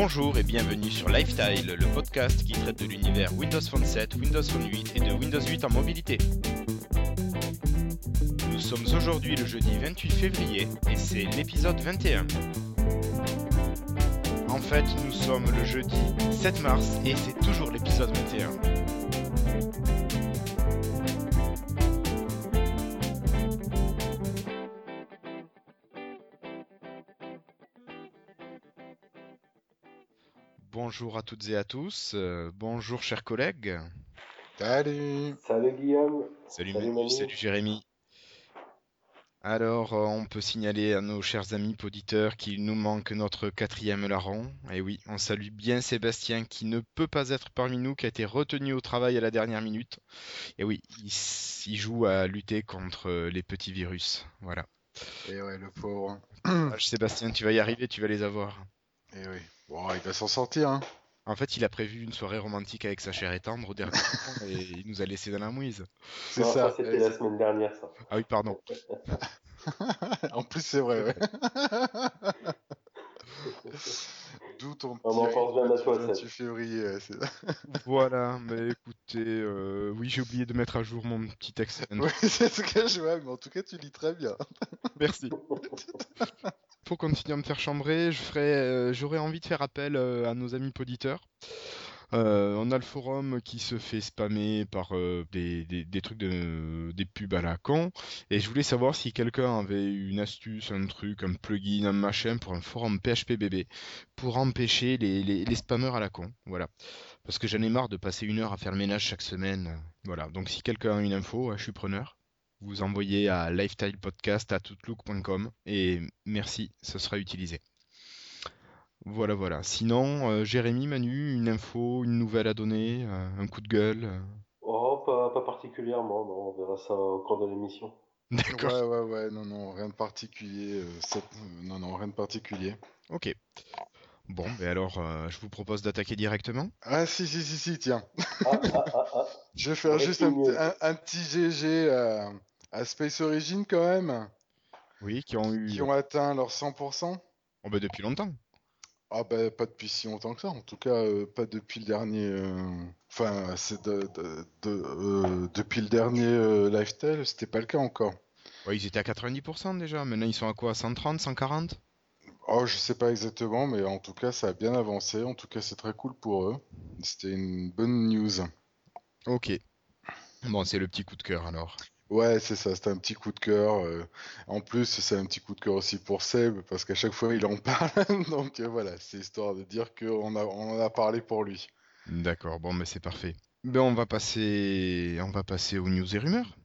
Bonjour et bienvenue sur Lifestyle, le podcast qui traite de l'univers Windows Phone 7, Windows Phone 8 et de Windows 8 en mobilité. Nous sommes aujourd'hui le jeudi 28 février et c'est l'épisode 21. En fait, nous sommes le jeudi 7 mars et c'est toujours l'épisode 21. Bonjour à toutes et à tous, euh, bonjour chers collègues. Salut Salut Guillaume. Salut, Salut, Manu, salut Jérémy. Alors, euh, on peut signaler à nos chers amis auditeurs qu'il nous manque notre quatrième larron. Et oui, on salue bien Sébastien qui ne peut pas être parmi nous, qui a été retenu au travail à la dernière minute. Et oui, il, joue à lutter contre euh, les petits virus. Voilà. Et ouais, le pauvre. Ah, Sébastien, tu vas y arriver, tu vas les avoir. Et oui. Bon, il va s'en sortir, hein. En fait, il a prévu une soirée romantique avec sa chère et tendre au dernier moment et il nous a laissé dans la mouise. C'est Non, ça. c'était la semaine dernière, ça. Ah oui, pardon. en plus, c'est vrai, ouais. D'où ton petit On en pense bien à rythme toi, du Seb. 28 février. ouais, c'est ça. Voilà, mais écoutez, euh, oui, j'ai oublié de mettre à jour mon petit texte. Oui, c'est ce que je vois, mais en tout cas, tu lis très bien. Merci. Pour continuer à me faire chambrer, je ferai, euh, j'aurais envie de faire appel euh, à nos amis poditeurs. Euh, on a le forum qui se fait spammer par des, des- trucs de des pubs à la con et je voulais savoir si quelqu'un avait une astuce, un truc, un plugin, un machin pour un forum PHPBB pour empêcher les, les, à la con. Voilà. Parce que j'en ai marre de passer une heure à faire le ménage chaque semaine. Voilà. Donc si quelqu'un a une info, je suis preneur vous envoyez à lifestylepodcast@outlook.com et merci, ce sera utilisé. Voilà, voilà. Sinon, euh, Jérémy, Manu, une info, une nouvelle à donner, euh, un coup de gueule. euh. Oh, pas, pas particulièrement, non. On verra ça au cours de l'émission. D'accord. Ouais, ouais, ouais, non, non, rien de particulier. euh, cette- Non, non, rien de particulier. Ok. Bon, mais alors, euh, je vous propose d'attaquer directement. Ah, si, si, si, si, tiens. Ah, ah, ah, ah. Je vais faire juste un, petit- un, un petit GG à Space Origin quand même, Oui, qui ont eu. qui ont atteint leurs 100%. Oh, bah, depuis longtemps. Ah bah pas depuis si longtemps que ça, en tout cas euh, pas depuis le dernier... euh, Enfin, c'est de, de- de- euh, depuis le dernier Lifestyle, c'était pas le cas encore. Ouais, ils étaient à 90% déjà. Maintenant, ils sont à quoi? 130, 140 Oh, je sais pas exactement, mais en tout cas ça a bien avancé, en tout cas c'est très cool pour eux. C'était une bonne news. Ok. Bon, c'est le petit coup de cœur alors. Ouais, c'est ça, c'était un petit coup de cœur. euh, En plus, c'est un petit coup de cœur aussi pour Seb, parce qu'à chaque fois il en parle, donc euh, voilà, c'est histoire de dire qu'on en a parlé pour lui. D'accord, bon, mais c'est parfait. Ben, on va passer, on va passer aux news et rumeurs.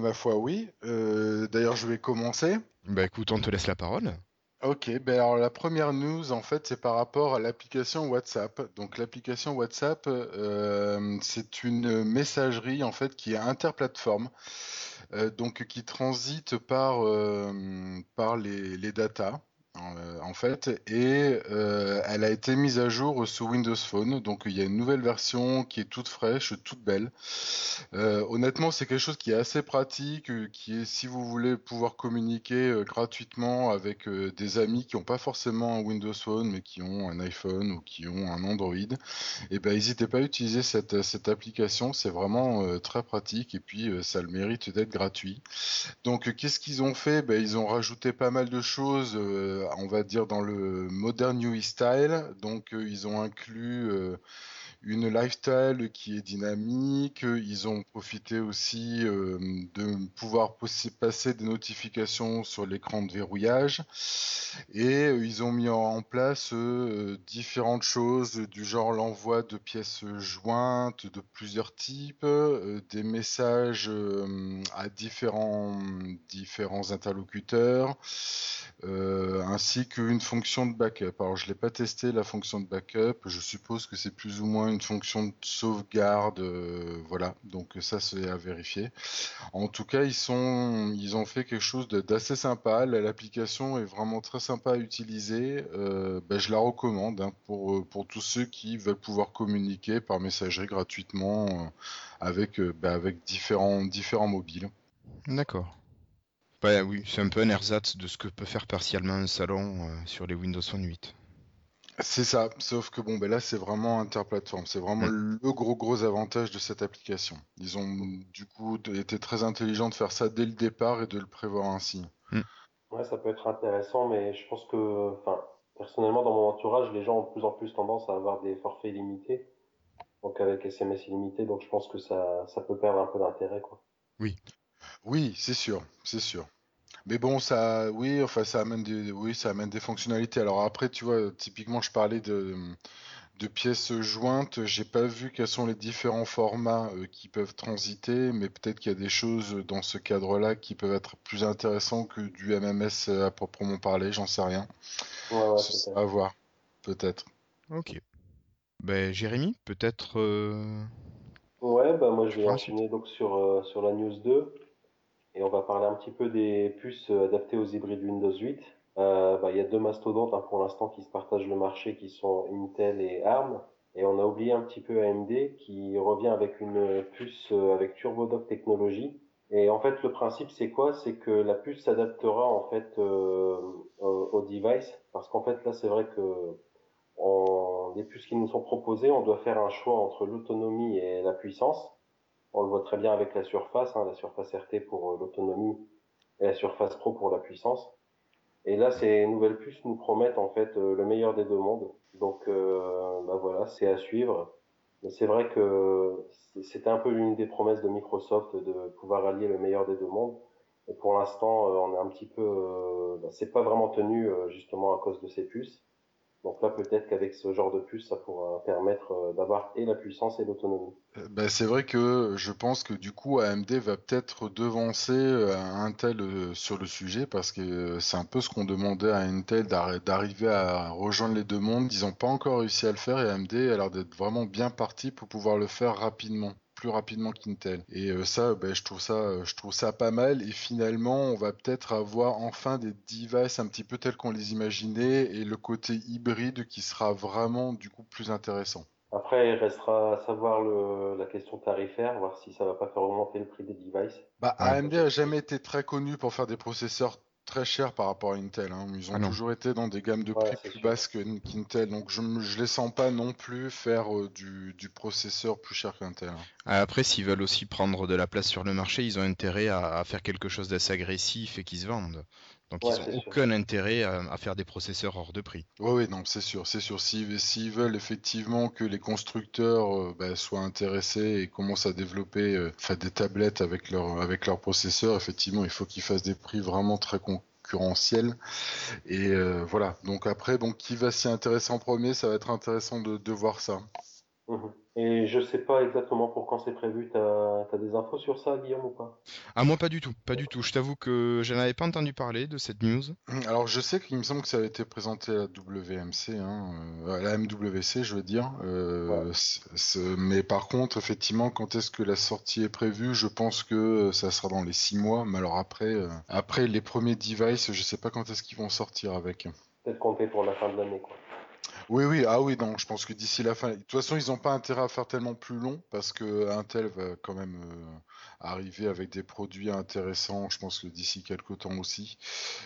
Ma foi oui, Euh, d'ailleurs je vais commencer. Bah écoute, on te laisse la parole. Ok, ben alors la première news en fait c'est par rapport à l'application WhatsApp. Donc l'application WhatsApp euh, c'est une messagerie en fait qui est interplateforme, euh, donc qui transite par euh, par les, les datas en fait et euh, elle a été mise à jour sous Windows Phone. Donc il y a une nouvelle version qui est toute fraîche, toute belle. Euh, honnêtement, c'est quelque chose qui est assez pratique, euh, qui est si vous voulez pouvoir communiquer euh, gratuitement avec euh, des amis qui n'ont pas forcément un Windows Phone, mais qui ont un iPhone ou qui ont un Android, et ben n'hésitez pas à utiliser cette, application, c'est vraiment euh, très pratique et puis euh, ça le mérite d'être gratuit. Donc euh, qu'est-ce qu'ils ont fait? Ben, Ils ont rajouté pas mal de choses, euh, on va dire dans le Modern UI Style, donc euh, ils ont inclus... une lifestyle qui est dynamique. Ils ont profité aussi euh, de pouvoir passer des notifications sur l'écran de verrouillage. Et euh, ils ont mis en place euh, différentes choses du genre l'envoi de pièces jointes de plusieurs types, des messages à différents, différents interlocuteurs, ainsi qu'une fonction de backup. Alors je l'ai pas testé la fonction de backup, je suppose que c'est plus ou moins une fonction de sauvegarde, euh, voilà. Donc ça c'est à vérifier. En tout cas ils sont, ils ont fait quelque chose d'assez sympa. L'application est vraiment très sympa à utiliser. Euh, ben, je la recommande hein, pour pour tous ceux qui veulent pouvoir communiquer par messagerie gratuitement avec ben, avec différents différents mobiles. D'accord. Bah oui, c'est un peu un ersatz de ce que peut faire partiellement un salon euh, sur les Windows Phone 8. C'est ça, sauf que bon, ben là c'est vraiment interplateforme, c'est vraiment le gros gros avantage de cette application. Ils ont du coup été très intelligents de faire ça dès le départ et de le prévoir ainsi. Mm. Ouais, ça peut être intéressant, mais je pense que, enfin, personnellement dans mon entourage, les gens ont de plus en plus tendance à avoir des forfaits limités, donc avec SMS illimité, donc je pense que ça, ça peut perdre un peu d'intérêt, quoi. Oui, oui, c'est sûr, c'est sûr. Mais bon, ça, oui, enfin, ça amène des, oui, ça amène des fonctionnalités. Alors après, tu vois, typiquement, je parlais de, de pièces jointes. J'ai pas vu quels sont les différents formats euh, qui peuvent transiter, mais peut-être qu'il y a des choses dans ce cadre-là qui peuvent être plus intéressants que du MMS à proprement parler. J'en sais rien. Ouais, à voir, peut-être. Ok. Ben, Jérémy, peut-être. Euh, ouais, bah moi je vais enchaîner donc sur, euh, sur la news 2 et on va parler un petit peu des puces euh, adaptées aux hybrides Windows 8. Euh, bah, il y a deux mastodontes hein, pour l'instant qui se partagent le marché, qui sont Intel et ARM. Et on a oublié un petit peu AMD qui revient avec une puce euh, avec TurboDock technologie. Et en fait, le principe, c'est quoi? C'est que la puce s'adaptera en fait au device, parce qu'en fait là, c'est vrai que on, les puces qui nous sont proposées, on doit faire un choix entre l'autonomie et la puissance. On le voit très bien avec la surface, hein, la surface RT pour euh, l'autonomie et la surface Pro pour la puissance. Et là, ces nouvelles puces nous promettent en fait euh, le meilleur des deux mondes. Donc, euh, bah voilà, c'est à suivre. Mais c'est vrai que c'était un peu l'une des promesses de Microsoft de pouvoir allier le meilleur des deux mondes. Et pour l'instant, on est un petit peu, bah, c'est pas vraiment tenu justement à cause de ces puces. Donc là, peut-être qu'avec ce genre de puce, ça pourra permettre euh, d'avoir et la puissance et l'autonomie. Euh, bah, c'est vrai que je pense que du coup, AMD va peut-être devancer euh, Intel sur le sujet parce que c'est un peu ce qu'on demandait à Intel d'arriver à rejoindre les deux mondes. Ils n'ont pas encore réussi à le faire et AMD a l'air d'être vraiment bien parti pour pouvoir le faire rapidement plus rapidement qu'Intel. Et euh, ça, ben, je trouve ça, je trouve ça pas mal. Et finalement, on va peut-être avoir enfin des devices un petit peu tels qu'on les imaginait et le côté hybride qui sera vraiment du coup plus intéressant. Après, il restera à savoir la question tarifaire, voir si ça va pas faire augmenter le prix des devices. Bah, AMD a jamais été très connu pour faire des processeurs très cher par rapport à Intel. Hein. Ils ont ah toujours été dans des gammes de prix plus basses qu'Intel. Donc je ne les sens pas non plus faire euh, du, processeur plus cher qu'Intel. Hein. Ah, après, s'ils veulent aussi prendre de la place sur le marché, ils ont intérêt à, faire quelque chose d'assez agressif et qui se vendent. Donc ils n'ont aucun intérêt à, faire des processeurs hors de prix. Oui, oui, non, c'est sûr, c'est sûr. S'ils veulent effectivement que les constructeurs euh, bah, soient intéressés et commencent à développer euh, des tablettes avec leur avec leurs processeurs, effectivement, il faut qu'ils fassent des prix vraiment très concurrentiels. Et euh, voilà. Donc après, bon, qui va s'y intéresser en premier, ça va être intéressant de, voir ça. Mhm. Et je sais pas exactement pour quand c'est prévu. T'as as des infos sur ça, Guillaume, ou pas? Ah, moi, pas du tout. Pas du tout. Je t'avoue que je n'avais pas entendu parler de cette news. Alors, je sais qu'il me semble que ça a été présenté à la WMC, hein, euh, à la MWC, je veux dire. Euh, mais par contre, effectivement, quand est-ce que la sortie est prévue? Je pense que euh, ça sera dans les six mois. Mais alors après, après les premiers devices, je sais pas quand est-ce qu'ils vont sortir avec. Peut-être compter pour la fin de l'année, quoi. Oui, oui, ah oui, donc je pense que d'ici la fin. De toute façon, ils n'ont pas intérêt à faire tellement plus long parce que Intel va quand même euh, arriver avec des produits intéressants, je pense que d'ici quelques temps aussi.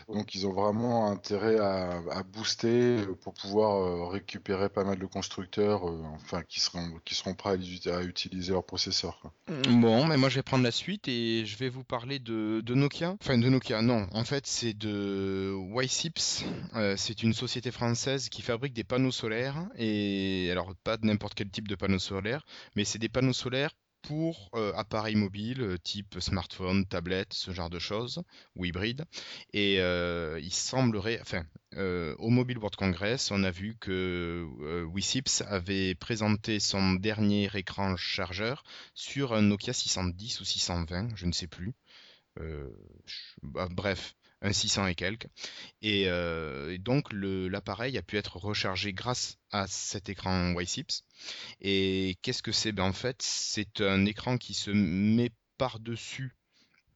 Donc ils ont vraiment intérêt à, booster euh, pour pouvoir euh, récupérer pas mal de constructeurs euh, enfin, qui, seront, qui seront prêts à, utiliser leur processeur. Bon, mais moi je vais prendre la suite et je vais vous parler de, Nokia. Enfin de Nokia, non, en fait c'est de YSIPS. c'est une société française qui fabrique des panneaux solaires et alors pas de n'importe quel type de panneaux solaires, mais c'est des panneaux solaires pour euh, appareils mobiles euh, type smartphone, tablette, ce genre de choses, ou hybride. Et euh, il semblerait, enfin, au Mobile World Congress, on a vu que Wisips avait présenté son dernier écran chargeur sur un Nokia 610 ou 620, je ne sais plus. Bah, bref, un 600 et quelques. Et, donc l'appareil a pu être rechargé grâce à cet écran Y6. Et qu'est-ce que c'est? Ben, En fait, c'est un écran qui se met par-dessus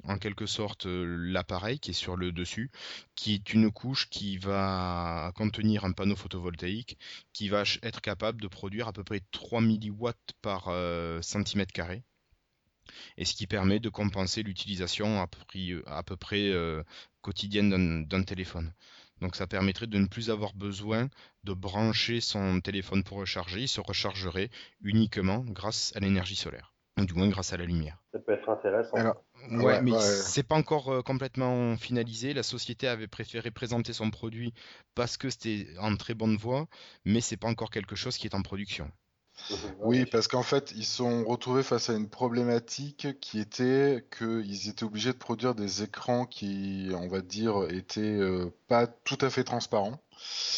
en quelque sorte l'appareil qui est sur le dessus, qui est une couche qui va contenir un panneau photovoltaïque qui va être capable de produire à peu près 3 mW par centimètre carré et ce qui permet de compenser l'utilisation à, peu près quotidienne d'un téléphone. Donc ça permettrait de ne plus avoir besoin de brancher son téléphone pour recharger, il se rechargerait uniquement grâce à l'énergie solaire, ou du moins grâce à la lumière. Ça peut être intéressant. Ouais, mais c'est pas encore euh, complètement finalisé. La société avait préféré présenter son produit parce que c'était en très bonne voie, mais c'est pas encore quelque chose qui est en production. Oui, parce qu'en fait, ils sont retrouvés face à une problématique qui était qu'ils étaient obligés de produire des écrans qui, on va dire, étaient euh, pas tout à fait transparents.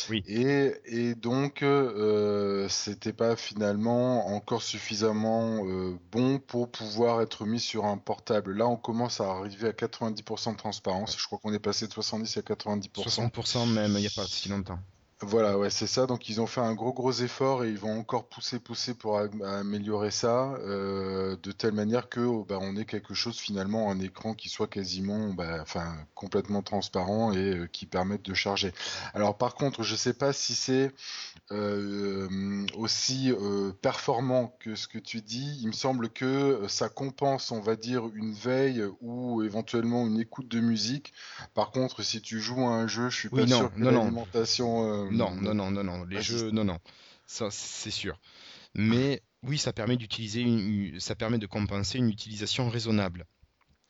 Oui. Et, et donc, euh, c'était pas finalement encore suffisamment euh, bon pour pouvoir être mis sur un portable. Là, on commence à arriver à 90% de transparence. Je crois qu'on est passé de 70 à 90%. 60% même, il n'y a pas si longtemps. Voilà, ouais, c'est ça. Donc ils ont fait un gros gros effort et ils vont encore pousser pousser pour améliorer ça euh, de telle manière que oh, bah, on ait quelque chose finalement un écran qui soit quasiment, bah, enfin complètement transparent et euh, qui permette de charger. Alors par contre, je sais pas si c'est euh, aussi performant que ce que tu dis. Il me semble que ça compense, on va dire, une veille ou éventuellement une écoute de musique. Par contre, si tu joues à un jeu, je suis pas sûr que l'alimentation non, non, non, non, non. Les jeux, non, non. Ça, c'est sûr. Mais oui, ça permet d'utiliser, ça permet de compenser une utilisation raisonnable.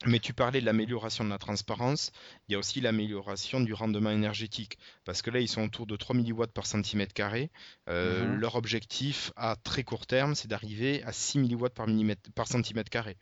Mais tu parlais de l'amélioration de la transparence, il y a aussi l'amélioration du rendement énergétique, parce que là, ils sont autour de 3 mW par centimètre carré. Euh, mhm. Leur objectif à très court terme, c'est d'arriver à 6 mW par, par centimètre carré.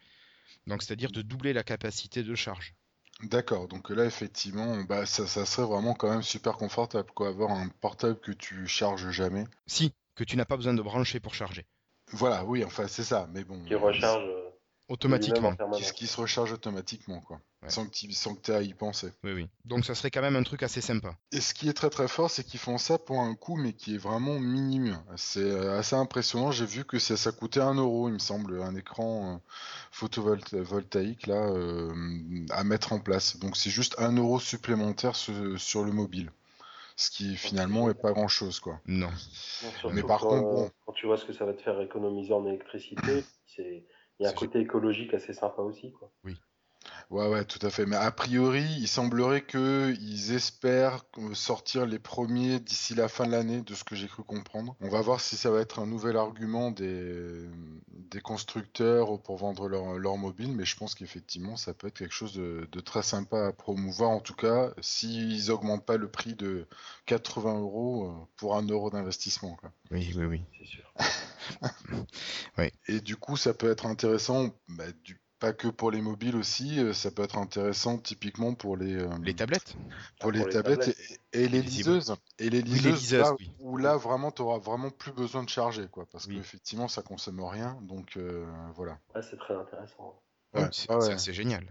Donc, c'est-à-dire de doubler la capacité de charge. D'accord, donc là effectivement, bah, ça, ça serait vraiment quand même super confortable, quoi, avoir un portable que tu charges jamais. Si, que tu n'as pas besoin de brancher pour charger. Voilà, oui, enfin c'est ça, mais bon. Qui recharge euh, automatiquement. Qui, se recharge automatiquement, quoi. Sans que tu aies à y penser. Oui, oui. Donc ça serait quand même un truc assez sympa. Et ce qui est très très fort, c'est qu'ils font ça pour un coût, mais qui est vraiment minime. C'est euh, assez impressionnant. J'ai vu que ça, ça coûtait un euro, il me semble, un écran euh, photovoltaïque là euh, à mettre en place. Donc c'est juste un euro supplémentaire sur le mobile. Ce qui finalement est pas grand chose, quoi. Non. mais par contre, quand tu vois ce que ça va te faire économiser en électricité, c'est il y a un côté écologique assez sympa aussi, quoi. Oui. Ouais, ouais, tout à fait. Mais a priori, il semblerait qu'ils espèrent sortir les premiers d'ici la fin de l'année, de ce que j'ai cru comprendre. On va voir si ça va être un nouvel argument des, des constructeurs pour vendre leur, leur mobile, mais je pense qu'effectivement, ça peut être quelque chose de, très sympa à promouvoir. En tout cas, s'ils augmentent pas le prix de 80 euros euh, pour un euro d'investissement. Oui, oui, oui. C'est sûr. oui. Et du coup, ça peut être intéressant bah, du pas que pour les mobiles aussi, euh, ça peut être intéressant typiquement pour les, euh, les tablettes. Pour, les, tablettes, Et, les liseuses. Et les liseuses, là, où là vraiment tu auras vraiment plus besoin de charger quoi parce qu'effectivement ça consomme rien donc euh, voilà. c'est très intéressant. c'est génial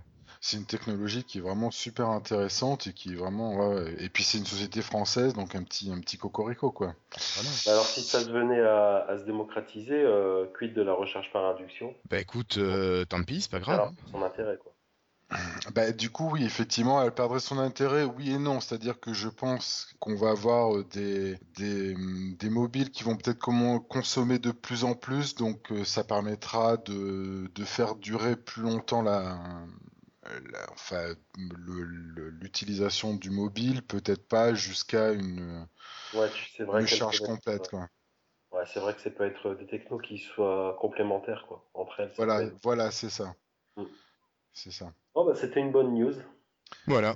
c'est une technologie qui est vraiment super intéressante et qui est vraiment et puis c'est une société française donc un petit un petit cocorico quoi. Bah alors si ça devenait à, à se démocratiser, euh, quid de la recherche par induction? Bah écoute, euh, tant pis, c'est pas grave. Alors, son intérêt quoi. Bah, du coup, oui, effectivement, elle perdrait son intérêt, oui et non. C'est-à-dire que je pense qu'on va avoir euh, des, des, des, mobiles qui vont peut-être consommer de plus en plus, donc euh, ça permettra de, de faire durer plus longtemps la, enfin, l'utilisation du mobile, peut-être pas jusqu'à une, charge complète. Quoi. Ouais, c'est vrai que ça peut être des technos qui soient complémentaires quoi, entre elles. Voilà, voilà c'est ça. Mm. C'est ça. Oh, bah, C'était une bonne news. Voilà.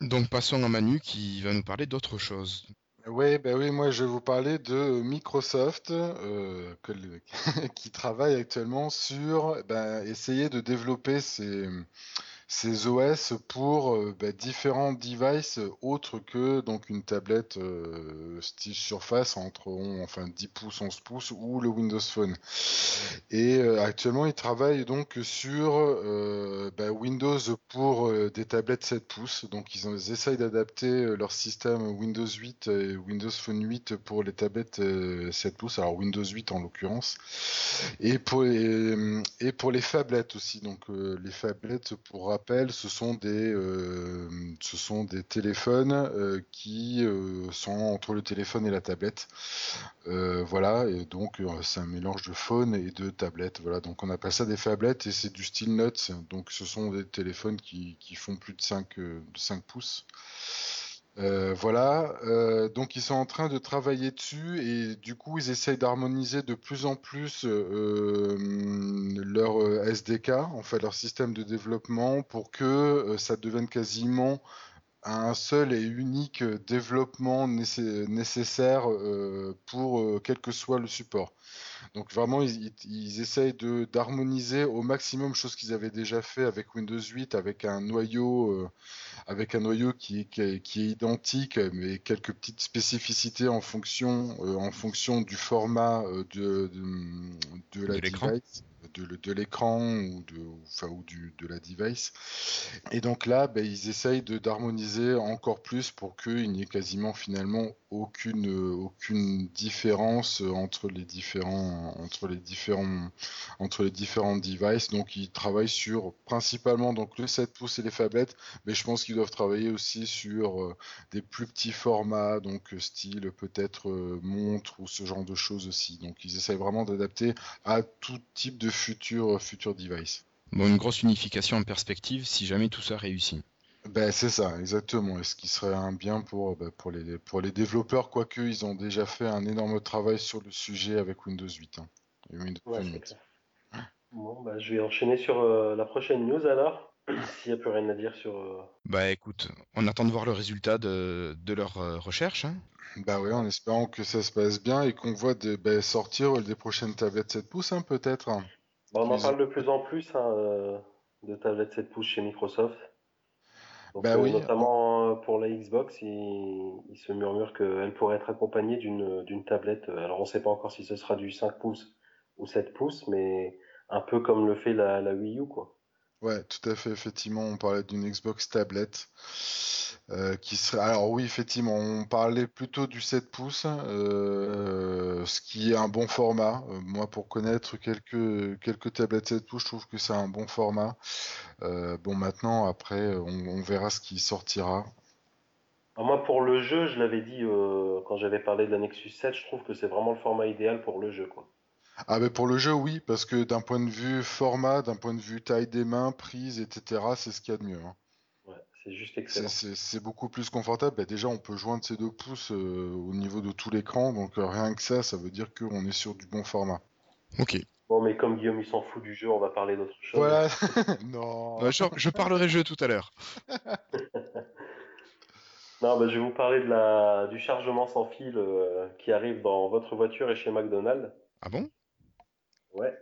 Donc passons à Manu qui va nous parler d'autre chose. Oui, ben oui, moi je vais vous parler de Microsoft euh, qui travaille actuellement sur ben, essayer de développer ses, ces OS pour bah, différents devices autres que donc une tablette style Surface entre enfin 10 pouces, 11 pouces ou le Windows Phone. Et actuellement, ils travaillent donc sur bah, Windows pour des tablettes 7 pouces. Donc ils, essayent d'adapter leur système Windows 8 et Windows Phone 8 pour les tablettes 7 pouces. Alors Windows 8 en l'occurrence. Et pour les, et pour les phablettes aussi. Donc les phablettes, pour rappel, ce sont des, euh, ce sont des téléphones euh, qui euh, sont entre le téléphone et la tablette. voilà, et donc c'est un mélange de phone et de tablette. Voilà, donc on appelle ça des phablettes et c'est du style nuts. Donc ce sont des téléphones qui, font plus de 5, de 5 pouces. Euh, voilà, euh, donc ils sont en train de travailler dessus et du coup ils essayent d'harmoniser de plus en plus euh, leur SDK, en leur système de développement pour que ça devienne quasiment un seul et unique développement nécessaire pour quel que soit le support. Donc vraiment, ils, essayent d'harmoniser au maximum, chose qu'ils avaient déjà fait avec Windows 8, avec un noyau, euh, avec un noyau qui, qui, est identique, mais quelques petites spécificités en fonction, euh, en fonction du format euh, de, de, de, la device de, l'écran ou, de, enfin, ou du, de la device. Et donc là, ben, ils essayent d'harmoniser encore plus pour qu'il n'y ait quasiment finalement aucune, aucune différence entre les différents, entre les différents, entre les différents devices. Donc ils travaillent sur principalement donc le 7 pouces et les phablettes, mais je pense qu'ils doivent travailler aussi sur euh, des plus petits formats, donc style peut-être euh, montre ou ce genre de choses aussi. Donc ils essayent vraiment d'adapter à tout type de futur, futur device. Bon, une grosse unification en perspective si jamais tout ça réussit. Ben, c'est ça, exactement. Et ce qui serait un bien pour, ben, pour, les, pour les développeurs, quoique ils ont déjà fait un énorme travail sur le sujet avec Windows 8. Hein, bon, bah, je vais enchaîner sur euh, la prochaine news alors, s'il n'y a plus rien à dire sur... Euh, bah écoute, on attend de voir le résultat de, de leur euh, recherche. Hein. Bah oui, en espérant que ça se passe bien et qu'on voit ben, sortir des prochaines tablettes 7 pouces, hein, peut-être. Bah, on en parle de plus en plus de tablettes 7 pouces chez Microsoft. Bah euh, notamment pour la Xbox, il, se murmure qu'elle pourrait être accompagnée d'une tablette. Alors on ne sait pas encore si ce sera du 5 pouces ou 7 pouces, mais un peu comme le fait la, la Wii U, quoi. Ouais, tout à fait. Effectivement, on parlait d'une Xbox tablette. Euh, qui serait... Alors oui, effectivement, on parlait plutôt du 7 pouces, euh, ce qui est un bon format. Euh, moi, pour connaître quelques, quelques tablettes 7 pouces, je trouve que c'est un bon format. bon, maintenant, après, on, verra ce qui sortira. moi, pour le jeu, je l'avais dit quand j'avais parlé de la Nexus 7, je trouve que c'est vraiment le format idéal pour le jeu, quoi. Ah mais pour le jeu oui, parce que d'un point de vue format, d'un point de vue taille des mains, prise, etc., c'est ce qu'il y a de mieux. Hein. C'est juste excellent. C'est beaucoup plus confortable. Bah, déjà, on peut joindre ses deux pouces euh, au niveau de tout l'écran. Donc, euh, rien que ça, ça veut dire qu'on est sur du bon format. Ok. Bon, mais comme Guillaume il s'en fout du jeu, on va parler d'autre chose. Voilà. non. Bah, je, parlerai jeu tout à l'heure. non, bah, je vais vous parler de la, du chargement sans fil euh, qui arrive dans votre voiture et chez McDonald's. Ah bon? Ouais.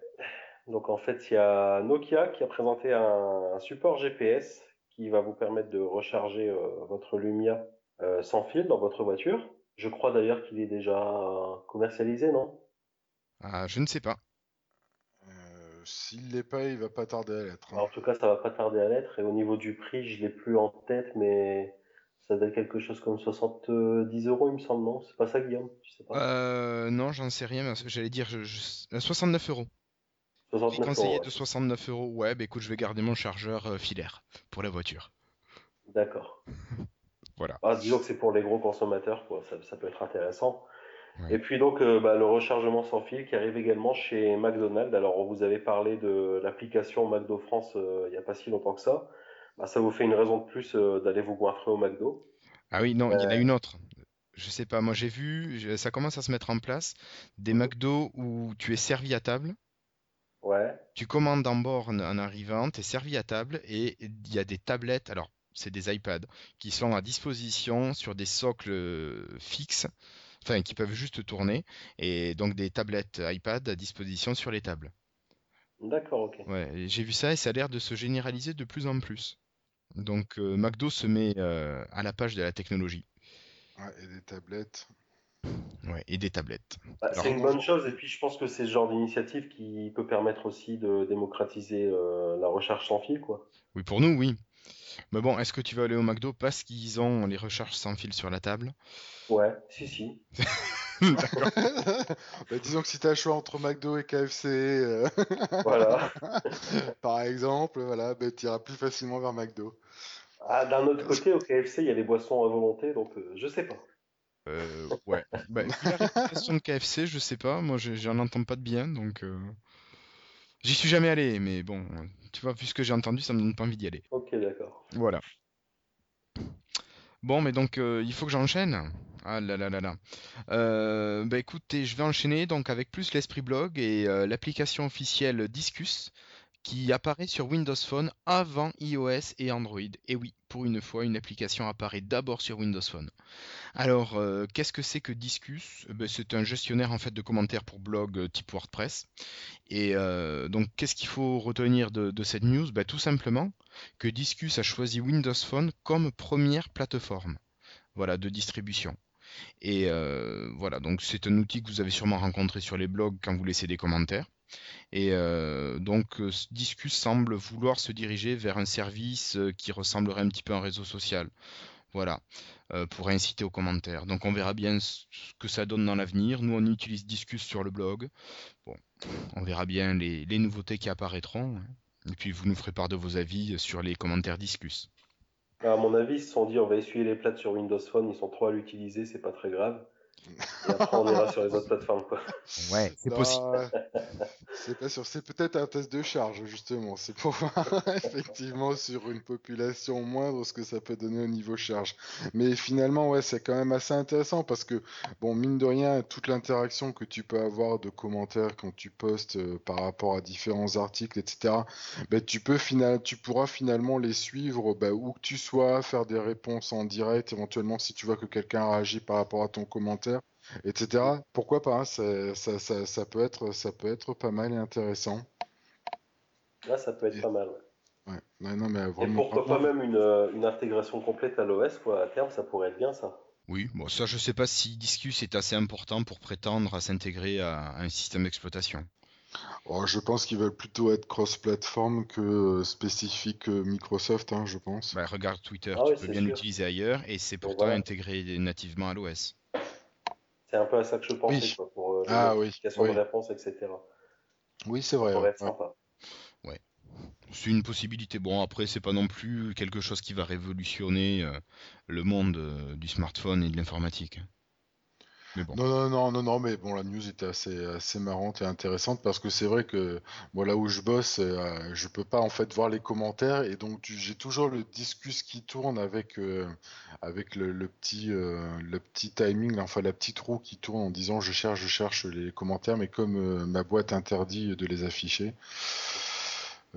Donc en fait, il y a Nokia qui a présenté un support GPS qui va vous permettre de recharger euh, votre Lumia euh, sans fil dans votre voiture. Je crois d'ailleurs qu'il est déjà commercialisé, non? Ah, Je ne sais pas. Euh, s'il l'est pas, il va pas tarder à l'être. Hein. En tout cas, ça va pas tarder à l'être. Et au niveau du prix, je l'ai plus en tête, mais ça doit être quelque chose comme 70 euros, il me semble, non? C'est pas ça, Guillaume? Sais pas? non, j'en sais rien. J'allais dire 69 euros. Conseiller de 69 euros. Ouais, bah écoute, je vais garder mon chargeur euh, filaire pour la voiture. D'accord. voilà. Ah, disons que c'est pour les gros consommateurs, quoi. Ça, peut être intéressant. Et puis donc euh, bah, le rechargement sans fil qui arrive également chez McDonald's. Alors on vous avait parlé de l'application McDo France euh, il n'y a pas si longtemps que ça. Bah, ça vous fait une raison de plus d'aller vous goinfrer au McDo. Ah oui, non, il y en a une autre. Je sais pas, moi j'ai vu, ça commence à se mettre en place, des McDo où tu es servi à table tu commandes en borne en arrivant, tu es servi à table et il y a des tablettes, alors c'est des iPads, qui sont à disposition sur des socles euh, fixes, enfin qui peuvent juste tourner, et donc des tablettes iPad à disposition sur les tables. D'accord, ok. Ouais, j'ai vu ça et ça a l'air de se généraliser de plus en plus. Donc McDo se met à la page de la technologie. Ouais, et des tablettes. Ouais, et des tablettes. Bah, c'est une bonne chose, et puis je pense que c'est ce genre d'initiative qui peut permettre aussi de démocratiser la recherche sans fil, quoi. Oui, pour nous, oui. Mais bon, est-ce que tu vas aller au McDo parce qu'ils ont les recherches sans fil sur la table? Ouais, si, si. bah, disons que si tu as le choix entre McDo et KFC, euh, voilà. par exemple, voilà, bah, tu iras plus facilement vers McDo. Ah, d'un autre côté, au KFC, il y a des boissons à volonté, donc euh, je sais pas. Euh, ouais. Bah, la réputation de KFC, je sais pas. Moi, j'en entends pas de bien, donc. Euh, j'y suis jamais allé, mais bon, tu vois, vu ce que j'ai entendu, ça me donne pas envie d'y aller. Ok, d'accord. Voilà. Bon, mais donc, il faut que j'enchaîne. Ah là là là là. Euh, bah écoutez, je vais enchaîner donc avec plus l'esprit blog et euh, l'application officielle Discus qui apparaît sur Windows Phone avant iOS et Android. Et oui, pour une fois, une application apparaît d'abord sur Windows Phone. Alors, euh, qu'est-ce que c'est que Discus? Ben, C'est un gestionnaire en fait de commentaires pour blog type WordPress. Et donc, qu'est-ce qu'il faut retenir de, cette news? Ben, Tout simplement que Discus a choisi Windows Phone comme première plateforme voilà, de distribution. Et euh, voilà, donc c'est un outil que vous avez sûrement rencontré sur les blogs quand vous laissez des commentaires. Et euh, donc euh, Discus semble vouloir se diriger vers un service qui ressemblerait un petit peu à un réseau social. Voilà, pour inciter aux commentaires. Donc on verra bien ce que ça donne dans l'avenir. Nous on utilise Discus sur le blog. Bon, on verra bien les, nouveautés qui apparaîtront. Hein. Et puis vous nous ferez part de vos avis sur les commentaires Discus. À mon avis, ils se sont dit on va essuyer les plates sur Windows Phone, ils sont trop à l'utiliser, c'est pas très grave. Et après, on ira sur les autres plateformes. Quoi. Ouais, c'est possible. c'est pas sûr. C'est peut-être un test de charge, justement. C'est pour voir effectivement sur une population moindre ce que ça peut donner au niveau charge. Mais finalement, ouais, c'est quand même assez intéressant parce que, bon, mine de rien, toute l'interaction que tu peux avoir de commentaires quand tu postes euh, par rapport à différents articles, etc., bah, tu, peux final... tu pourras finalement les suivre bah, où que tu sois, faire des réponses en direct, éventuellement si tu vois que quelqu'un réagit par rapport à ton commentaire etc. Pourquoi pas hein, ça, peut être, ça peut être pas mal et intéressant. Là, ça peut être pas mal. Ouais. non, mais et pourquoi pas même une, intégration complète à l'OS, quoi. À terme, ça pourrait être bien, ça. Oui, bon, ça, je sais pas si Discus est assez important pour prétendre à s'intégrer à un système d'exploitation. Oh, je pense qu'ils veulent plutôt être cross-platform que spécifique Microsoft, hein, je pense. Bah, regarde Twitter, ah tu peux bien l'utiliser ailleurs et c'est pourtant intégré nativement à l'OS. C'est un peu à ça que je pensais, pour euh, ah, oui, de réponse, etc. Oui, c'est vrai. Ouais. C'est une possibilité. Bon, après, c'est pas non plus quelque chose qui va révolutionner euh, le monde euh, du smartphone et de l'informatique. Non, non, non, non, non, mais bon, la news était assez, assez marrante et intéressante parce que c'est vrai que moi, là où je bosse, euh, je peux pas en fait voir les commentaires et donc j'ai toujours le discus qui tourne avec, euh, avec le, petit, euh, le petit timing, enfin la petite roue qui tourne en disant je cherche, je cherche les commentaires, mais comme ma boîte interdit de les afficher.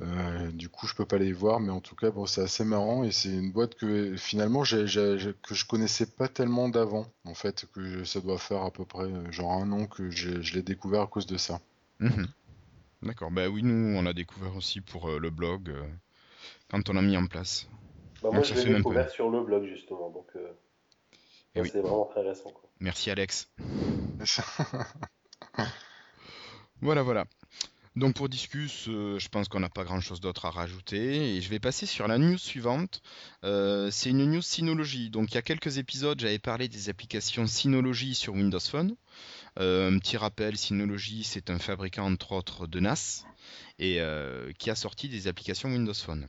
Euh, du coup, je peux pas les voir, mais en tout cas, bon, c'est assez marrant et c'est une boîte que finalement que je connaissais pas tellement d'avant. En fait, que ça doit faire à peu près euh, genre un an que je l'ai découvert à cause de ça. Mhm. D'accord. Bah oui, nous, on l'a découvert aussi pour euh, le blog quand on l'a mis en place. Bah, moi, je l'ai découvert sur le blog justement, donc eh c'est vraiment très récent. Merci Alex. voilà, voilà. Donc pour Discus, euh, je pense qu'on n'a pas grand-chose d'autre à rajouter et je vais passer sur la news suivante. Euh, c'est une news Synology. Donc il y a quelques épisodes, j'avais parlé des applications Synology sur Windows Phone. Euh, un petit rappel, Synology, c'est un fabricant entre autres de NAS et qui a sorti des applications Windows Phone.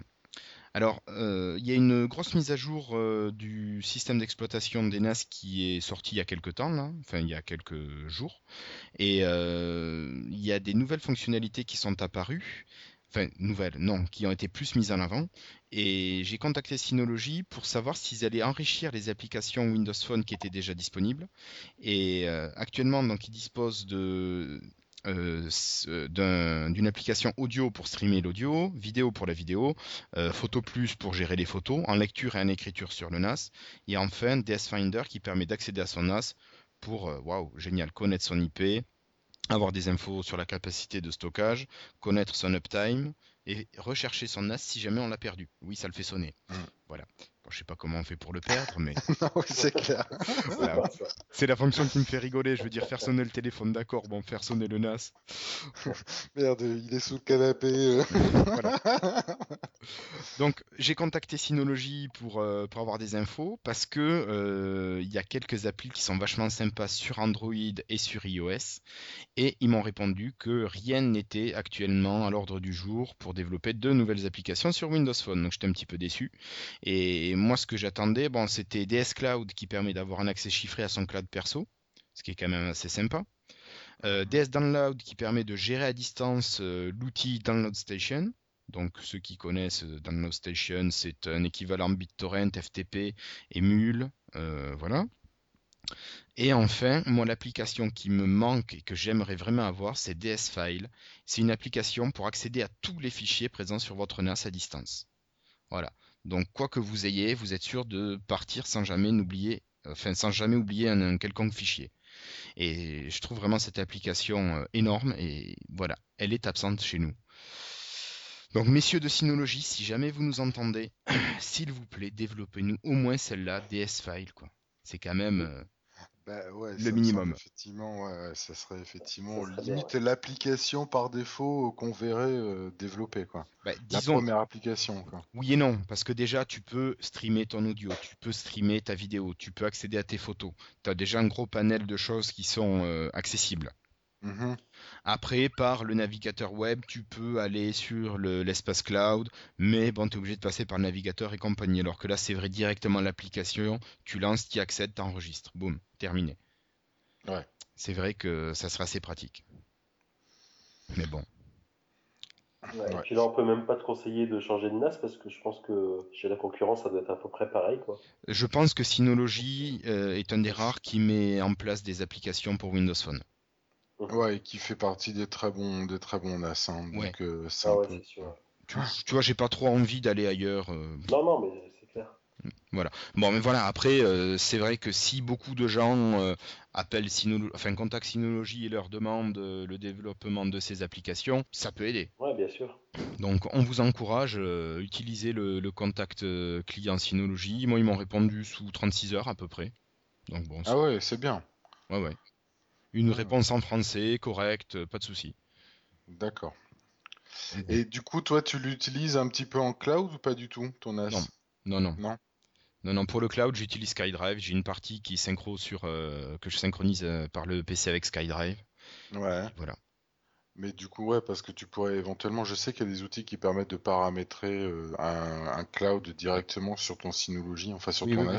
Alors, euh, il y a une grosse mise à jour euh, du système d'exploitation des NAS qui est sorti il y a quelques temps, là, enfin il y a quelques jours, et euh, il y a des nouvelles fonctionnalités qui sont apparues, enfin nouvelles, non, qui ont été plus mises en avant, et j'ai contacté Synology pour savoir s'ils allaient enrichir les applications Windows Phone qui étaient déjà disponibles, et actuellement donc ils disposent de euh, euh, d'une application audio pour streamer l'audio, vidéo pour la vidéo, euh, Photo Plus pour gérer les photos, en lecture et en écriture sur le NAS, et enfin DS Finder qui permet d'accéder à son NAS pour, waouh, génial, connaître son IP, avoir des infos sur la capacité de stockage, connaître son uptime et rechercher son NAS si jamais on l'a perdu. Oui, ça le fait sonner. Mm. Voilà. Bon, je sais pas comment on fait pour le perdre, mais non, oui, c'est clair. voilà. c'est la fonction qui me fait rigoler. Je veux dire, faire sonner le téléphone, d'accord. Bon, faire sonner le NAS. Merde, il est sous le canapé. euh. Voilà. Donc, j'ai contacté Synology pour, euh, pour avoir des infos parce que euh, il y a quelques applis qui sont vachement sympas sur Android et sur iOS. Et ils m'ont répondu que rien n'était actuellement à l'ordre du jour pour développer de nouvelles applications sur Windows Phone. Donc, j'étais un petit peu déçu. Et moi, ce que j'attendais, c'était DS Cloud qui permet d'avoir un accès chiffré à son cloud perso, ce qui est quand même assez sympa. Euh, DS Download qui permet de gérer à distance euh, l'outil Download Station. Donc ceux qui connaissent euh, Download Station, c'est un équivalent BitTorrent, FTP et voilà. Et enfin, moi l'application qui me manque et que j'aimerais vraiment avoir, c'est DS File. C'est une application pour accéder à tous les fichiers présents sur votre NAS à distance. Voilà. Donc quoi que vous ayez, vous êtes sûr de partir sans jamais n'oublier, enfin sans jamais oublier un, quelconque fichier. Et je trouve vraiment cette application euh, énorme et voilà, elle est absente chez nous. Donc messieurs de Synology, si jamais vous nous entendez, s'il vous plaît, développez-nous au moins celle-là, DS File. C'est quand même euh, Bah, ouais, Le minimum. Effectivement, ouais, ça serait effectivement Ça serait bien, limite l'application par défaut qu'on verrait euh, développer, quoi. bah, La disons première application, quoi. oui et non, parce que déjà tu peux streamer ton audio, tu peux streamer ta vidéo, tu peux accéder à tes photos. Tu as déjà un gros panel de choses qui sont euh, accessibles. Mhm. Après, par le navigateur web, tu peux aller sur le- l'espace cloud, mais bon, tu es obligé de passer par le navigateur et compagnie. Alors que là, c'est vrai directement l'application, tu lances, tu y accèdes, tu enregistres. Boum, terminé. Ouais. C'est vrai que ça sera assez pratique. Mais bon. Ouais, Ouais. Et puis là, on peut même pas te conseiller de changer de NAS parce que je pense que chez la concurrence, ça doit être à peu près pareil, quoi. Je pense que Synology euh, est un des rares qui met en place des applications pour Windows Phone. Ouais, et qui fait partie des très bons, des très bons NAS, hein, Ouais. donc euh, c'est Ah un ouais, peu- c'est sûr. Tu, tu vois, j'ai pas trop envie d'aller ailleurs. euh, Non, non, mais c'est clair. Bon, mais voilà, après, euh, c'est vrai que si beaucoup de gens euh, appellent enfin, contactent Synology et leur demandent euh, le développement de ces applications, ça peut aider. Ouais, bien sûr. Donc, on vous encourage, euh, utilisez le, le contact client Synology. Moi, ils m'ont répondu sous 36 heures à peu près. Donc, bon, Ah ouais, c'est bien. ouais, ouais. Une réponse en français, correcte, euh, pas de souci. D'accord. Et du coup, toi, tu l'utilises un petit peu en cloud ou pas du tout, ton NAS Non. Non, non. Non. Non, non, pour le cloud, j'utilise SkyDrive. J'ai une partie qui synchro sur, euh, que je synchronise euh, par le PC avec SkyDrive. Ouais. Voilà. Mais du coup, ouais, parce que tu pourrais éventuellement, je sais qu'il y a des outils qui permettent de paramétrer euh, un, un cloud directement sur ton Synology, enfin sur Oui, ton oui, oui.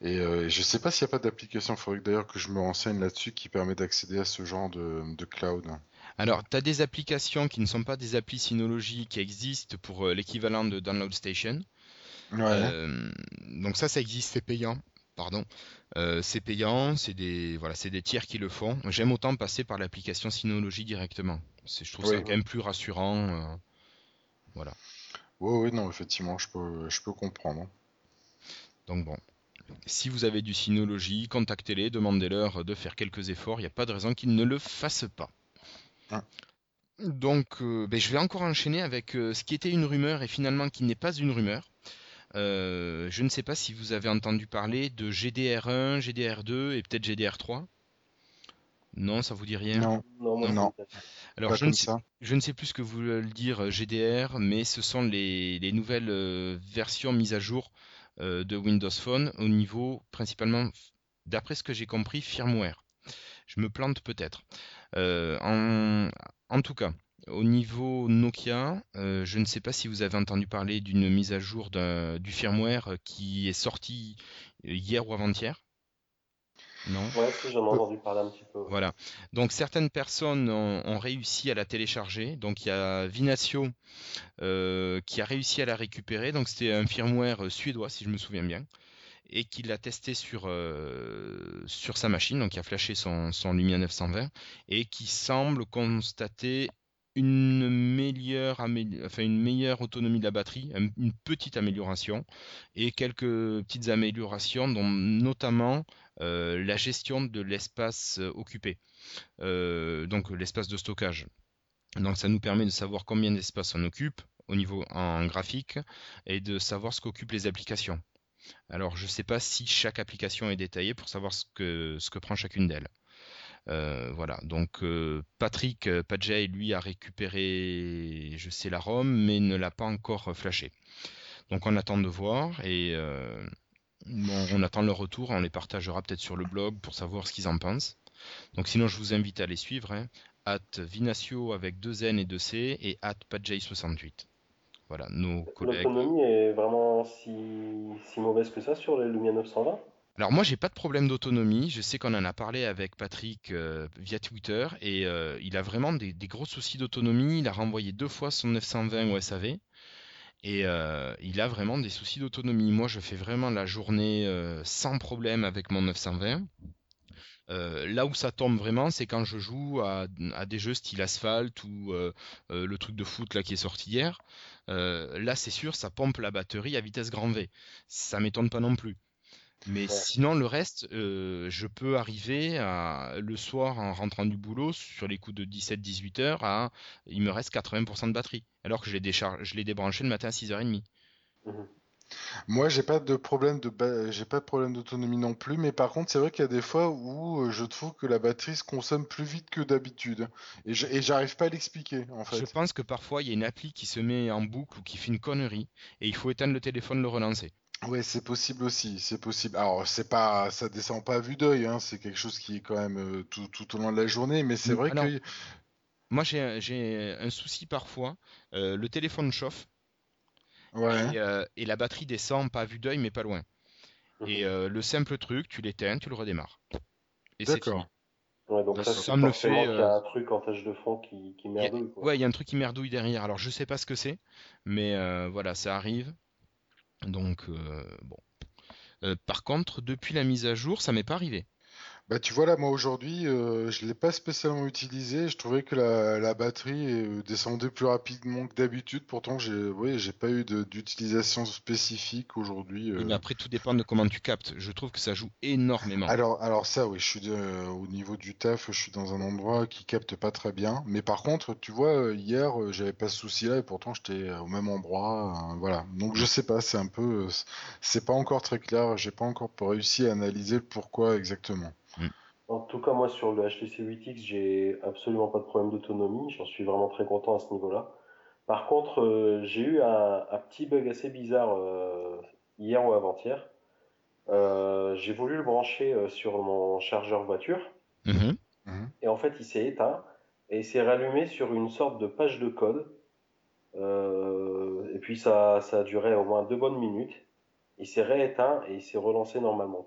NAS. Et euh, je sais pas s'il n'y a pas d'application, il faudrait d'ailleurs que je me renseigne là-dessus qui permet d'accéder à ce genre de, de cloud. Alors, tu as des applications qui ne sont pas des applis Synology qui existent pour euh, l'équivalent de Download Station. Ouais. Euh, donc ça, ça existe, c'est payant. Pardon. Euh, c'est payant, c'est des, voilà, c'est des tiers qui le font. J'aime autant passer par l'application Synology directement. Je trouve ça quand même plus rassurant. euh, voilà. Oui, oui, non, effectivement, je peux, je peux comprendre. Donc bon. Si vous avez du Synology, contactez-les, demandez-leur de faire quelques efforts. Il n'y a pas de raison qu'ils ne le fassent pas. Ah. Donc, euh, ben, je vais encore enchaîner avec euh, ce qui était une rumeur et finalement qui n'est pas une rumeur. Euh, je ne sais pas si vous avez entendu parler de GDR1, GDR2 et peut-être GDR3. Non, ça vous dit rien? Non, Non, Non. Alors, je ne, sais, ça. je ne sais plus ce que vous voulez le dire GDR, mais ce sont les, les nouvelles euh, versions mises à jour euh, de Windows Phone au niveau principalement, d'après ce que j'ai compris, firmware. Je me plante peut-être. Euh, en, en tout cas, au niveau Nokia, euh, je ne sais pas si vous avez entendu parler d'une mise à jour du firmware qui est sorti hier ou avant-hier. Non Ouais, si, j'en ai entendu parler un petit peu. voilà. Donc certaines personnes ont, ont réussi à la télécharger. Donc il y a Vinatio euh, qui a réussi à la récupérer. Donc c'était un firmware euh, suédois, si je me souviens bien, et qui l'a testé sur, euh, sur sa machine, donc qui a flashé son, son Lumia 920, et qui semble constater une meilleure, autonomie de la batterie, une petite amélioration, et quelques petites améliorations, dont notamment euh, la gestion de l'espace euh, occupé, euh, donc l'espace de stockage. Donc ça nous permet de savoir combien d'espace on occupe au niveau en graphique et de savoir ce qu'occupent les applications. Alors je ne sais pas si chaque application est détaillée pour savoir ce que prend chacune d'elles. Euh, voilà, donc euh, Patrick euh, Padjay, lui, a récupéré, je sais, la ROM, mais ne l'a pas encore flashé. Donc on attend de voir et on attend leur retour, on les partagera peut-être sur le blog pour savoir ce qu'ils en pensent. Donc sinon, je vous invite à les suivre, hein, at Vinacio avec deux N et deux C et at Padjay68. Voilà, nos collègues. L'autonomie est vraiment si, si mauvaise que ça sur les Lumia 920 alors moi j'ai pas de problème d'autonomie, je sais qu'on en a parlé avec Patrick euh, via Twitter et euh, il a vraiment des, gros soucis d'autonomie, il a renvoyé deux fois son 920 au SAV et euh, il a vraiment des soucis d'autonomie. Moi je fais vraiment la journée sans problème avec mon 920. là où ça tombe vraiment, c'est quand je joue à, des jeux style asphalte ou le truc de foot là qui est sorti hier. là, c'est sûr, ça pompe la batterie à vitesse grand V. Ça m'étonne pas non plus. Mais sinon, le reste, euh, je peux arriver à, le soir en rentrant du boulot, sur les coups de 17-18 heures, à, il me reste 80% de batterie, alors que je l'ai, débranché le matin à 6h30. Mmh Moi, j'ai pas de problème de j'ai pas de problème d'autonomie non plus, mais par contre, c'est vrai qu'il y a des fois où euh, je trouve que la batterie se consomme plus vite que d'habitude, et, j'arrive pas à l'expliquer en fait. Je pense que parfois il y a une appli qui se met en boucle ou qui fait une connerie, et il faut éteindre le téléphone, le relancer. Ouais, c'est possible aussi, c'est possible. Alors, c'est pas, ça descend pas à vue d'œil, hein, c'est quelque chose qui est quand même euh, tout, tout au long de la journée, mais c'est vrai que. Moi, j'ai un souci parfois. Euh, le téléphone chauffe ouais. et, euh, et, la batterie descend pas à vue d'œil, mais pas loin. Et mhm. le simple truc, tu l'éteins, tu le redémarres. D'accord. Ouais, donc ça, ça me fait. Il y a un truc en tâche de fond qui, qui merdouille. Ouais, il y a un truc qui merdouille derrière. Alors, je sais pas ce que c'est, mais voilà, ça arrive. Donc, euh, bon. Euh, par contre, depuis la mise à jour, ça m'est pas arrivé. Bah tu vois là moi aujourd'hui euh, je l'ai pas spécialement utilisé, je trouvais que la, batterie euh, descendait plus rapidement que d'habitude, pourtant j'ai oui, j'ai pas eu d'utilisation spécifique aujourd'hui. Mais après tout dépend de comment tu captes, je trouve que ça joue énormément. Alors alors ça oui, je suis au niveau du taf, je suis dans un endroit qui capte pas très bien, mais par contre tu vois hier j'avais pas ce souci là et pourtant j'étais au même endroit, voilà. Donc je sais pas, c'est un peu c'est pas encore très clair, j'ai pas encore réussi à analyser le pourquoi exactement. En tout cas, moi, sur le HTC 8X, j'ai absolument pas de problème d'autonomie. J'en suis vraiment très content à ce niveau-là. Par contre, euh, j'ai eu un, petit bug assez bizarre euh, hier ou avant-hier. Euh, j'ai voulu le brancher sur mon chargeur voiture. Mhm. Mhm. Et en fait, il s'est éteint et il s'est rallumé sur une sorte de page de code. et puis, ça, ça a duré au moins deux bonnes minutes. Il s'est rééteint et il s'est relancé normalement.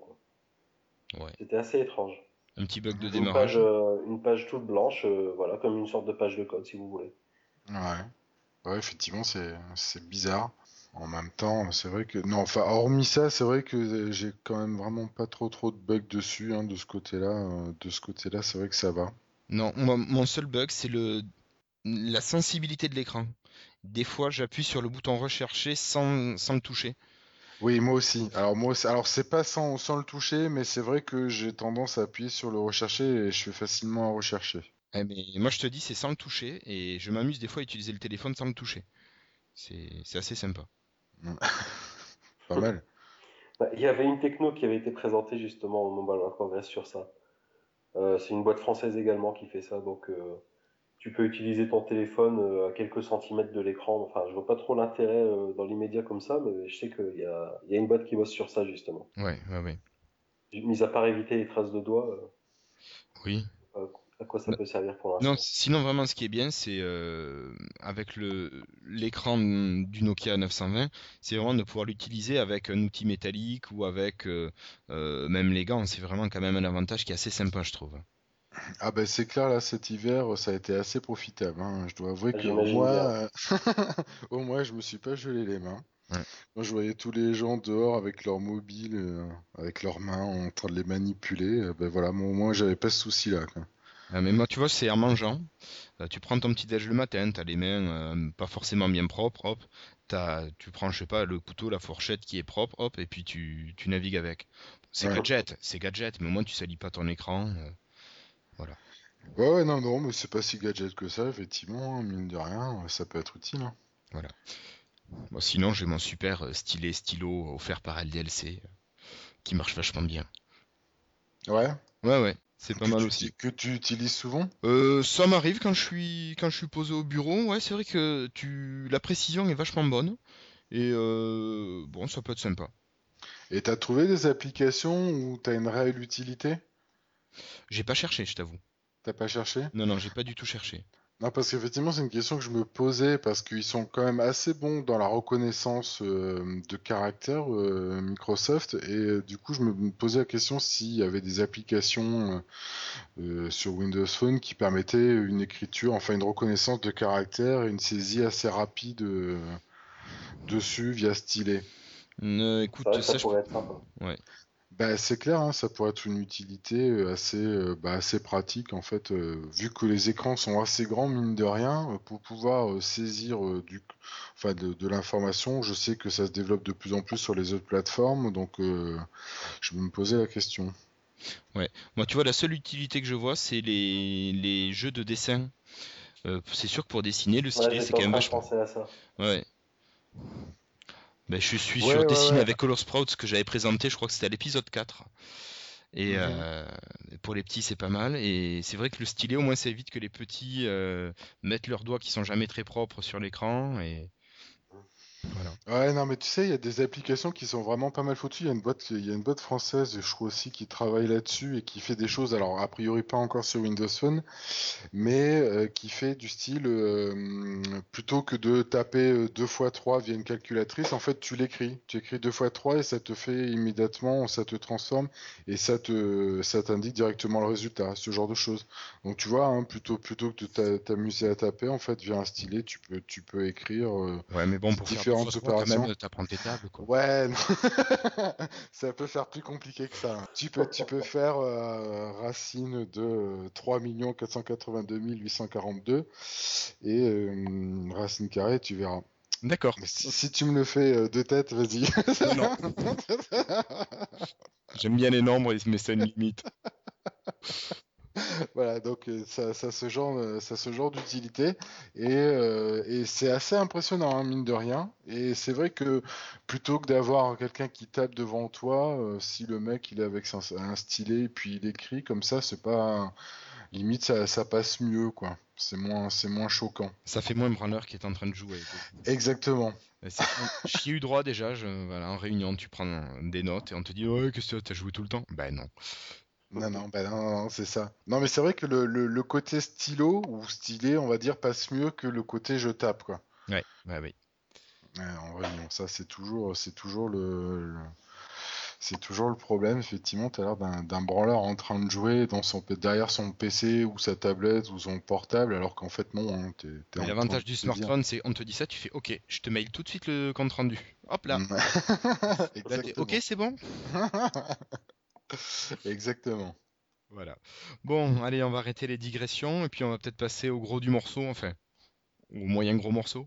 C'était assez étrange. Un petit bug de démarrage. Euh, une page toute blanche, euh, voilà, comme une sorte de page de code si vous voulez. Ouais. Ouais, effectivement, c'est bizarre. En même temps, c'est vrai que non, enfin, hormis ça, c'est vrai que j'ai quand même vraiment pas trop trop de bugs dessus hein, de ce côté-là. Euh, de ce côté-là, c'est vrai que ça va. Non, mon seul bug, c'est le la sensibilité de l'écran. Des fois, j'appuie sur le bouton rechercher sans, sans le toucher. Oui, moi aussi. Alors moi alors c'est pas sans, le toucher, mais c'est vrai que j'ai tendance à appuyer sur le rechercher et je fais facilement à rechercher. Eh ben, moi je te dis c'est sans le toucher et je m'amuse des fois à utiliser le téléphone sans le toucher. C'est assez sympa. pas mal. Bah, il y avait une techno qui avait été présentée justement au Mobile World Congress sur ça. Euh, c'est une boîte française également qui fait ça, donc euh, tu peux utiliser ton téléphone euh, à quelques centimètres de l'écran. Enfin, je vois pas trop l'intérêt euh, dans l'immédiat comme ça, mais je sais qu'il y a, y a une boîte qui bosse sur ça justement. Ouais, ouais, ouais. Mis à part éviter les traces de doigts. Euh, oui. À quoi ça peut servir pour l'instant? Non, sinon vraiment ce qui est bien, c'est avec le l'écran du Nokia 920, c'est vraiment de pouvoir l'utiliser avec un outil métallique ou avec même les gants. C'est vraiment quand même un avantage qui est assez sympa, je trouve. Ah ben c'est clair là cet hiver ça a été assez profitable. Hein. Je dois avouer que moi, au moins je me suis pas gelé les mains. Quand je voyais tous les gens dehors avec leur mobile, euh, avec leurs mains en train de les manipuler, euh, ben voilà, moi, au moins j'avais pas ce souci là. Ah, mais moi, tu vois, c'est en mangeant. Euh, tu prends ton petit déj le matin, t'as les mains euh, pas forcément bien propres, hop. As, tu prends, je sais pas, le couteau, la fourchette qui est propre, hop, et puis tu, tu navigues avec. C'est gadget, c'est gadget, mais au moins tu salis pas ton écran. Euh, voilà. Ouais, ouais, non, non, mais c'est pas si gadget que ça, effectivement, hein, mine de rien, ça peut être utile. Hein. Voilà. sinon, j'ai mon super stylet stylo offert par LDLC qui marche vachement bien. Ouais. Ouais, ouais. C'est pas mal aussi. Que tu utilises souvent? Euh, Ça m'arrive quand je suis quand je suis posé au bureau. Ouais, c'est vrai que tu la précision est vachement bonne et euh, bon, ça peut être sympa. Et t'as trouvé des applications où t'as une réelle utilité? J'ai pas cherché, je t'avoue. T'as pas cherché? Non, non, j'ai pas du tout cherché. Non, parce qu'effectivement, c'est une question que je me posais, parce qu'ils sont quand même assez bons dans la reconnaissance euh, de caractère, euh, Microsoft, et euh, du coup, je me posais la question s'il y avait des applications sur Windows Phone qui permettaient une écriture, enfin une reconnaissance de caractère et une saisie assez rapide dessus via stylet. écoute, ça, pourrait être sympa. Ouais. Bah, c'est clair, hein, ça pourrait être une utilité euh, assez, euh, bah, assez pratique en fait, euh, vu que les écrans sont assez grands, mine de rien, pour pouvoir saisir du, enfin, de, l'information. Je sais que ça se développe de plus en plus sur les autres plateformes, donc je me posais la question. Ouais, moi tu vois, la seule utilité que je vois, c'est les, les jeux de dessin. c'est sûr que pour dessiner, le stylet, c'est quand même vachement. À ça. Ouais. Ben, je suis sur Dessiner avec Color Sprouts que j'avais présenté, je crois que c'était à l'épisode 4. Et mhm. euh, pour les petits, c'est pas mal. Et c'est vrai que le stylet, au moins, ça évite que les petits euh, mettent leurs doigts qui sont jamais très propres sur l'écran. Et Ouais, non, mais tu sais, il y a des applications qui sont vraiment pas mal foutues. Il y a une boîte, il y a une boîte française, je crois aussi, qui travaille là-dessus et qui fait des choses, alors a priori pas encore sur Windows Phone, mais euh, qui fait du style, euh, plutôt que de taper 2 x 3 via une calculatrice, en fait, tu l'écris. Tu écris 2 x 3 et ça te fait immédiatement, ça te transforme et ça te, ça t'indique directement le résultat, ce genre de choses. Donc tu vois, hein, plutôt, plutôt que de t'amuser à taper, en fait, via un stylet, tu peux, tu peux écrire. Euh, ouais, mais bon, pour différentes opérations. Même, tes tables, quoi. Ouais, ça peut faire plus compliqué que ça. Tu peux, tu peux faire euh, racine de 3 482 842 et euh, racine carrée, tu verras. D'accord. Si, tu me le fais euh, de tête, vas-y. J'aime bien les nombres, mais c'est une limite. voilà, donc euh, ça, ça ce genre, euh, ça ce genre d'utilité et, euh, et c'est assez impressionnant, hein, mine de rien. Et c'est vrai que plutôt que d'avoir quelqu'un qui tape devant toi, si le mec il est avec un, stylet et puis il écrit comme ça, c'est pas limite ça, ça, passe mieux quoi. C'est moins, c'est moins choquant. Ça fait moins branleur qui est en train de jouer. Exactement. J'y ai eu droit déjà. Je, voilà, en réunion, tu prends des notes et on te dit ouais, qu'est-ce que tu as joué tout le temps? Ben non. Non, non, bah non, c'est ça. Non, mais c'est vrai que le, le, côté stylo ou stylé, on va dire, passe mieux que le côté je tape, quoi. Ouais, ouais, oui. en vrai, non, ça c'est toujours, c'est toujours le, c'est toujours le problème. Effectivement, tu as l'air d'un branleur en train de jouer dans son, derrière son PC ou sa tablette ou son portable, alors qu'en fait non. Hein, L'avantage du smartphone, c'est on te dit ça, tu fais OK, je te mail tout de suite le compte rendu. Hop là. ok, c'est bon. Exactement. Voilà. Bon, allez, on va arrêter les digressions et puis on va peut-être passer au gros du morceau, enfin. Au moyen gros morceau.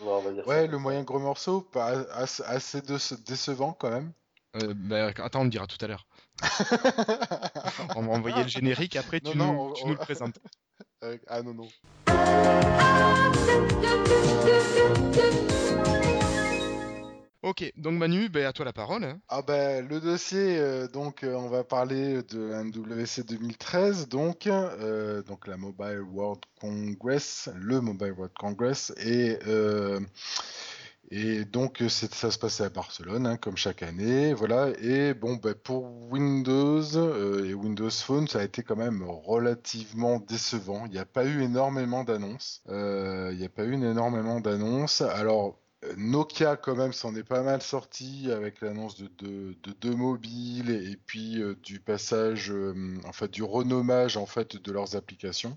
ouais, le moyen gros morceau, pas assez, décevant quand même. Euh, bah, attends, on le dira tout à l'heure. on va envoyer le générique, après tu, nous, tu nous le présentes. ah non, non. Ok, donc Manu, ben, à toi la parole. Hein. Ah ben, le dossier, euh, donc euh, on va parler de MWC 2013, donc, euh, donc la Mobile World Congress, le Mobile World Congress, et, et donc ça se passait à Barcelone, hein, comme chaque année, voilà, et bon, ben, pour Windows et Windows Phone, ça a été quand même relativement décevant, il n'y a pas eu énormément d'annonces, il n'y a pas eu énormément d'annonces, alors Nokia quand même s'en est pas mal sorti avec l'annonce de, deux mobiles et, puis euh, du passage, euh, en fait du renommage en fait de leurs applications.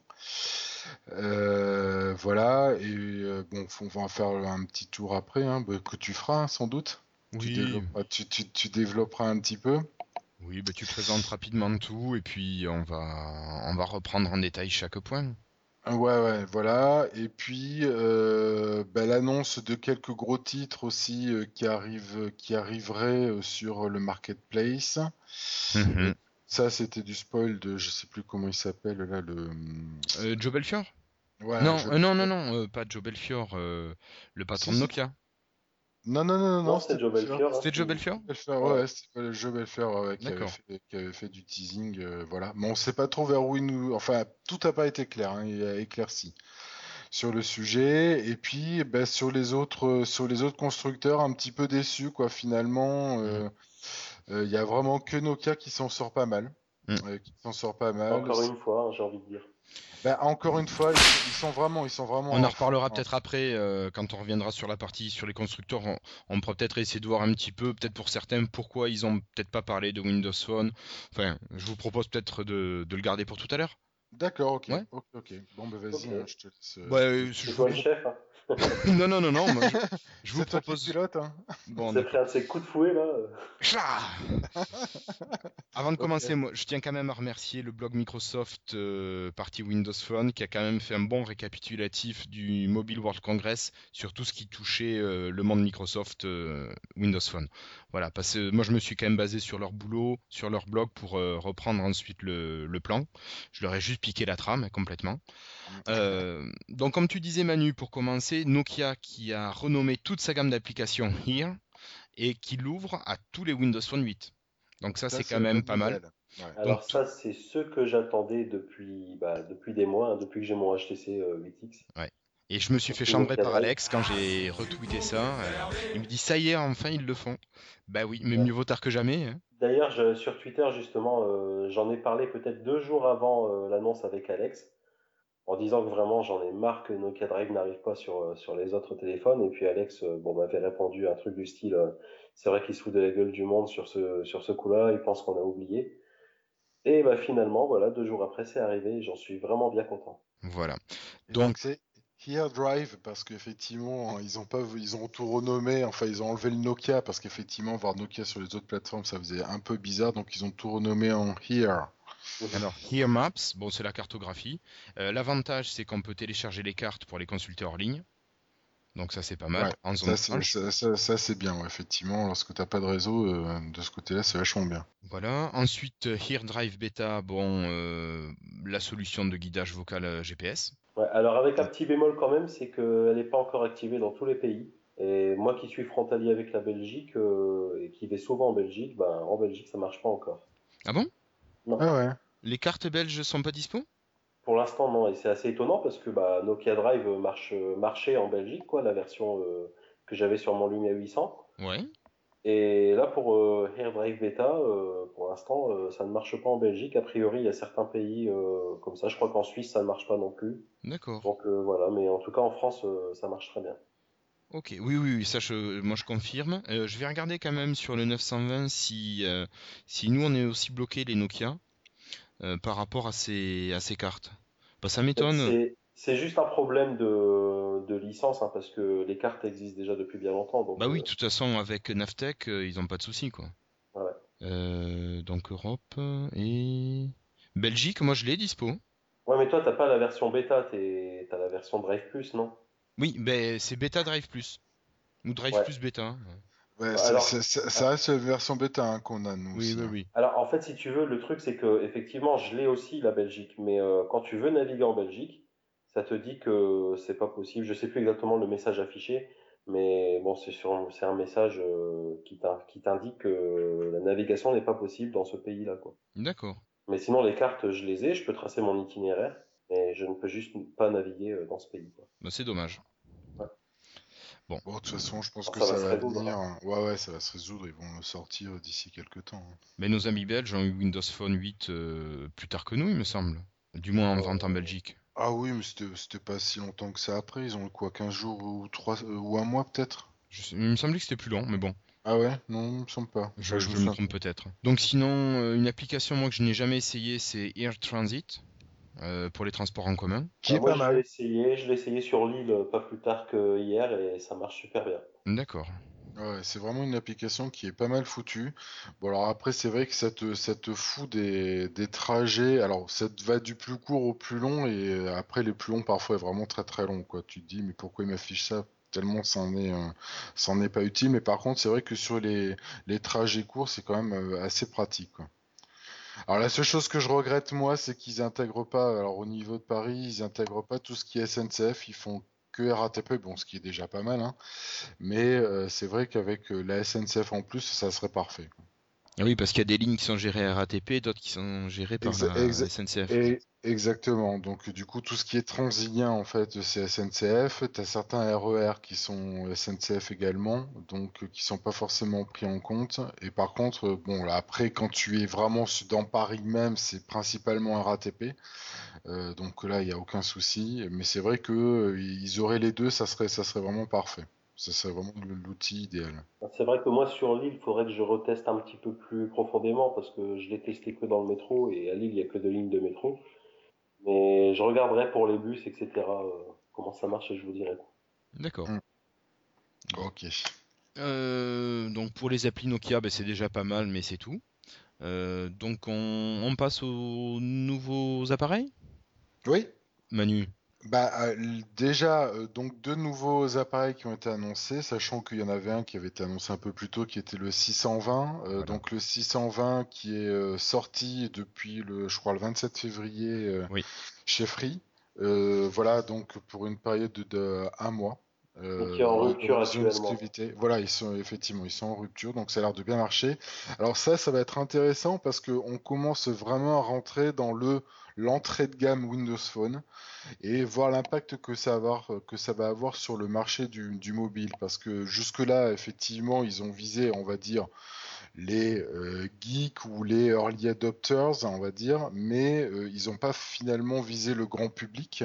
Euh, voilà et bon, on va en faire un petit tour après, hein, bah, que tu feras sans doute. Oui. Tu, développeras, un petit peu. Oui, bah, tu présentes rapidement tout et puis on va, on va reprendre en détail chaque point. Ouais, ouais, voilà. Et puis euh, bah, l'annonce de quelques gros titres aussi euh, qui arrivent, qui arriveraient euh, sur le marketplace. Mhm. Ça, c'était du spoil de, je sais plus comment il s'appelle là, le. Euh, Joe Belfior Ouais, Non, euh, non, non, non, euh, pas Joe Belfior, euh, le patron de. Nokia. Non, non, non, non, Non, c'était Joe Belfior. C'était Joe Belfior Belfior, Ouais. ouais, c'était pas le jeu Belfior qui, avait fait, qui avait fait du teasing, euh, voilà. Mais on sait pas trop vers où il nous... Enfin, tout n'a pas été clair, hein, il a éclairci sur le sujet. Et puis, ben, sur les autres, sur les autres constructeurs, un petit peu déçu, quoi. Finalement, euh, euh, il y a vraiment que Nokia qui s'en sort pas mal. Mm. euh, qui s'en sort pas mal. Encore une fois, j'ai envie de dire. Ben, encore une fois, ils, ils sont vraiment, ils sont vraiment. On en reparlera peut-être après, euh, quand on reviendra sur la partie sur les constructeurs. On, on pourra peut-être essayer de voir un petit peu, peut-être pour certains, pourquoi ils ont peut-être pas parlé de Windows Phone. Enfin, je vous propose peut-être de, de le garder pour tout à l'heure. D'accord, ok, Ouais. ok, ok. Bon, ben vas-y, hein, je te laisse. euh, Bah, euh, je le pro- chef. Hein. Non, non, non, non. moi, je, je vous propose. pilote, hein. Bon, C'est pris un de ces coups de fouet là. Avant de commencer, moi, je tiens quand même à remercier le blog Microsoft euh, partie Windows Phone qui a quand même fait un bon récapitulatif du Mobile World Congress sur tout ce qui touchait euh, le monde Microsoft euh, Windows Phone. Voilà, parce que moi je me suis quand même basé sur leur boulot, sur leur blog pour euh, reprendre ensuite le, le plan. Je leur ai juste piqué la trame complètement. Euh, donc comme tu disais Manu, pour commencer, Nokia qui a renommé toute sa gamme d'applications Here et qui l'ouvre à tous les Windows Phone 8. Donc ça, Ça, c'est quand même pas mal. Ouais. Alors Donc, ça, c'est ce que j'attendais depuis, bah, depuis des mois, hein, depuis que j'ai mon HTC euh, 8X. Et je me suis fait Surtout chambrer par. Alex quand j'ai retweeté ça. Euh, il me dit ça y est, enfin ils le font. Bah oui, mais mieux vaut tard que jamais. hein. D'ailleurs, je- sur Twitter, justement, euh, j'en ai parlé peut-être deux jours avant euh, l'annonce avec Alex, en disant que vraiment j'en ai marre que Nokia Drive n'arrive pas sur, euh, sur les autres téléphones. Et puis Alex euh, bon, m'avait répondu un truc du style euh, c'est vrai qu'il se fout de la gueule du monde sur ce, sur ce coup-là, il pense qu'on a oublié. Et bah, finalement, voilà, deux jours après, c'est arrivé et j'en suis vraiment bien content. Voilà. Donc c'est Here Drive parce qu'effectivement ils ont pas ils ont tout renommé enfin ils ont enlevé le Nokia parce qu'effectivement voir Nokia sur les autres plateformes ça faisait un peu bizarre donc ils ont tout renommé en Here. Alors, Here Maps, bon, c'est la cartographie. Euh, L'avantage, c'est qu'on peut télécharger les cartes pour les consulter hors ligne. Donc ça, c'est pas mal. Ouais, en zone Ça c'est franche. ça, ça- ça, c'est bien ouais, effectivement lorsque t'as pas de réseau euh, de ce côté-là c'est vachement bien. Voilà. Ensuite, euh, Here Drive Beta, bon, euh, la solution de guidage vocal GPS. Ouais, alors avec un petit bémol quand même, c'est qu'elle n'est pas encore activée dans tous les pays. Et moi qui suis frontalier avec la Belgique euh, et qui vais souvent en Belgique, ben, en Belgique ça marche pas encore. Ah bon? Ah ouais. Les cartes belges sont pas dispo? Pour l'instant non, et c'est assez étonnant parce que bah, Nokia Drive marche, marchait en Belgique, quoi, la version euh, que j'avais sur mon Lumia 800. Ouais. Et là pour euh, Air Drive Beta, euh, pour l'instant euh, ça ne marche pas en Belgique. A priori il y a certains pays euh, comme ça, je crois qu'en Suisse ça ne marche pas non plus. D'accord. Donc voilà, mais en tout cas en France ça marche très bien. Ok, oui, oui, oui, ça, je, moi je confirme. Je vais regarder quand même sur le 920 si, si nous on est aussi bloqué les Nokia par rapport à ces, à ces cartes. Bah, ça m'étonne. C'est juste un problème de, de licence, hein, parce que les cartes existent déjà depuis bien longtemps. Donc, Bah oui, euh, de toute façon, avec Navtech, euh, ils ont pas de soucis, quoi. Ouais. Euh, donc Europe et Belgique, moi je l'ai dispo. ouais, mais toi, t'as pas la version bêta, t'as la version Drive Plus, non? Oui, ben c'est Beta Drive Plus. Ou Drive Ouais. Plus Beta. hein. Ouais, Bah, ça- reste la version bêta hein, qu'on a nous Oui, aussi, oui, hein. oui. Alors, en fait, si tu veux, le truc, c'est que effectivement, je l'ai aussi, la Belgique, mais euh, quand tu veux naviguer en Belgique, ça te dit que c'est pas possible. Je sais plus exactement le message affiché, mais bon, c'est sur, c'est un message euh, qui t'in- qui t'indique que la navigation n'est pas possible dans ce pays-là, quoi. D'accord. Mais sinon, les cartes, je les ai, je peux tracer mon itinéraire, mais je ne peux juste pas naviguer euh, dans ce pays, quoi. Bah, c'est dommage. Bon, de toute façon, je pense que ça va résoudre, venir. hein. Ouais, ouais, ça va se résoudre. Ils vont le sortir d'ici quelques temps. hein. Mais nos amis belges ont eu Windows Phone 8 euh, plus tard que nous, il me semble. Du moins en Euh, vente en Belgique. Ah oui, mais c'était c'était pas si longtemps que ça après. Ils ont eu quoi, 15 jours ou, 3, ou un mois peut-être? Je il me semblait que c'était plus long, mais bon, Ah ouais? Non, il me semble pas. je, je me trompe peut-être. Donc sinon, euh, une application moi que je n'ai jamais essayé, c'est Air Transit euh, pour les transports en commun. Qui est Alors, pas moi, je l'ai mal. essayé, je l'ai essayé sur l'île euh, pas plus tard que hier et ça marche super bien. D'accord. Ouais, c'est vraiment une application qui est pas mal foutue. Bon, alors après, c'est vrai que ça te, fout des, trajets. Alors, ça va du plus court au plus long, et euh, après, les plus longs, parfois, est vraiment très très long, quoi. Tu te dis, mais pourquoi il m'affiche ça? Tellement ça n'en est, euh, est pas utile. Mais par contre, c'est vrai que sur les, trajets courts, c'est quand même euh, assez pratique. Alors, la seule chose que je regrette, moi, c'est qu'ils intègrent pas, alors au niveau de Paris, ils intègrent pas tout ce qui est SNCF. Ils font que RATP, bon, ce qui est déjà pas mal, hein. mais euh, c'est vrai qu'avec euh, la SNCF en plus, ça serait parfait. Oui, parce qu'il y a des lignes qui sont gérées RATP et d'autres qui sont gérées par la SNCF. exactement. Donc du coup, tout ce qui est transilien en fait, c'est SNCF. Tu as certains RER e qui sont SNCF également, donc euh, qui sont pas forcément pris en compte. Et par contre, bon, là, après, quand tu es vraiment dans Paris même, c'est principalement RATP. Euh, donc là, il n'y a aucun souci. Mais c'est vrai que euh, ils auraient les deux, ça serait, ça serait vraiment parfait. Ça serait vraiment l'outil idéal. C'est vrai que moi, sur l'île, il faudrait que je reteste un petit peu plus profondément parce que je l'ai testé que dans le métro et à Lille, il n'y a que deux lignes de métro. Mais je regarderai pour les bus, etc. Euh, comment ça marche et je vous dirai. D'accord. Mm. Ok. donc pour les applis Nokia, ben, c'est déjà pas mal, mais c'est tout. donc on passe aux nouveaux appareils? Oui. Manu. Bah, euh, déjà, euh, donc deux nouveaux appareils qui ont été annoncés, sachant qu'il y en avait un qui avait été annoncé un peu plus tôt, qui était le 620. Euh, donc le 620 qui est sorti depuis le, je crois, le 27 février chez Free. voilà, donc pour une période de, un mois. Donc il est en rupture actuellement. Voilà, ils sont effectivement, ils sont en rupture, donc ça a l'air de bien marcher. Alors ça, ça va être intéressant parce qu'on commence vraiment à rentrer dans le l'entrée de gamme Windows Phone et voir l'impact que ça va avoir, que ça va avoir sur le marché du, mobile. Parce que jusque-là, effectivement, ils ont visé, on va dire, les euh, geeks ou les early adopters, on va dire, mais euh, ils n'ont pas finalement visé le grand public.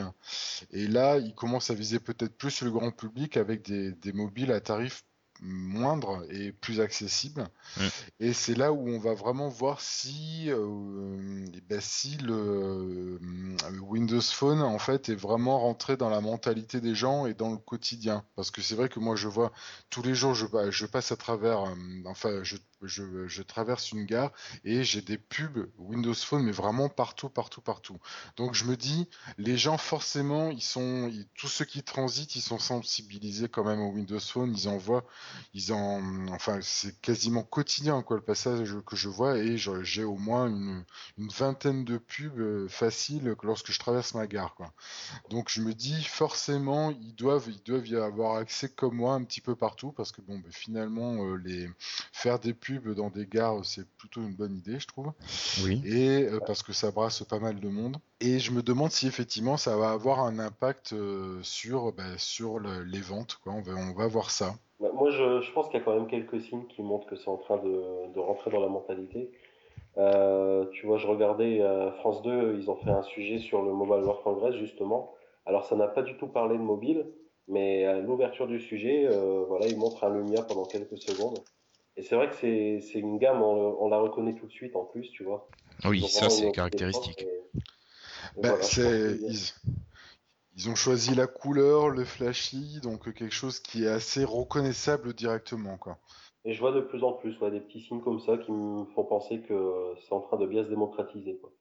Et là, ils commencent à viser peut-être plus le grand public avec des, des mobiles à tarif moindre et plus accessible. Mm. Et c'est là où on va vraiment voir si, euh, eh ben, si le Windows Phone en fait est vraiment rentré dans la mentalité des gens et dans le quotidien. Parce que c'est vrai que moi je vois tous les jours, je, je passe à travers, euh, enfin je je, traverse une gare et j'ai des pubs Windows Phone, mais vraiment partout, partout, partout. Donc je me dis, les gens forcément, ils sont, tous ceux qui transitent, ils sont sensibilisés quand même au Windows Phone. Ils en voient, ils en, enfin c'est quasiment quotidien quoi le passage que je vois et j'ai au moins une, vingtaine de pubs euh, faciles lorsque je traverse ma gare quoi. Donc je me dis forcément, ils doivent, ils doivent y avoir accès comme moi un petit peu partout parce que bon, ben, finalement euh, les faire des pubs dans des gares, c'est plutôt une bonne idée, je trouve. Oui. Et euh, parce que ça brasse pas mal de monde. Et je me demande si effectivement ça va avoir un impact euh, sur, bah, sur les ventes. Quoi. On, va, on va voir ça. Bah, moi, je, je, pense qu'il y a quand même quelques signes qui montrent que c'est en train de, de, rentrer dans la mentalité. Euh, tu vois, je regardais France 2, ils ont fait un sujet sur le Mobile World Congress, justement. Alors, ça n'a pas du tout parlé de mobile, mais à l'ouverture du sujet, voilà, ils montrent un Lumia pendant quelques secondes. Et c'est vrai que c'est une gamme, on, la reconnaît tout de suite en plus, tu vois. Oui, ça c'est caractéristique. Bah, ils, ont choisi la couleur, le flashy, donc quelque chose qui est assez reconnaissable directement, quoi. Et je vois de plus en plus des petits signes comme ça qui me font penser que c'est en train de bien se démocratiser. Quoi.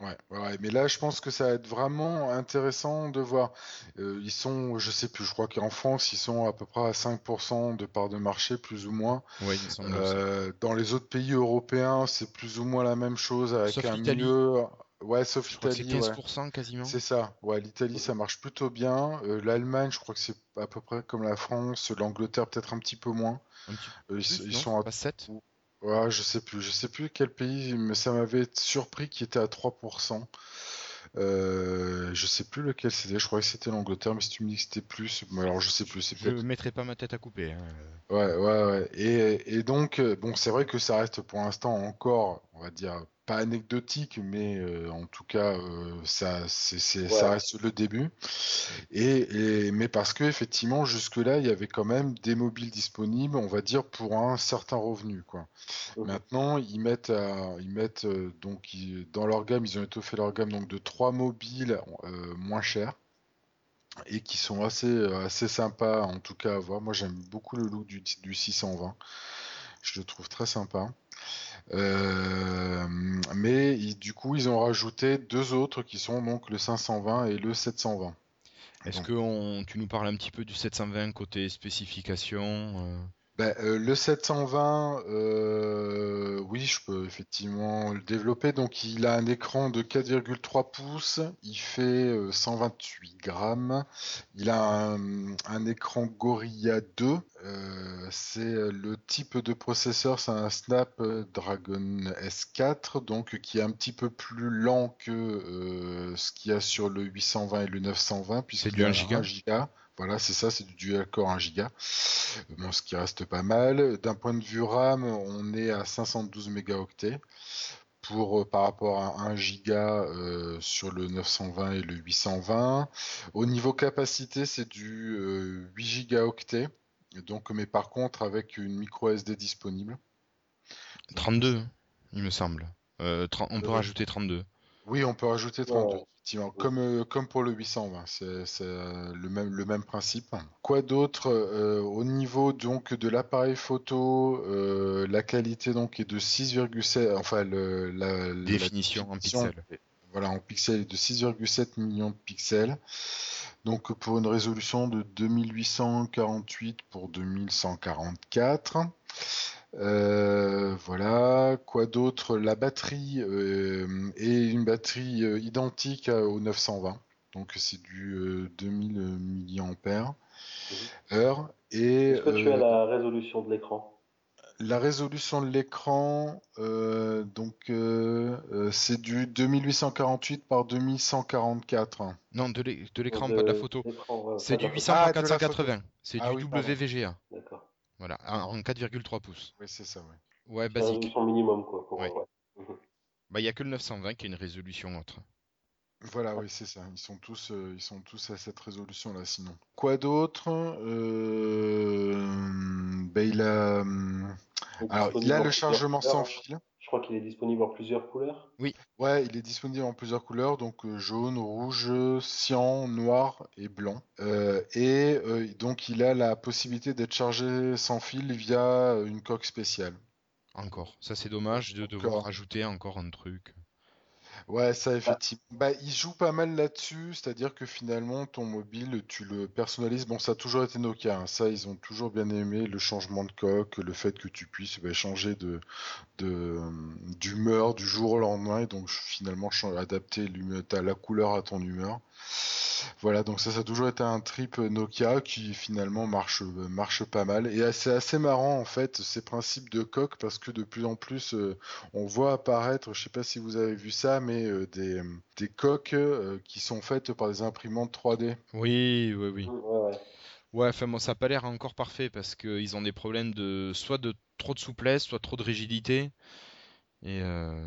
Ouais, ouais, mais là, je pense que ça va être vraiment intéressant de voir. Euh, ils sont, je sais plus, je crois qu'en France, ils sont à peu près à 5% de part de marché, plus ou moins. Ouais, ils sont euh, dans les autres pays européens, c'est plus ou moins la même chose avec sauf un milieu. Ouais, sauf l'Italie. C'est 15% quasiment. C'est ça. Ouais, l'Italie, ça marche plutôt bien. Euh, L'Allemagne, je crois que c'est à peu près comme la France. L'Angleterre, peut-être un petit peu moins. Un petit peu ils, sont à 7 Ouais, je sais plus, je sais plus quel pays, mais ça m'avait surpris qu'il était à 3%. Euh, je sais plus lequel c'était, je croyais que c'était l'Angleterre, mais si tu me dis que c'était plus, alors je sais plus. C'est je mettrai pas ma tête à couper. Hein. Ouais, ouais, ouais. Et, et donc, euh, bon, c'est vrai que ça reste pour l'instant encore, on va dire, pas anecdotique, mais euh, en tout cas, euh, ça, c'est, ça reste le début. Et, mais parce que effectivement, jusque-là, il y avait quand même des mobiles disponibles, on va dire pour un certain revenu, quoi. Maintenant, ils mettent, ils mettent euh, donc dans leur gamme, ils ont étoffé leur gamme donc de trois mobiles moins chers. et qui sont assez, assez sympas en tout cas à voir. Moi j'aime beaucoup le look du, du 620. Je le trouve très sympa. Euh, mais du coup, ils ont rajouté deux autres qui sont donc le 520 et le 720. Est-ce que tu nous parles un petit peu du 720 côté spécification ben, euh, le 720, euh, oui, je peux effectivement le développer. Donc, il a un écran de 4,3 pouces, il fait 128 euh, grammes. Il a un, écran Gorilla 2. c'est le type de processeur, c'est un Snapdragon S4, donc qui est un petit peu plus lent que ce qu'il y a sur le 820 et le 920, c'est du 1 giga. Voilà, c'est ça, c'est du dual core 1 Go. Bon, ce qui reste pas mal. D'un point de vue RAM, on est à 512 mégaoctets pour euh, par rapport à 1 Go euh, sur le 920 et le 820. Au niveau capacité, c'est du 8 euh, gigaoctets. Donc, mais par contre, avec une micro SD disponible. 32, il me semble. on peut rajouter 32. Oui, on peut rajouter 32. Comme, euh, comme pour le 820, c'est euh, le, même, le même principe. Quoi d'autre euh, Au niveau donc de l'appareil photo, la qualité donc est de 6,7, enfin la, définition, en pixels. Voilà, en pixels de 6,7 millions de pixels. Donc pour une résolution de 2848 pour 2144. Euh, voilà, quoi d'autre? La batterie euh, est une batterie euh, identique au 920, donc c'est du 2000 mAh. Heure, et, Est-ce que tu as la résolution de l'écran? La résolution de l'écran, donc c'est du 2848 par 2144. Non, de l'écran, pas de la photo. c'est du 800 par 480. C'est ah du WVGA. D'accord. Voilà, en 4,3 pouces. Oui, c'est ça, ouais. Ouais, basique. Résolution minimum, quoi. Bah, il n'y a que le 920 qui a une résolution autre. Voilà, oui, c'est ça. Ils sont tous, euh, ils sont tous à cette résolution-là, sinon. Quoi d'autre? Euh... bah, il a, alors, il a le chargement sans fil. Je crois qu'il est disponible en plusieurs couleurs. Oui. Ouais, il est disponible en plusieurs couleurs, donc euh, jaune, rouge, cyan, noir et blanc. Euh, et euh, donc il a la possibilité d'être chargé sans fil via une coque spéciale. Encore. Ça c'est dommage de devoir rajouter encore un truc. Ouais, ça effectivement. Bah, il joue pas mal là-dessus, c'est-à-dire que finalement, ton mobile, tu le personnalises. Bon, ça a toujours été Nokia, hein. ça, ils ont toujours bien aimé le changement de coque, le fait que tu puisses bah, changer de, d'humeur du jour au lendemain, et donc finalement adapter la couleur à ton humeur. Voilà, donc ça, ça a toujours été un trip Nokia qui finalement marche, marche pas mal. Et c'est assez marrant en fait ces principes de coque parce que de plus en plus euh, on voit apparaître, je sais pas si vous avez vu ça, mais euh, des, des coques euh, qui sont faites par des imprimantes 3D. Oui, oui, oui. Ouais, enfin bon, ça n'a pas l'air encore parfait parce qu'ils ont des problèmes de soit de trop de souplesse, soit trop de rigidité. Et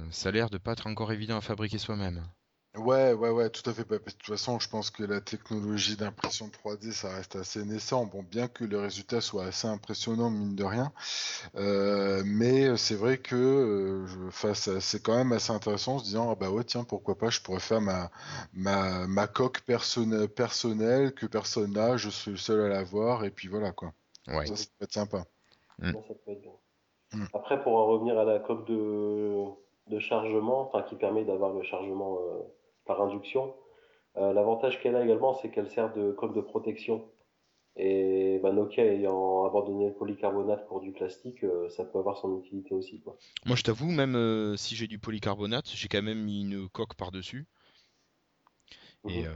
ça a l'air de pas être encore évident à fabriquer soi-même. Ouais, ouais, ouais, tout à fait. Bah, de toute façon, je pense que la technologie d'impression 3D, ça reste assez naissant. Bon, bien que le résultat soit assez impressionnant, mine de rien. Euh, mais euh, c'est vrai que euh, c'est quand même assez intéressant en se disant, ah bah ouais, tiens, pourquoi pas, je pourrais faire ma, ma, ma coque personnelle que personne n'a, je suis le seul à l'avoir, et puis voilà, quoi. Ouais. Ça, ça peut être sympa. Mm. Ça peut être bien. Mm. Après, pour en revenir à la coque de, de chargement, enfin, qui permet d'avoir le chargement par induction. Euh, l'avantage qu'elle a également, c'est qu'elle sert de coque de protection. Et bah, Nokia ayant abandonné le polycarbonate pour du plastique, euh, ça peut avoir son utilité aussi. Quoi. Moi, je t'avoue, même euh, si j'ai du polycarbonate, j'ai quand même mis une coque par-dessus. Et mhm.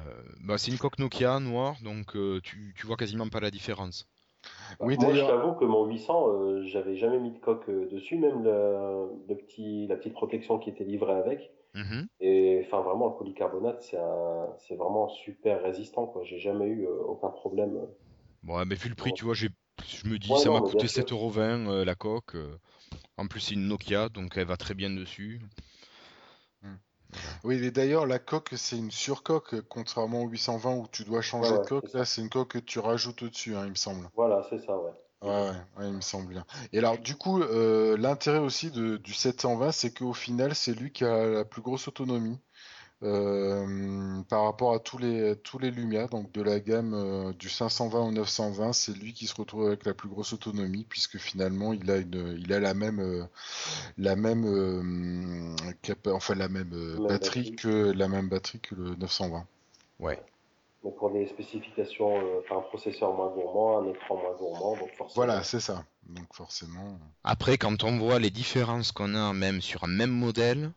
bah, c'est une coque Nokia noire, donc tu, tu vois quasiment pas la différence. oui, moi, je t'avoue que mon 800, j'avais jamais mis de coque dessus, même le, petit, la petite protection qui était livrée avec. Mhm. Et enfin, vraiment, le polycarbonate, c'est vraiment super résistant. quoi. J'ai jamais eu euh, aucun problème. Bon, mais vu le prix, tu vois, je me dis, ça m'a coûté 7,20€ euh, la coque. Euh. En plus, c'est une Nokia, donc elle va très bien dessus. Hmm. Oui, et d'ailleurs, la coque, c'est une surcoque, contrairement au 820 où tu dois changer de coque. Là, c'est une coque que tu rajoutes au-dessus, hein, il me semble. Voilà, c'est ça, ouais. Ouais, ouais, il me semble bien. Et alors, du coup, euh, l'intérêt aussi de, du 720, c'est qu'au final, c'est lui qui a la plus grosse autonomie. Euh, par rapport à tous les tous les Lumia, donc de la gamme euh, du 520 au 920, c'est lui qui se retrouve avec la plus grosse autonomie puisque finalement il a une il a la même la même enfin la même batterie, que la même batterie que le 920. Ouais. Donc pour des spécifications, un processeur moins gourmand, un écran moins gourmand, donc forcément. Voilà, c'est ça. Donc forcément. Après, quand on voit les différences qu'on a même sur un même modèle,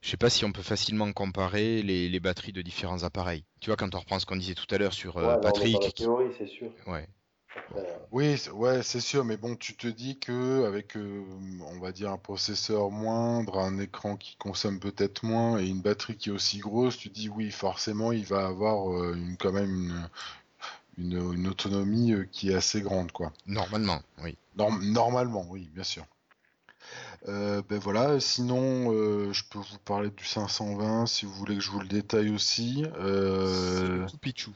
je sais pas si on peut facilement comparer les, batteries de différents appareils. Tu vois, quand on reprend ce qu'on disait tout à l'heure sur euh, Patrick. la théorie, c'est sûr. Ouais. Oui, ouais, c'est sûr, mais bon, tu te dis que avec, euh, on va dire, un processeur moindre, un écran qui consomme peut-être moins et une batterie qui est aussi grosse, tu dis oui, forcément, il va avoir euh, une, quand même une, une, autonomie qui est assez grande, quoi. Normalement, oui. normalement, oui, bien sûr. Euh, ben voilà, sinon euh, je peux vous parler du 520 si vous voulez que je vous le détaille aussi. Euh, pichou.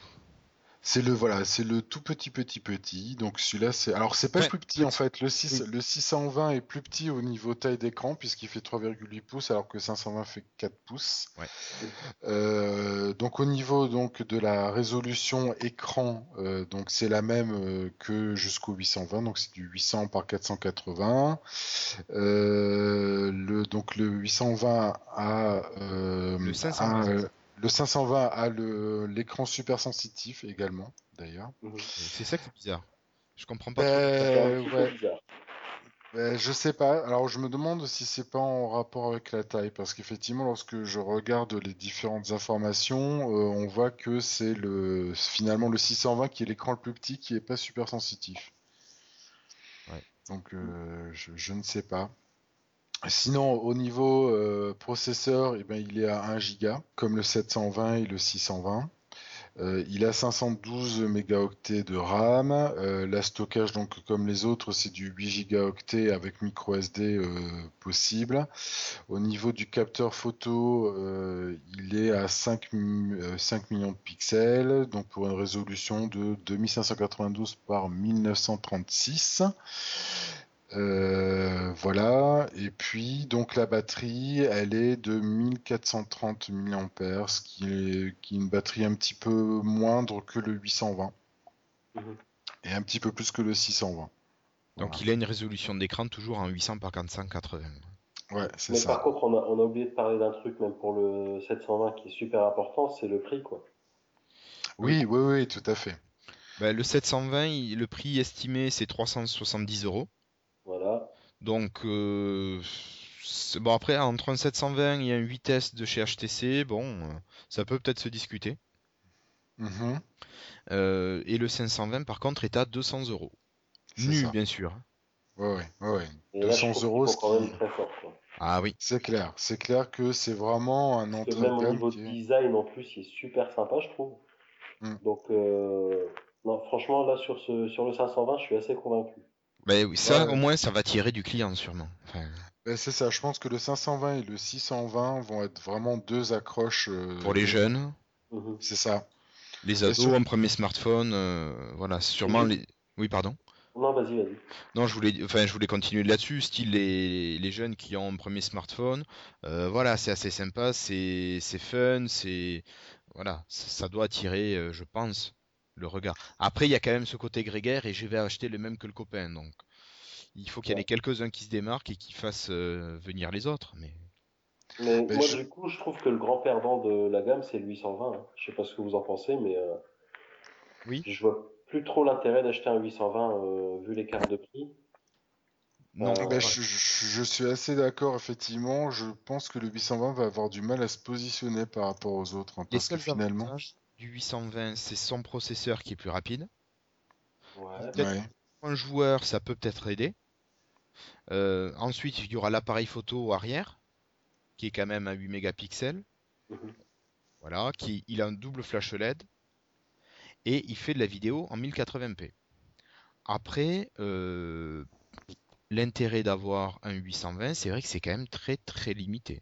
C'est le voilà, c'est le tout petit petit petit. Donc celui-là c'est alors c'est pas plus petit, en fait. Le 6 le 620 est plus petit au niveau taille d'écran puisqu'il fait 3,8 pouces alors que 520 fait 4 pouces. Euh, donc au niveau donc de la résolution écran, euh, donc c'est la même euh, que jusqu'au 820, donc c'est du 800 par 480. le donc le 820 a le 520. Le 520 a l'écran super sensitif également, d'ailleurs. Mhm. C'est ça qui est bizarre. Je comprends pas. Ben, ouais. Ben, je sais pas. Alors je me demande si c'est pas en rapport avec la taille, parce qu'effectivement, lorsque je regarde les différentes informations, euh, on voit que c'est le finalement le 620 qui est l'écran le plus petit, qui est pas super sensitif. Ouais. Donc euh, je, ne sais pas. Sinon, au niveau euh, processeur, eh ben, il est à 1 Go, comme le 720 et le 620. Euh, il a 512 mégaoctets de RAM. Euh, la stockage, donc comme les autres, c'est du 8 gigaoctets avec micro SD possible. Au niveau du capteur photo, il est à 5, 5, millions de pixels, donc pour une résolution de 2592 par 1936. Euh, voilà, et puis donc la batterie, elle est de 1430 mAh, ce qui est, qui est une batterie un petit peu moindre que le 820 mhm. et un petit peu plus que le 620. Donc il a une résolution d'écran toujours en 800 par 480. Ouais, c'est Mais par contre, on a, on a oublié de parler d'un truc même pour le 720 qui est super important, c'est le prix quoi. Oui, oui, oui, tout à fait. Ben, le 720, le prix estimé c'est 370 euros. Donc, euh, bon, après, entre un 720 et un 8S de chez HTC, bon, euh, ça peut peut-être se discuter. Mhm. Euh, et le 520, par contre, est à 200 euros. Nu, bien sûr. Ouais, ouais, ouais. 200 euros, Ah oui. C'est clair, c'est clair que c'est vraiment un entrée Même au niveau de design, en plus, il est super sympa, je trouve. Mm. Donc, non, franchement, là, sur, ce, sur le 520, je suis assez convaincu. Ben oui, ça, au moins, ça va tirer du client, sûrement. Ben, c'est ça, je pense que le 520 et le 620 vont être vraiment deux accroches. Euh, Pour les jeunes. Mhm. C'est ça. Les ados, un premier smartphone, euh, voilà, sûrement les. Oui, pardon. Non, vas-y, vas-y. Non, je voulais, enfin, je voulais continuer là-dessus, style les, les jeunes qui ont un premier smartphone. Euh, voilà, c'est assez sympa, c'est fun, c'est voilà, ça, doit attirer, je pense, le regard. Après, il y a quand même ce côté grégaire et je vais acheter le même que le copain. Donc, il faut qu'il y en ait quelques-uns qui se démarquent et qui fassent euh, venir les autres. Mais, mais, moi, du coup, je trouve que le grand perdant de la gamme, c'est le 820. Hein. Je sais pas ce que vous en pensez, mais euh, oui. je vois plus trop l'intérêt d'acheter un 820 euh, vu les cartes de prix. Non, ben, je, je, suis assez d'accord, effectivement. Je pense que le 820 va avoir du mal à se positionner par rapport aux autres. Hein, parce que finalement du 820, c'est son processeur qui est plus rapide. Ouais. Un joueur, ça peut peut-être aider. Euh, ensuite, il y aura l'appareil photo arrière, qui est quand même à 8 mégapixels. Mhm. Voilà, qui, il a un double flash LED. Et il fait de la vidéo en 1080p. Après, euh, l'intérêt d'avoir un 820, c'est vrai que c'est quand même très très limité.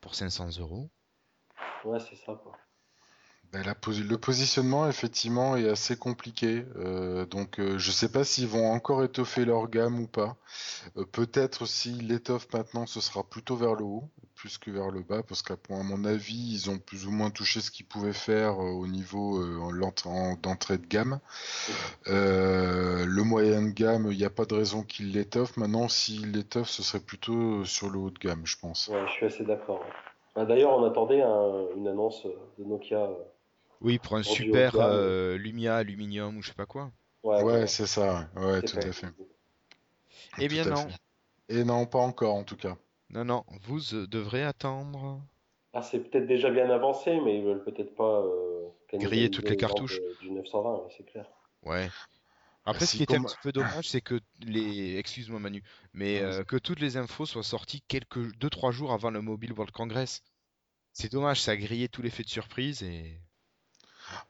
Pour 500 euros. Ouais, c'est ça quoi. Ben, le positionnement, effectivement, est assez compliqué. Euh, donc, euh, je ne sais pas s'ils vont encore étoffer leur gamme ou pas. Euh, peut-être si l'étoffe maintenant, ce sera plutôt vers le haut, plus que vers le bas, parce qu'à mon avis, ils ont plus ou moins touché ce qu'ils pouvaient faire au niveau d'entrée de gamme. le moyen de gamme, il n'y a pas de raison qu'ils l'étoffent. Maintenant, s'ils l'étoffent, ce serait plutôt sur le haut de gamme, je pense. Ouais, je suis assez d'accord. Bah, d'ailleurs, on attendait une annonce de Nokia. Oui, pour un super Lumia aluminium ou je sais pas quoi. Ouais, c'est ça. Ouais, tout à fait. Eh bien non. Et non, pas encore en tout cas. Non, non, vous euh, devrez attendre. Ah, c'est peut-être déjà bien avancé, mais ils veulent peut-être pas euh, griller toutes les cartouches. Du 920, c'est clair. Ouais. Après, bah, ce qui était un petit peu dommage, c'est que les, excuse-moi Manu, mais euh, que toutes les infos soient sorties quelques deux trois jours avant le Mobile World Congress. C'est dommage, ça a grillé tout l'effet de surprise et.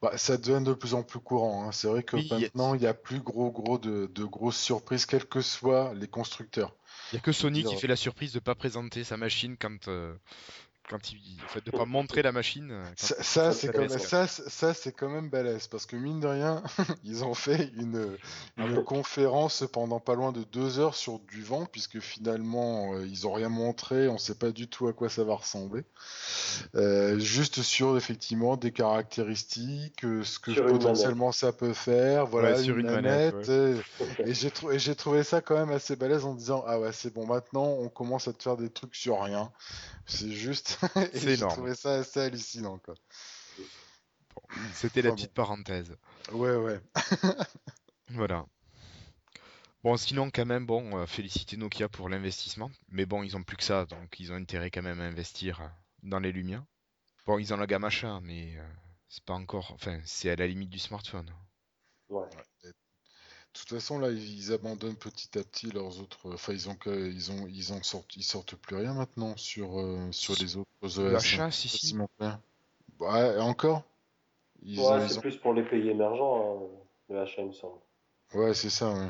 Bah, ça devient de plus en plus courant. Hein. C'est vrai que maintenant, il y a plus gros gros de, de grosses surprises, quels que soient les constructeurs. Il n'y a que Sony qui fait la surprise de ne pas présenter sa machine quand, euh, quand il fait de pas montrer la machine. Euh, ça, c'est quand, même, ça, ça c'est quand même balèze parce que mine de rien, ils ont fait une, une conférence pendant pas loin de deux heures sur du vent puisque finalement euh, ils ont rien montré, on sait pas du tout à quoi ça va ressembler. Euh, juste sur effectivement des caractéristiques, ce que potentiellement ça peut faire, voilà sur une, manette. Et, j'ai trouvé, j'ai trouvé ça quand même assez balèze en disant ah ouais c'est bon maintenant on commence à te faire des trucs sur rien. C'est juste. C'est énorme. J'ai trouvé ça assez hallucinant, quoi. C'était la petite parenthèse. Ouais, ouais. voilà. Bon, sinon, quand même, bon, euh, féliciter Nokia pour l'investissement. Mais bon, ils ont plus que ça, donc ils ont intérêt quand même à investir dans les lumières. Bon, ils ont la gamme achat, mais euh, c'est pas encore. Enfin, c'est à la limite du smartphone. Ouais. De toute façon, là, ils abandonnent petit à petit leurs autres. Enfin, ils ont, ils ont, ils ont sortent, ils sortent plus rien maintenant sur, euh, sur les autres OS. L'achat, si, si. Ouais, encore? Ouais, c'est plus pour les pays émergents, hein, le achat, il me semble. Ouais, c'est ça, ouais.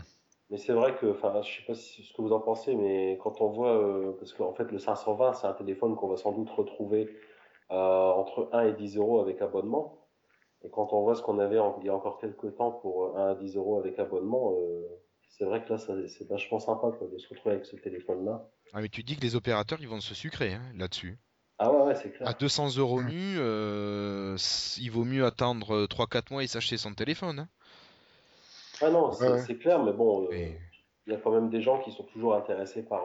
Mais c'est vrai que, enfin, je sais pas ce que vous en pensez, mais quand on voit, euh, parce qu'en fait, le 520, c'est un téléphone qu'on va sans doute retrouver euh, entre 1 et 10 euros avec abonnement. Et quand on voit ce qu'on avait il y a encore quelques temps pour 1 à 10 euros avec abonnement, euh, c'est vrai que là, c'est vachement sympa de se retrouver avec ce téléphone-là. Ah, mais tu dis que les opérateurs, ils vont se sucrer hein, là-dessus. Ah ouais, ouais c'est clair. À 200 euros nu, euh, il vaut mieux attendre 3-4 euh, mois et s'acheter son téléphone. Hein. Ah non, c'est clair, mais bon, il y a quand même des gens qui sont toujours intéressés par,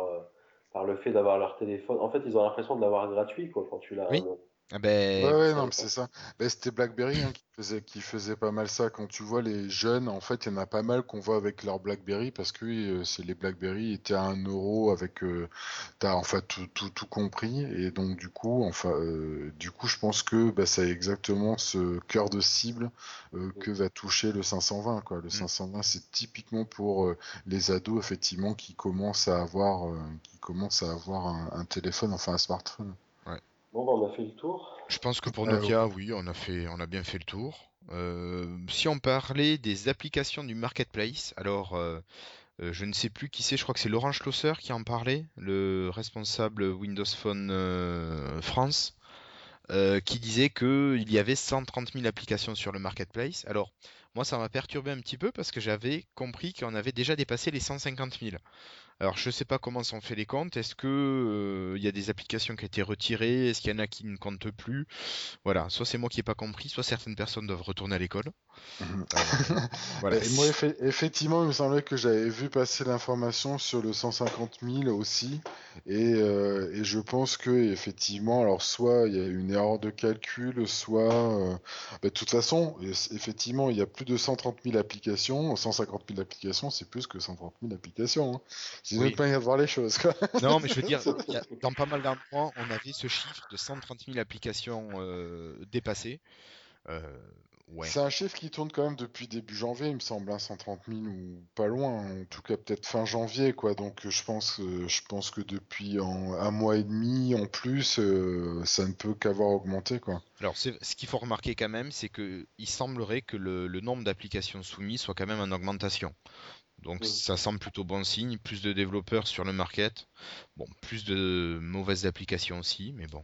par le fait d'avoir leur téléphone. En fait, ils ont l'impression de l'avoir gratuit quoi, quand tu l'as. Oui. Ah ben... Ouais, ouais, non, mais c'est ça. Ben, c'était BlackBerry hein, qui, faisait, qui faisait pas mal ça. Quand tu vois les jeunes, en fait, il y en a pas mal qu'on voit avec leur BlackBerry parce que euh, c'est les BlackBerry étaient à 1 euro avec. Euh, T'as en fait tout, tout, tout, compris. Et donc, du coup, enfin, euh, du coup, je pense que bah, c'est exactement ce cœur de cible euh, que va toucher le 520. Quoi. Le 520, mm. c'est typiquement pour les ados, effectivement, qui commencent à avoir, qui commencent à avoir un, un téléphone, enfin un smartphone. Bon, bah, on a fait le tour. Je pense que pour euh, Nokia, oui, on a fait, on a bien fait le tour. Euh, si on parlait des applications du marketplace, alors euh, je ne sais plus qui c'est, je crois que c'est Laurent Schlosser qui en parlait, le responsable Windows Phone France, qui disait qu'il y avait 130 000 applications sur le marketplace. Alors, moi, ça m'a perturbé un petit peu parce que j'avais compris qu'on avait déjà dépassé les 150 000. Alors, je ne sais pas comment sont fait les comptes. Est-ce que euh, il y a des applications qui ont été retirées? Est-ce qu'il y en a qui ne comptent plus? Voilà. Soit c'est moi qui n'ai pas compris, soit certaines personnes doivent retourner à l'école. Mhm. Euh, voilà. Et moi, effectivement, il me semblait que j'avais vu passer l'information sur le 150 000 aussi, et, euh, et, je pense que effectivement, alors soit il y a une erreur de calcul, soit, bah, de toute façon, effectivement, il y a plus de 130 000 applications. 150 000 applications, c'est plus que 130 000 applications. Hein. C'est une autre manière de voir les choses. Quoi. Non, mais je veux dire, dans pas mal d'endroits, on avait ce chiffre de 130 000 applications euh, dépassées. Euh, c'est un chiffre qui tourne quand même depuis début janvier, il me semble, 130 hein, 000 ou pas loin, en tout cas peut-être fin janvier, quoi. Donc je pense, je pense que depuis un mois et demi en plus, euh, ça ne peut qu'avoir augmenté, quoi. Alors ce qu'il faut remarquer quand même, c'est que il semblerait que le, nombre d'applications soumises soit quand même en augmentation. Donc ça semble plutôt bon signe, plus de développeurs sur le market, bon, plus de mauvaises applications aussi, mais bon,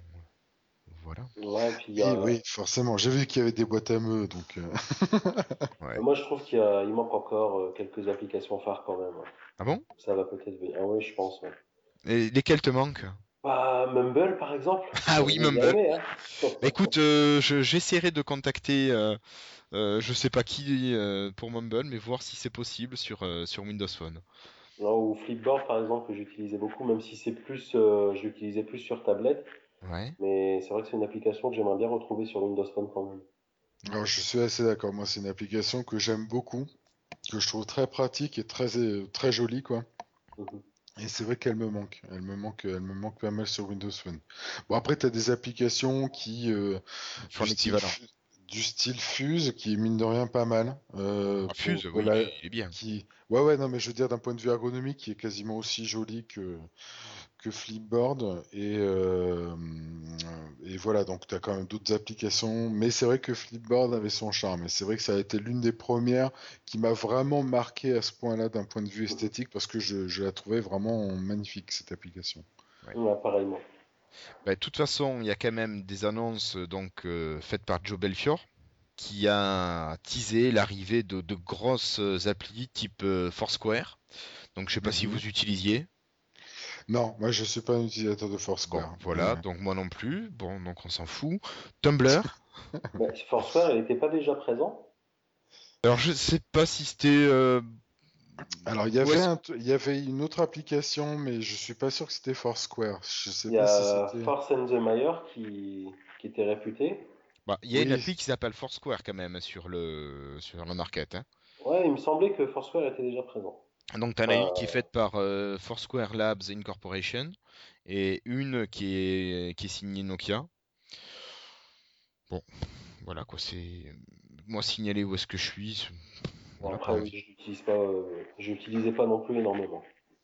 oui, forcément. J'ai vu qu'il y avait des boîtes à meux, donc. Euh. Moi, je trouve qu'il manque encore euh, quelques applications phares quand même. Ah bon? Ça va peut-être venir. Ah oui, je pense. Et lesquelles te manquent? Bah, Mumble, par exemple. Ah oui, Mumble. jamais, hein. Bah, écoute, euh, je- j'essaierai de contacter, je sais pas qui euh, pour Mumble, mais voir si c'est possible sur, euh, sur Windows Phone. Non, ou Flipboard, par exemple, que j'utilisais beaucoup, même si c'est plus, euh, je l'utilisais plus sur tablette. Ouais. Mais c'est vrai que c'est une application que j'aimerais bien retrouver sur Windows Phone quand même. Alors, je suis assez d'accord. Moi, c'est une application que j'aime beaucoup, que je trouve très pratique et très, euh, très jolie, quoi. Mhm. Et c'est vrai qu'elle me manque. Elle me manque, elle me manque pas mal sur Windows Phone. Bon, après, tu as des applications qui, euh, Ils font du, style, Fuse, qui est mine de rien pas mal. Euh, Ah, Fuse, pour oui, la- il est bien. qui... Ouais, ouais, non, mais je veux dire d'un point de vue ergonomique, qui est quasiment aussi joli que, que Flipboard. Et, euh, et voilà, donc tu as quand même d'autres applications. Mais c'est vrai que Flipboard avait son charme. Et c'est vrai que ça a été l'une des premières qui m'a vraiment marqué à ce point-là d'un point de vue esthétique, parce que je, je la trouvais vraiment magnifique, cette application. Ouais. Ouais, pareillement. Bah, de toute façon, il y a quand même des annonces euh, donc euh, faites par Joe Belfior qui a teasé l'arrivée de, de grosses euh, applis type euh, Foursquare. Donc je sais pas si Mhm. vous utilisiez. Non, moi je suis pas un utilisateur de Bon, Foursquare. voilà, Ouais. donc moi non plus. Bon, donc on s'en fout. Tumblr. Bah, Foursquare, il n'était pas déjà présent? Alors je sais pas si c'était euh, Alors, il y avait Ouais, un t- il y avait une autre application, mais je suis pas sûr que c'était Foursquare. Je sais Il y pas a. Force and the Mayor qui, qui était réputé. bah, il y a une appli qui s'appelle Foursquare quand même sur le sur le market. hein. Ouais, il me semblait que Foursquare était déjà présent. Donc, tu en as une qui est Euh, faite par euh, Foursquare Labs Incorporation et une qui est, qui est signée Nokia. Bon, voilà quoi, c'est. Moi, signaler où est-ce que je suis. Voilà, après, je l'utilise pas, euh, pas non plus énormément.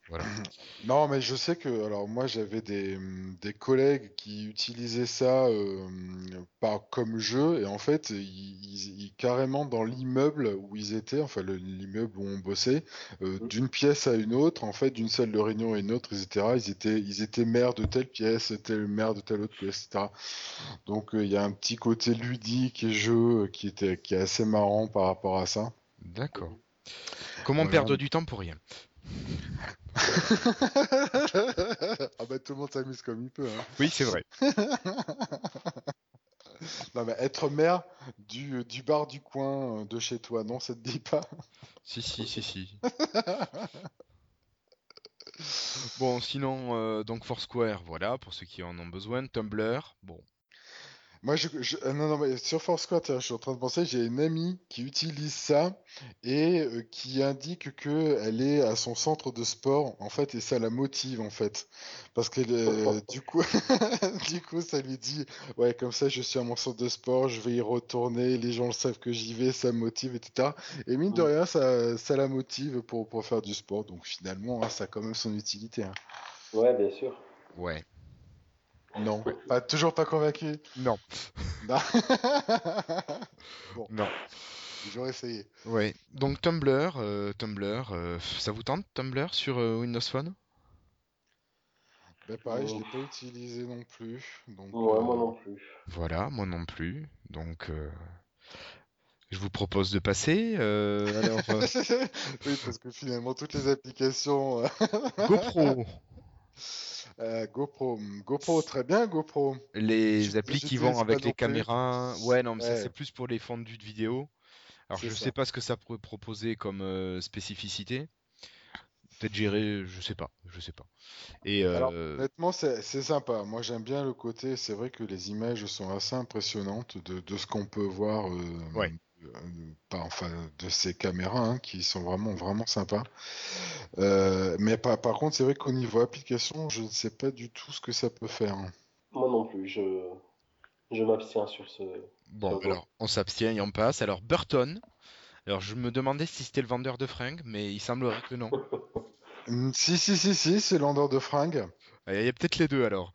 Voilà. Non, mais je sais que, alors moi j'avais des, hum, des collègues qui utilisaient ça euh, par, comme jeu, et en fait, ils, ils- ils- carrément dans l'immeuble où ils étaient, enfin le- l'immeuble où on bossait, euh, Mhm. d'une pièce à une autre, en fait, d'une salle de réunion à une autre, etc., ils étaient, ils étaient maire de telle pièce, tel maire de telle autre pièce, etc. Donc euh, il y a un petit côté ludique et jeu qui était, qui est assez marrant par rapport à ça. D'accord. Comment Voilà. perdre du temps pour rien? ah bah tout le monde s'amuse comme il peut, hein. Oui, c'est vrai. Non, mais être maire du, du bar du coin euh, de chez toi, non, ça te dit pas? Si, si, si, si. Bon, sinon, euh, donc Foursquare, voilà, pour ceux qui en ont besoin. Tumblr, bon. Moi, je, je- euh, non, non, mais sur Foursquare, tiens, je suis en train de penser, j'ai une amie qui utilise ça et euh, qui indique que elle est à son centre de sport, en fait, et ça la motive, en fait. Parce que euh, du coup, du coup, ça lui dit, ouais, comme ça, je suis à mon centre de sport, je vais y retourner, les gens le savent que j'y vais, ça me motive, etc. Et mine de rien, ça, ça la motive pour, pour faire du sport. Donc finalement, hein, ça a quand même son utilité. hein. Ouais, bien sûr. Ouais. Non, pas, toujours pas convaincu. Non. Non. bon, Non. j'aurais essayé. Ouais. Donc Tumblr, euh, Tumblr, euh, ça vous tente Tumblr sur euh, Windows Phone? Ben pareil, je Oh. l'ai pas utilisé non plus. Donc, Ouais, moi non plus. Voilà, moi non plus. Donc, euh, je vous propose de passer. euh, alors, euh, oui, parce que finalement, toutes les applications. GoPro, euh, GoPro, GoPro, très bien, GoPro. les Je- applis je qui vont avec les caméras. Ouais, non, mais ça c'est plus pour les fondus de vidéo. Alors, je ça. sais pas ce que ça pourrait proposer comme euh, spécificité. Peut-être gérer, je sais pas, je sais pas. Et Alors, euh, honnêtement, c'est c'est sympa. Moi, j'aime bien le côté. C'est vrai que les images sont assez impressionnantes de, de ce qu'on peut voir. Ouais. Pas, enfin, de ces caméras hein, qui sont vraiment, vraiment sympas. Euh, mais par, par contre, c'est vrai qu'au niveau application, je ne sais pas du tout ce que ça peut faire. hein. Moi non plus. Je, je m'abstiens sur ce. bon, sur alors on s'abstient et on passe. Alors, Burton. Alors, je me demandais si c'était le vendeur de fringues, mais il semblerait que non. Si, si, si, si, c'est l'endeur de fringues. Il y a peut-être les deux alors.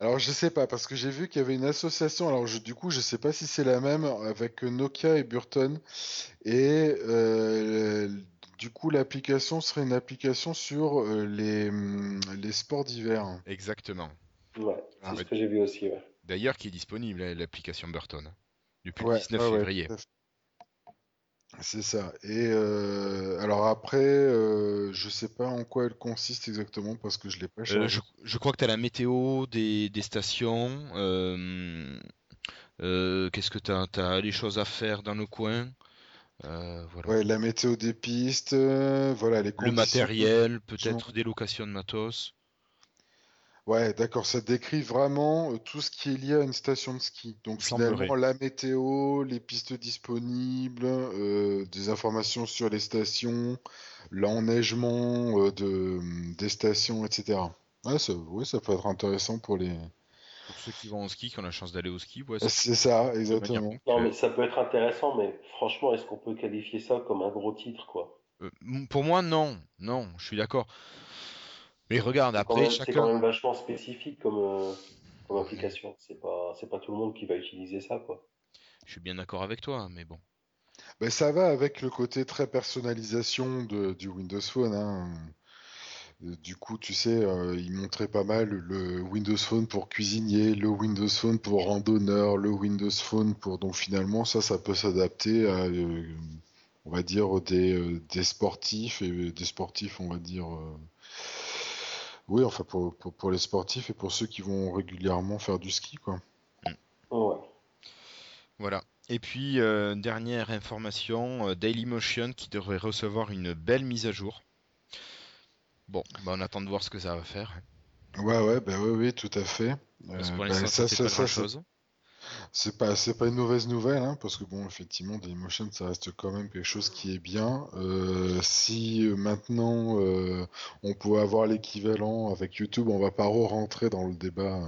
Alors je sais pas parce que j'ai vu qu'il y avait une association. Alors je- du coup je sais pas si c'est la même avec Nokia et Burton et euh, du coup l'application serait une application sur euh, les hum, les sports d'hiver. Exactement. Ouais, Ah, c'est bah- ce que j'ai vu aussi. Ouais. D'ailleurs, qui est disponible, hein, l'application Burton, depuis Ouais, le 19 ouais, ouais, février. tout à fait. C'est ça. Et euh, alors après, euh, je sais pas en quoi elle consiste exactement parce que je l'ai pas Euh, je, je crois que tu as la météo des, des stations. qu'est-ce que tu as? Tu as les choses à faire dans le coin. euh, voilà. Ouais, la météo des pistes, euh, voilà, les Le matériel, peut-être des locations de matos. Ouais, d'accord, ça décrit vraiment euh, tout ce qui est lié à une station de ski. Donc Il semblerait. finalement, la météo, les pistes disponibles, euh, des informations sur les stations, l'enneigement euh, de, des stations, etc. Ouais, ça, ouais, ça peut être intéressant pour les... Pour ceux qui vont au ski, qui ont la chance d'aller au ski, ouais, C'est ça, manière exactement. Non, mais ça peut être intéressant, mais franchement, est-ce qu'on peut qualifier ça comme un gros titre, quoi? Euh, pour moi, non, non, je suis d'accord. Mais regarde, C'est quand après, même, c'est quand chacun. même vachement spécifique comme, euh, comme application. C'est pas, c'est pas tout le monde qui va utiliser ça, quoi. Je suis bien d'accord avec toi, mais bon. Ben, ça va avec le côté très personnalisation de, du Windows Phone. hein. Euh, Du coup, tu sais, euh, ils montraient pas mal le Windows Phone pour cuisinier, le Windows Phone pour randonneur, le Windows Phone pour... Donc finalement, ça, ça peut s'adapter à, euh, on va dire, des, euh, des sportifs et des sportifs, on va dire... Oui, enfin, pour, pour, pour les sportifs et pour ceux qui vont régulièrement faire du ski, quoi. Ouais. Voilà. Et puis, euh, dernière information, euh, Dailymotion qui devrait recevoir une belle mise à jour. Bon, bah, on attend de voir ce que ça va faire. Ouais, ouais, ben oui, oui, tout à fait. Parce que Euh, pour l'instant, ça ça, ça, c'est pas, c'est pas une mauvaise nouvelle, hein, parce que bon, effectivement, Dailymotion, ça reste quand même quelque chose qui est bien. Euh, si euh, maintenant euh, on pouvait avoir l'équivalent avec YouTube, on va pas re-rentrer dans le débat,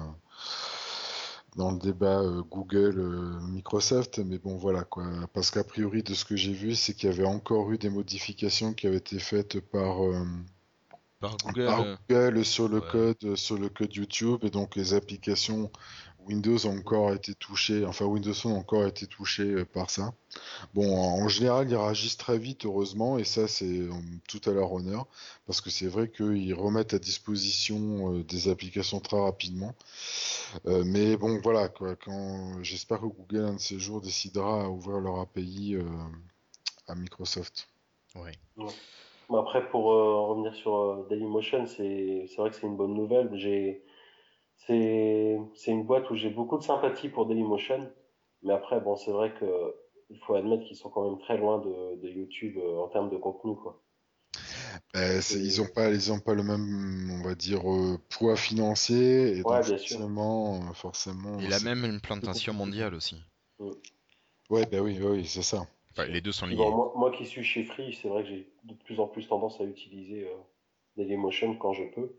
dans le débat euh, Google, euh, Microsoft, mais bon, voilà quoi. Parce qu'a priori, de ce que j'ai vu, c'est qu'il y avait encore eu des modifications qui avaient été faites par, euh, Par Google. par Google sur le ouais. code, sur le code YouTube, et donc les applications Windows ont encore été touchées, enfin Windows Phone a encore été touché euh, par ça. Bon, en général, ils réagissent très vite, heureusement, et ça, c'est euh, tout à leur honneur, parce que c'est vrai qu'ils remettent à disposition euh, des applications très rapidement. Euh, mais bon, voilà, quoi, quand j'espère que Google, un de ces jours, décidera à ouvrir leur API euh, à Microsoft. ouais. Mais après, pour euh, revenir sur euh, Dailymotion, c'est c'est vrai que c'est une bonne nouvelle. J'ai c'est c'est une boîte où j'ai beaucoup de sympathie pour Dailymotion, mais après, bon, c'est vrai que il faut admettre qu'ils sont quand même très loin de, de YouTube euh, en termes de contenu, quoi. Euh, ils Et- ont pas, ils ont pas le même, on va dire, euh, poids financier, et Ouais, donc bien sûr. forcément, euh, forcément, Il a même une plantation mondiale aussi. ouais, bah oui, oui, c'est ça. Enfin, les deux sont liés. bon, moi, moi qui suis chez Free, c'est vrai que j'ai de plus en plus tendance à utiliser euh, Dailymotion quand je peux.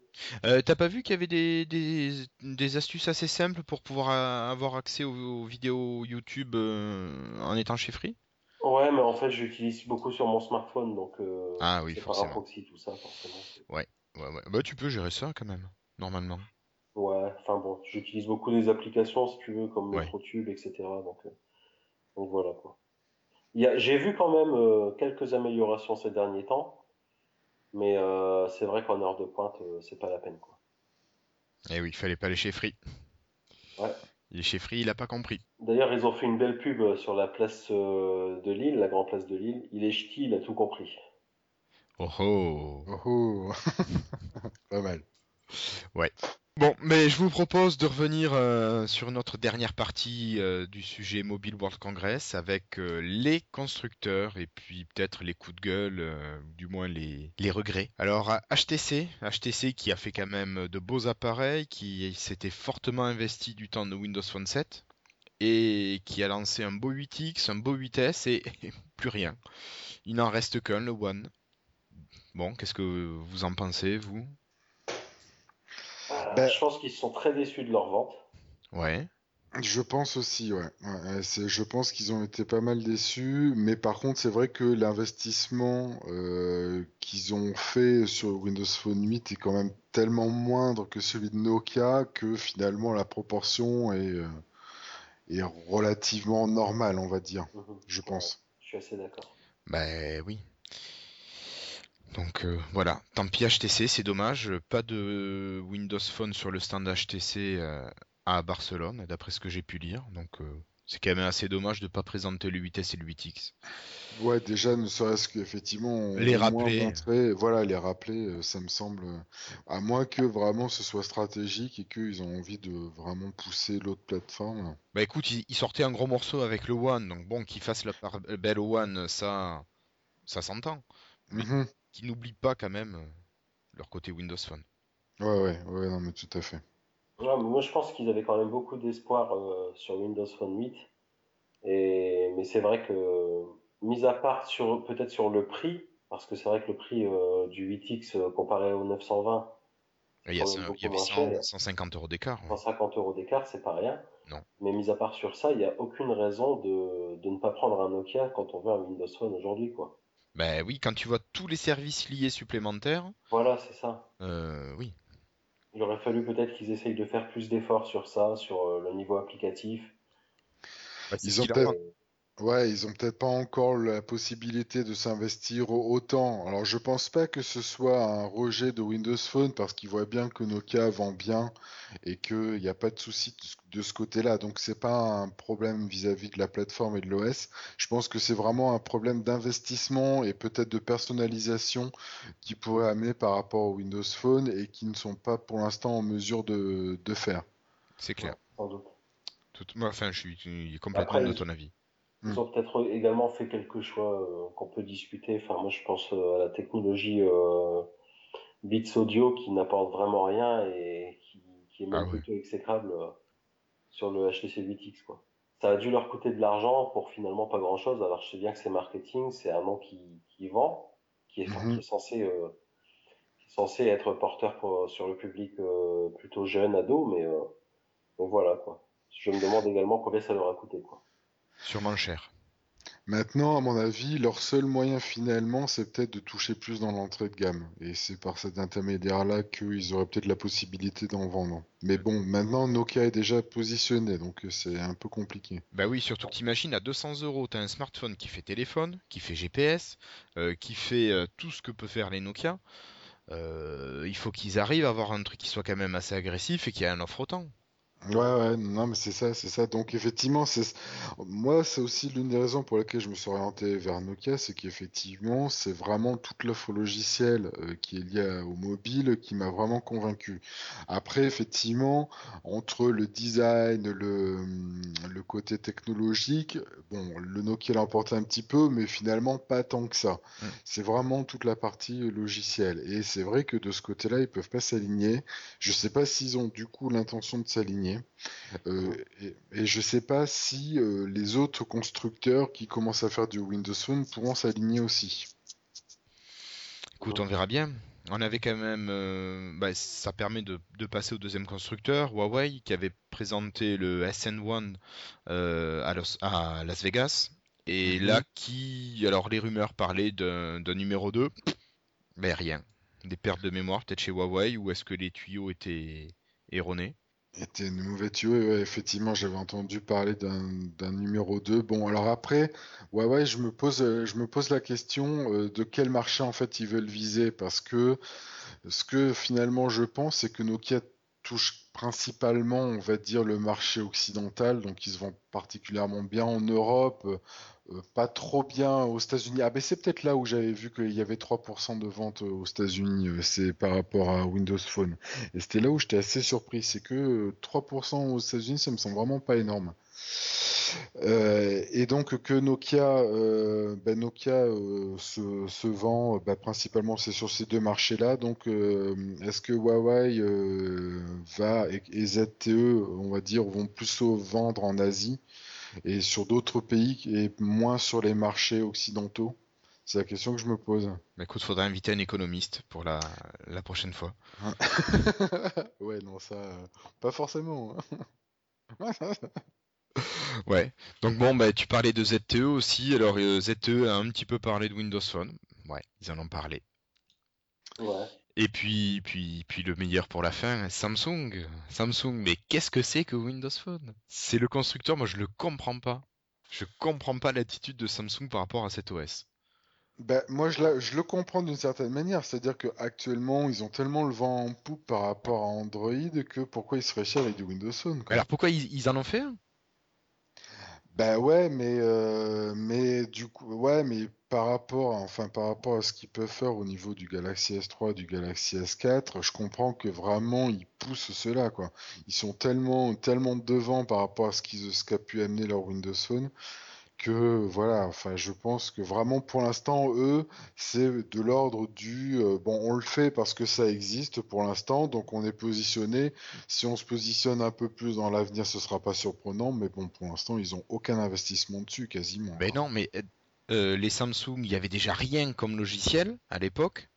Euh, T'as pas vu qu'il y avait des, des, des astuces assez simples pour pouvoir avoir accès aux, aux vidéos YouTube euh, en étant chez Free? Ouais, mais en fait, j'utilise beaucoup sur mon smartphone, donc euh, Ah oui, c'est par forcément. proxy, tout ça, forcément. Ouais, ouais. Bah tu peux gérer ça quand même, normalement. Ouais, enfin bon, j'utilise beaucoup des applications, si tu veux, comme Ouais. MetroTube, etc. Donc, euh, donc voilà quoi. J'ai vu quand même quelques améliorations ces derniers temps, mais euh, c'est vrai qu'en heure de pointe, euh, c'est pas la peine quoi. Eh oui, il fallait pas aller chez Free. Ouais. Il est chez Free, il a pas compris. D'ailleurs, ils ont fait une belle pub euh, sur la place euh, de Lille, la grande place de Lille. Il est ch'ti, il a tout compris. Oh oh. Oh, oh. Pas mal. Bon, mais je vous propose de revenir euh, sur notre dernière partie euh, du sujet Mobile World Congress avec euh, les constructeurs et puis peut-être les coups de gueule, du moins les, regrets. Alors HTC, HTC qui a fait quand même de beaux appareils, qui s'était fortement investi du temps de Windows Phone 7 et qui a lancé un beau 8X, un beau 8S et, plus rien. Il n'en reste qu'un, le One. Bon, qu'est-ce que vous en pensez, vous? Ben- je pense qu'ils sont très déçus de leur vente. Ouais. Je pense aussi, ouais. Je pense qu'ils ont été pas mal déçus, mais par contre, c'est vrai que l'investissement euh, qu'ils ont fait sur Windows Phone 8 est quand même tellement moindre que celui de Nokia que finalement la proportion est, euh, est relativement normale, on va dire, Mhm. je pense. Je suis assez d'accord. Ben oui. Donc euh, voilà, tant pis HTC, c'est dommage, pas de Windows Phone sur le stand HTC euh, à Barcelone, d'après ce que j'ai pu lire. Donc euh, C'est quand même assez dommage de pas présenter le 8S et le 8X. Ouais, déjà, ne serait-ce qu'effectivement, les rappeler. voilà, les rappeler, ça me semble, à moins que vraiment ce soit stratégique et qu'ils ont envie de vraiment pousser l'autre plateforme. Bah écoute, ils, sortaient un gros morceau avec le One, donc bon, qu'ils fassent la part belle One, ça, ça s'entend. Qu'ils n'oublient pas quand même euh, leur côté Windows Phone. Ouais, ouais, ouais, non, mais tout à fait. moi, je pense qu'ils avaient quand même beaucoup d'espoir sur Windows Phone 8. Et... Mais c'est vrai que mis à part sur peut-être sur le prix, parce que c'est vrai que le prix euh, du 8X euh, comparé au 920, il y, a, il y avait 150 euros d'écart. 150 euros d'écart, c'est pas rien. Non. Mais mis à part sur ça, il n'y a aucune raison de, de, ne pas prendre un Nokia quand on veut un Windows Phone aujourd'hui, quoi. Ben oui, quand tu vois tous les services liés supplémentaires. Voilà, c'est ça. Euh, oui. Il aurait fallu peut-être qu'ils essayent de faire plus d'efforts sur ça, sur le niveau applicatif. Bah, ils ont peut-être Ouais, ils ont peut-être pas encore la possibilité de s'investir autant. Alors, je pense pas que ce soit un rejet de Windows Phone parce qu'ils voient bien que Nokia vend bien et qu'il n'y a pas de souci de ce côté-là. Donc, c'est pas un problème vis-à-vis de la plateforme et de l'OS. Je pense que c'est vraiment un problème d'investissement et peut-être de personnalisation qui pourrait amener par rapport au Windows Phone et qui ne sont pas pour l'instant en mesure de, faire. C'est clair. sans doute. Moi, enfin, je suis complètement de ton avis. Ils hmm. ont peut-être également fait quelques choix euh, qu'on peut discuter. Enfin, moi, je pense euh, à la technologie euh, Beats Audio qui n'apporte vraiment rien et qui, qui est même ah plutôt exécrable euh, sur le HTC 8X. Quoi. Ça a dû leur coûter de l'argent pour finalement pas grand-chose. Alors, je sais bien que c'est marketing, c'est un nom qui, qui vend, qui est, qui est censé euh, censé être porteur pour, sur le public plutôt jeune, ado, mais donc voilà quoi. Je me demande également combien ça leur a coûté quoi. Sûrement cher. Maintenant, à mon avis, leur seul moyen finalement, c'est peut-être de toucher plus dans l'entrée de gamme. Et c'est par cet intermédiaire-là qu'ils auraient peut-être la possibilité d'en vendre. Mais bon, maintenant, Nokia est déjà positionné, donc c'est un peu compliqué. Bah oui, surtout que t'imagines, à 200 euros, t'as un smartphone qui fait téléphone, qui fait GPS, euh, qui fait euh, tout ce que peut faire les Nokia. Euh, il faut qu'ils arrivent à avoir un truc qui soit quand même assez agressif et qui ait un offre autant. Ouais, ouais, non, mais c'est ça, c'est ça. Donc, effectivement, c'est moi, c'est aussi l'une des raisons pour lesquelles je me suis orienté vers Nokia, c'est qu'effectivement, c'est vraiment toute l'offre logicielle euh, qui est liée au mobile qui m'a vraiment convaincu. Après, effectivement, entre le design, le, le côté technologique, bon, le Nokia l'a emporté un petit peu, mais finalement pas tant que ça. C'est vraiment toute la partie logicielle. Et c'est vrai que de ce côté-là, ils peuvent pas s'aligner. Je sais pas s'ils ont du coup l'intention de s'aligner. Euh, et, je ne sais pas si euh, les autres constructeurs qui commencent à faire du Windows Phone pourront s'aligner aussi. Écoute, on verra bien. On avait quand même, euh, bah, ça permet de, passer au deuxième constructeur, Huawei, qui avait présenté le SN1 à, Las Vegas, et mhm. là qui, alors les rumeurs parlaient d'un numéro 2, mais rien. Des pertes de mémoire peut-être chez Huawei, ou est-ce que les tuyaux étaient erronés? Était une mauvaise tuyau, effectivement, j'avais entendu parler d'un numéro 2. Bon, alors après, ouais, ouais, je me pose, pose la question euh, de quel marché en fait ils veulent viser, parce que ce que finalement je pense, c'est que Nokia touche principalement, on va dire, le marché occidental, donc ils se vendent particulièrement bien en Europe, euh, euh, pas trop bien aux États-Unis. Ah ben c'est peut-être là où j'avais vu qu'il y avait 3% de ventes aux États-Unis, euh, c'est par rapport à Windows Phone. Et c'était là où j'étais assez surpris, c'est que 3% aux États-Unis, ça me semble vraiment pas énorme. Euh, et donc que Nokia, ben Nokia se, vend ben principalement c'est sur ces deux marchés-là. Donc est-ce que Huawei va et, ZTE, on va dire, vont plus se vendre en Asie et sur d'autres pays et moins sur les marchés occidentaux? C'est la question que je me pose. Mais écoute, faudrait inviter un économiste pour la, la prochaine fois. ouais, non, ça, pas forcément. ouais. Donc bon, bah, tu parlais de ZTE aussi. Alors euh, ZTE a un petit peu parlé de Windows Phone. Ouais, ils en ont parlé. Ouais. Et puis, puis, puis le meilleur pour la fin, Samsung. Samsung, mais qu'est-ce que c'est que Windows Phone? C'est le constructeur, moi je le comprends pas. Je comprends pas l'attitude de Samsung par rapport à cet OS. Ben, moi, je, je le comprends d'une certaine manière. C'est-à-dire qu'actuellement, ils ont tellement le vent en poupe par rapport à Android que pourquoi ils seraient chiés avec du Windows Phone Alors pourquoi ils, en ont fait un? Bah ouais, mais euh, mais du coup, ouais, mais par rapport, enfin par rapport à ce qu'ils peuvent faire au niveau du Galaxy S3, du Galaxy S4, je comprends que vraiment ils poussent cela, quoi. Ils sont tellement tellement devant par rapport à ce qu'ils ce qu'a pu amener leur Windows Phone que voilà, enfin je pense que vraiment pour l'instant eux c'est de l'ordre du euh, bon on le fait parce que ça existe pour l'instant donc on est positionné. Si on se positionne un peu plus dans l'avenir ce sera pas surprenant mais bon pour l'instant ils ont aucun investissement dessus quasiment. Mais non mais euh, les Samsung il y avait déjà rien comme logiciel à l'époque.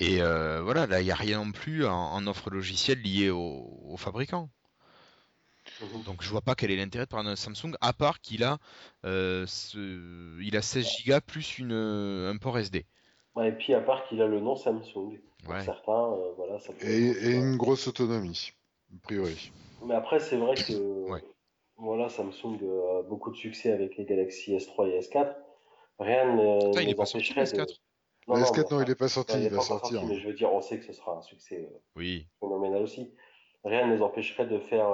Et euh, voilà, là, il n'y a rien non plus en, offre logicielle liée aux fabricants. Mhm. Donc je vois pas quel est l'intérêt de prendre un Samsung, à part qu'il a, euh, il a 16 Go plus une, un port SD. et puis à part qu'il a le nom Samsung. Certains, euh, voilà, et, une grosse autonomie, a priori. Mais après, c'est vrai que voilà, Samsung a beaucoup de succès avec les Galaxy S3 et S4. Rien ne les empêcherait de... Non, non, S4, non, il n'est pas sorti, il, va sortir. mais je veux dire, on sait que ce sera un succès euh, oui. phénoménal aussi. Rien ne les empêcherait de faire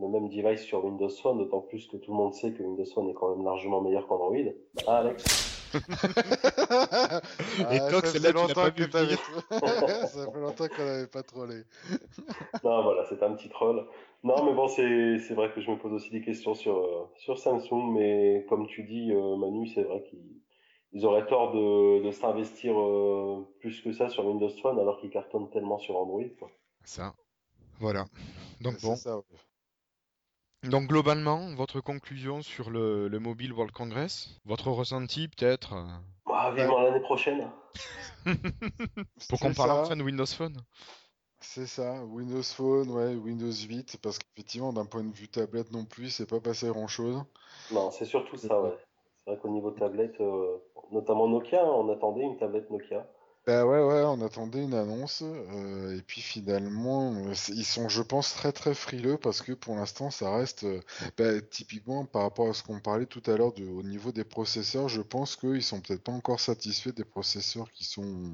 le même device sur Windows Phone, d'autant plus que tout le monde sait que Windows Phone est quand même largement meilleur qu'Android. Ah, Alex ah, Et toi, ça fait longtemps que Ça fait longtemps qu'on n'avait pas trollé. non, voilà, c'est un petit troll. Non, mais bon, c'est vrai que je me pose aussi des questions sur, euh, sur Samsung, mais comme tu dis, euh, Manu, c'est vrai qu'ils auraient tort de, de s'investir euh, plus que ça sur Windows Phone alors qu'ils cartonnent tellement sur Android. Ça, voilà. Donc bon. Donc globalement, votre conclusion sur le, Mobile World Congress Votre ressenti peut-être euh bah, Vivement l'année prochaine. Pour qu'on parle enfin de Windows Phone C'est ça, Windows Phone, ouais, Windows 8, parce qu'effectivement, d'un point de vue tablette non plus, c'est pas passé grand-chose. Non, c'est surtout ça, ouais. C'est vrai qu'au niveau tablette, euh, notamment Nokia, on attendait une tablette Nokia. Bah ouais, ouais, on attendait une annonce, euh, et puis finalement, euh, ils sont, je pense, très très frileux parce que pour l'instant, ça reste, euh, bah, typiquement par rapport à ce qu'on parlait tout à l'heure au niveau des processeurs, je pense qu'ils sont peut-être pas encore satisfaits des processeurs qui sont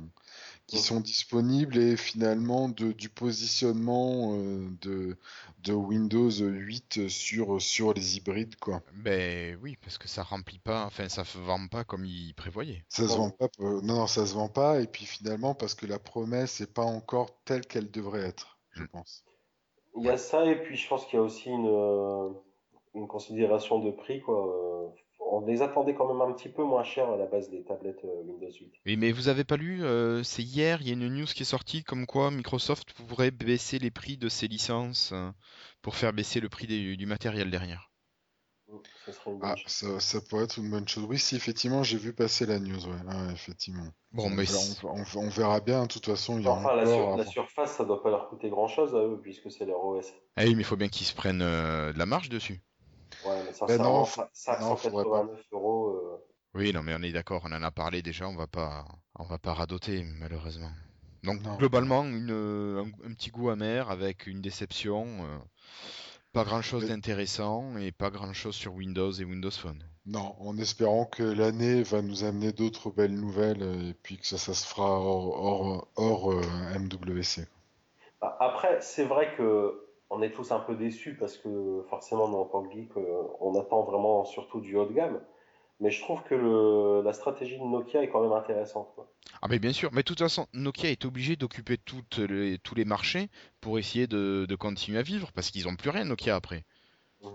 qui sont disponibles et finalement de, du positionnement euh, de, de Windows 8 sur, sur les hybrides quoi. Ben oui, parce que ça remplit pas, enfin ça se vend pas comme ils prévoyaient. Ça se vend pas, euh, non, non, ça se vend pas et puis finalement parce que la promesse n'est pas encore telle qu'elle devrait être, je mm. pense. Il y a ça et puis je pense qu'il y a aussi une, euh, une considération de prix quoi on les attendait quand même un petit peu moins cher à la base des tablettes euh, Windows 8. Oui, mais vous avez pas lu, euh, c'est hier, il y a une news qui est sortie comme quoi Microsoft pourrait baisser les prix de ses licences euh, pour faire baisser le prix du matériel derrière. Mm, ça, ah, ça, pourrait être une bonne chose. Oui, si effectivement, j'ai vu passer la news, ouais, effectivement. Bon, mais on, verra bien. De toute façon, il y a enfin, la, surface, ça doit pas leur coûter grand chose à eux puisque c'est leur OS. Ah oui, mais il faut bien qu'ils se prennent de la marge dessus. Ouais, mais ça, ben non, ça, euros. Euh. Oui, non, mais on est d'accord, on en a parlé déjà, on va pas, on va pas radoter, malheureusement. Donc, globalement, une, un, petit goût amer avec une déception. Euh, pas grand chose d'intéressant et pas grand chose sur Windows et Windows Phone. Non, en espérant que l'année va nous amener d'autres belles nouvelles et puis que ça, ça se fera hors, hors, euh, MWC. Bah, après, c'est vrai que on est tous un peu déçus parce que forcément, en tant que geek, euh, on attend vraiment surtout du haut de gamme. Mais je trouve que la stratégie de Nokia est quand même intéressante. Ah mais bien sûr, mais de toute façon, Nokia est obligé d'occuper tous les marchés pour essayer de, continuer à vivre, parce qu'ils n'ont plus rien Nokia après. Mmh.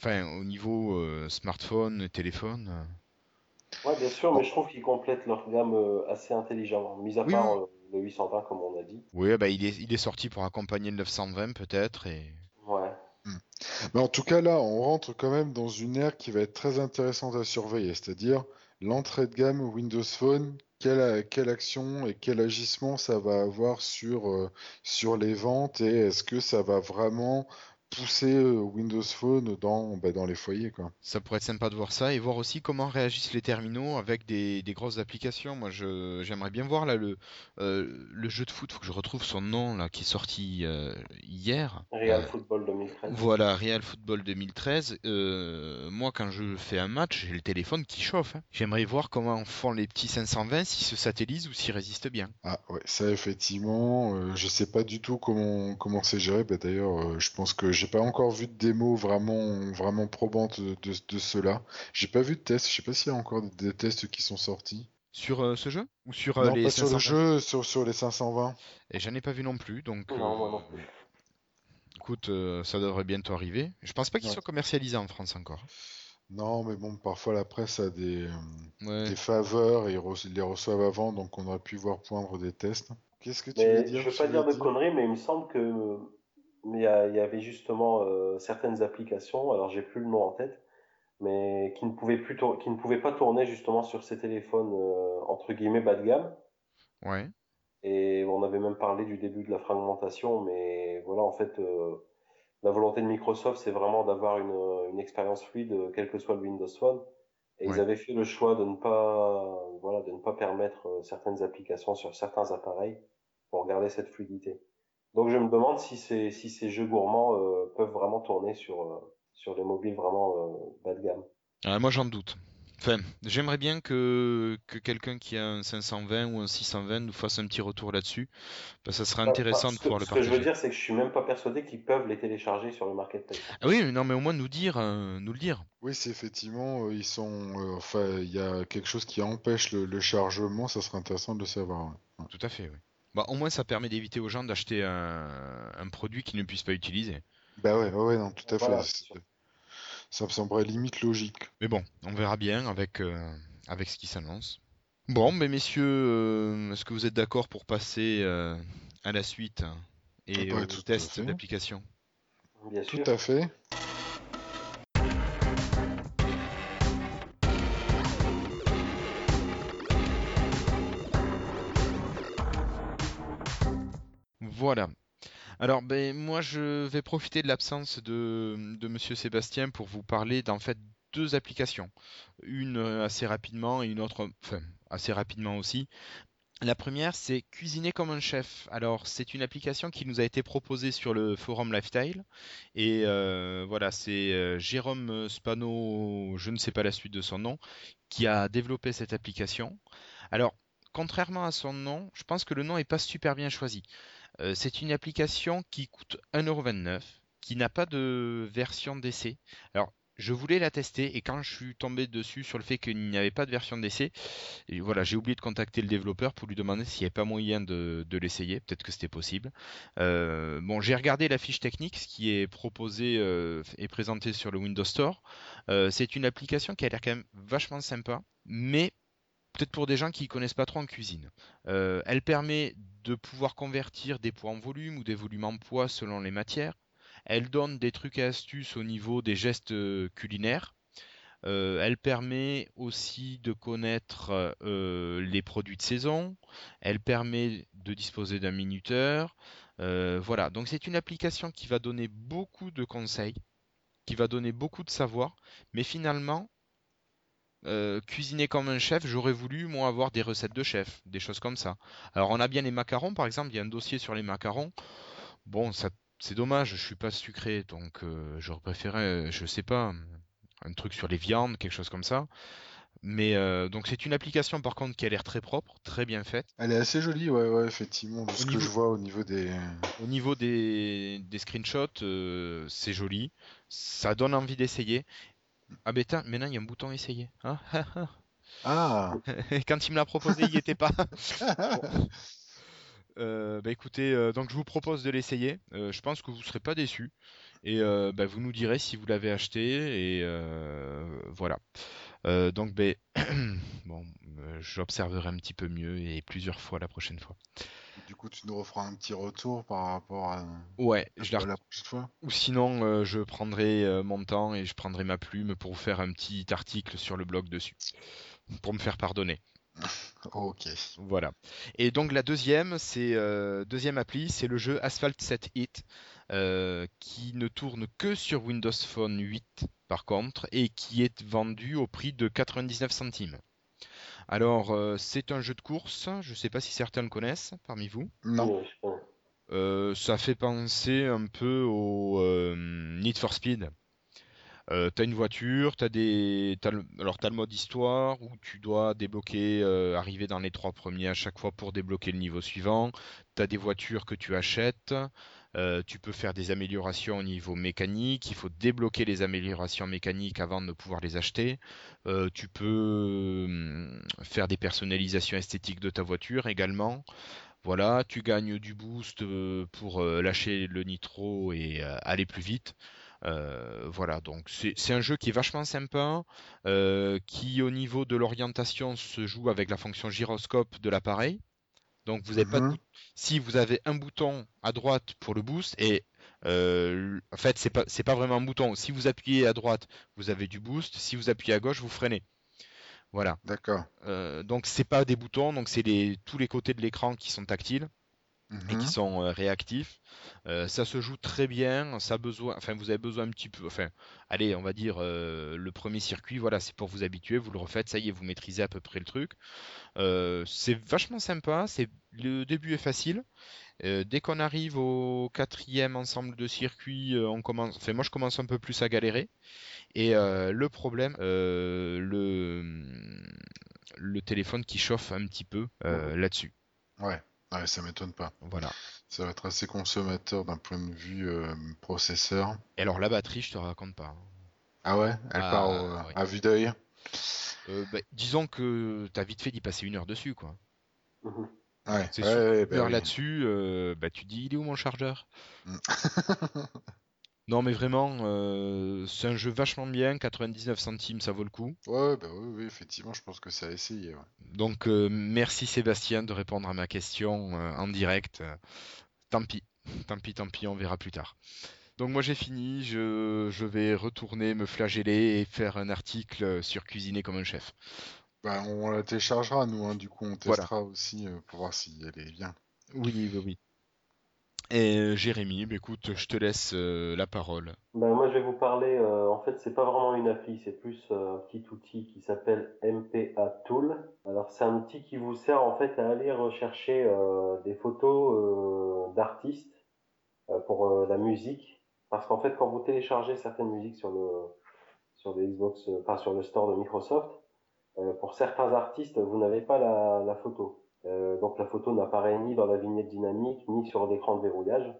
Enfin, au niveau euh, smartphone, téléphone. Euh. Ouais, bien sûr, mais je trouve qu'ils complètent leur gamme assez intelligemment, mis à part le 820 comme on a dit. Oui, bah, il, est, il est sorti pour accompagner le 920 peut-être. Et... Ouais. Hmm. Mais en tout cas, là, on rentre quand même dans une ère qui va être très intéressante à surveiller, c'est-à-dire l'entrée de gamme Windows Phone, quelle, quelle, action et quel agissement ça va avoir sur, euh, sur les ventes et est-ce que ça va vraiment pousser euh, Windows Phone dans, bah, dans les foyers. Quoi. Ça pourrait être sympa de voir ça et voir aussi comment réagissent les terminaux avec des, des grosses applications. Moi, j'aimerais bien voir là le, euh, le jeu de foot, faut que je retrouve son nom là, qui est sorti euh, hier. Real Football 2013. Voilà, Real Football 2013. moi, quand je fais un match, j'ai le téléphone qui chauffe. Hein. J'aimerais voir comment font les petits 520, s'ils se satellisent ou s'ils résistent bien. Ah ouais, ça effectivement, je sais pas du tout comment comment c'est géré. Bah, D'ailleurs, je pense que j'ai j'ai pas encore vu de démo vraiment, vraiment probante de, de cela. J'ai pas vu de test. Je sais pas s'il y a encore des tests qui sont sortis. Sur euh, ce jeu Ou sur non, les pas sur le 520? jeu, sur, sur les 520. Et j'en ai pas vu non plus, donc. Non, moi non euh, plus. Écoute, euh, ça devrait bientôt arriver. Je pense pas qu'il Ouais. soit commercialisé en France encore. Non, mais bon, parfois la presse a des, euh, Ouais. des faveurs et ils, re- ils les reçoivent avant, donc on aurait pu voir poindre des tests. Qu'est-ce que tu veux dire je veux pas dire de conneries, mais il me semble que mais il y, avait justement euh, certaines applications, alors j'ai plus le nom en tête, mais qui ne pouvaient plus tour- qui ne pouvaient pas tourner justement sur ces téléphones euh, entre guillemets bas de gamme. Ouais. Et on avait même parlé du début de la fragmentation, mais voilà, en fait, euh, la volonté de Microsoft, c'est vraiment d'avoir une, une expérience fluide, euh, quel que soit le Windows Phone. Et Ouais. ils avaient fait le choix de ne pas, voilà, de ne pas permettre euh, certaines applications sur certains appareils pour garder cette fluidité. Donc je me demande si ces, si ces jeux gourmands euh, peuvent vraiment tourner sur, euh, sur les mobiles vraiment euh, bas de gamme. Ah, moi j'en doute. Enfin, j'aimerais bien que, que quelqu'un qui a un 520 ou un 620 nous fasse un petit retour là-dessus. Parce que ça serait Enfin, intéressant ce de que- pouvoir le ce que je veux partager. dire, c'est que je suis même pas persuadé qu'ils peuvent les télécharger sur le marketplace. Ah oui, mais non, mais au moins nous dire, euh, nous le dire. Oui, c'est effectivement, euh, ils sont, euh, enfin, il y a quelque chose qui empêche le, le chargement, ça serait intéressant de le savoir. ouais. Tout à fait, oui. Bah, au moins ça permet d'éviter aux gens d'acheter un, un produit qu'ils ne puissent pas utiliser. Bah ouais, ouais, non, tout à Voilà, fait. Ça me semblerait limite logique. Mais bon, on verra bien avec, euh, avec ce qui s'annonce. Bon, mais messieurs, euh, est-ce que vous êtes d'accord pour passer euh, à la suite hein, et Ah bah, au tout à test fait. d'application? Tout à fait. Voilà. Alors, ben, moi, je vais profiter de l'absence de, de Monsieur Sébastien pour vous parler d'en fait deux applications. Une euh, assez rapidement et une autre, assez rapidement aussi. La première, c'est Cuisiner comme un chef. Alors, c'est une application qui nous a été proposée sur le forum Lifestyle. Et euh, voilà, c'est euh, Jérôme Spano, je ne sais pas la suite de son nom, qui a développé cette application. Alors, contrairement à son nom, je pense que le nom n'est pas super bien choisi. Euh, c'est une application qui coûte 1,29€, qui n'a pas de version d'essai. Alors, je voulais la tester et quand je suis tombé dessus sur le fait qu'il n'y avait pas de version d'essai, voilà, j'ai oublié de contacter le développeur pour lui demander s'il n'y avait pas moyen de, l'essayer. Peut-être que c'était possible. Euh, bon, j'ai regardé la fiche technique, ce qui est proposé euh, et présenté sur le Windows Store. Euh, c'est une application qui a l'air quand même vachement sympa, mais peut-être pour des gens qui ne connaissent pas trop en cuisine. Euh, elle permet de pouvoir convertir des poids en volume ou des volumes en poids selon les matières. Elle donne des trucs et astuces au niveau des gestes euh, culinaires. Euh, elle permet aussi de connaître les produits de saison. Elle permet de disposer d'un minuteur. Voilà, donc c'est une application qui va donner beaucoup de conseils, qui va donner beaucoup de savoir, mais finalement, euh, cuisiner comme un chef, j'aurais voulu moi avoir des recettes de chef, des choses comme ça. Alors on a bien les macarons par exemple, il y a un dossier sur les macarons. Bon, ça c'est dommage, je suis pas sucré, donc euh, j'aurais préféré, euh, je sais pas, un truc sur les viandes, quelque chose comme ça. Mais euh, donc c'est une application par contre qui a l'air très propre, très bien faite. Elle est assez jolie, ouais, ouais, effectivement, de ce que je vois au niveau des. Au niveau des, des screenshots, euh, c'est joli, ça donne envie d'essayer. Ah ben tiens, maintenant il y a un bouton essayer. Hein Ah Quand il me l'a proposé, il n'y était pas. Euh, bah écoutez, euh, donc je vous propose de l'essayer. Euh, je pense que vous ne serez pas déçus. Et bah, vous nous direz si vous l'avez acheté. Et voilà. Donc ben, bon, j'observerai un petit peu mieux et plusieurs fois la prochaine fois. Du coup, tu nous referas un petit retour par rapport à, Ouais, je la prochaine fois. Ou sinon, euh, je prendrai euh, mon temps et je prendrai ma plume pour vous faire un petit article sur le blog dessus. Pour me faire pardonner. Ok. Voilà. Et donc la deuxième, c'est euh, deuxième appli, c'est le jeu Asphalt 7 Hit, qui ne tourne que sur Windows Phone 8 par contre, et qui est vendu au prix de 99 centimes. Alors euh, c'est un jeu de course, je ne sais pas si certains le connaissent parmi vous. Non. Euh, ça fait penser un peu au euh, Need for Speed. Euh, t'as une voiture, t'as des, t'as le... alors t'as le mode histoire où tu dois débloquer, euh, arriver dans les trois premiers à chaque fois pour débloquer le niveau suivant. T'as des voitures que tu achètes. Euh, tu peux faire des améliorations au niveau mécanique. Il faut débloquer les améliorations mécaniques avant de pouvoir les acheter. Euh, tu peux hum, faire des personnalisations esthétiques de ta voiture également. Voilà, tu gagnes du boost euh, pour lâcher le nitro et aller plus vite. voilà, donc c'est un jeu qui est vachement sympa, qui au niveau de l'orientation se joue avec la fonction gyroscope de l'appareil. Donc vous avez pas de... Mhm. si vous avez un bouton à droite pour le boost et euh, en fait c'est pas c'est pas vraiment un bouton. Si vous appuyez à droite, vous avez du boost. Si vous appuyez à gauche, vous freinez. Voilà. D'accord. Euh, donc c'est pas des boutons, donc c'est les... tous les côtés de l'écran qui sont tactiles et qui sont euh, réactifs. Euh, ça se joue très bien. Ça besoin, enfin vous avez besoin un petit peu, enfin allez, on va dire le premier circuit, voilà, c'est pour vous habituer. Vous le refaites, ça y est, vous maîtrisez à peu près le truc. Euh, c'est vachement sympa. C'est le début est facile. Euh, dès qu'on arrive au quatrième ensemble de circuits, euh, on commence. Enfin, moi, je commence un peu plus à galérer. Et le problème, le le téléphone qui chauffe un petit peu là-dessus. Ouais. Ouais, ça m'étonne pas. Voilà. Ça va être assez consommateur d'un point de vue processeur. Et alors la batterie, je te raconte pas. Hein. Ah ouais? Elle ah, part à vue d'œil? Euh, bah, disons que t'as vite fait d'y passer une heure dessus, quoi. Ouais, c'est ouais, bah là-dessus, euh, bah tu dis il est où mon chargeur? Mm. Non mais vraiment, euh, c'est un jeu vachement bien, 99 centimes ça vaut le coup. Ouais, bah oui, oui, effectivement, je pense que ça a essayé. Donc merci Sébastien de répondre à ma question en direct. tant pis, tant pis, tant pis, on verra plus tard. Donc moi j'ai fini, je, vais retourner me flageller et faire un article sur cuisiner comme un chef. Bah, on la téléchargera nous, hein, du coup on testera aussi euh, pour voir si elle est bien. Oui, oui, oui. Et euh, Jérémy, bah, écoute, je te laisse euh, la parole. Bah, moi je vais vous parler, en fait c'est pas vraiment une appli, c'est plus un petit outil qui s'appelle MPA Tool. Alors c'est un outil qui vous sert en fait à aller rechercher des photos d'artistes pour la musique parce qu'en fait, quand vous téléchargez certaines musiques sur le, sur le Xbox, enfin sur le store de Microsoft, euh, pour certains artistes, vous n'avez pas la photo. Euh, donc la photo n'apparaît ni dans la vignette dynamique, ni sur l'écran de verrouillage.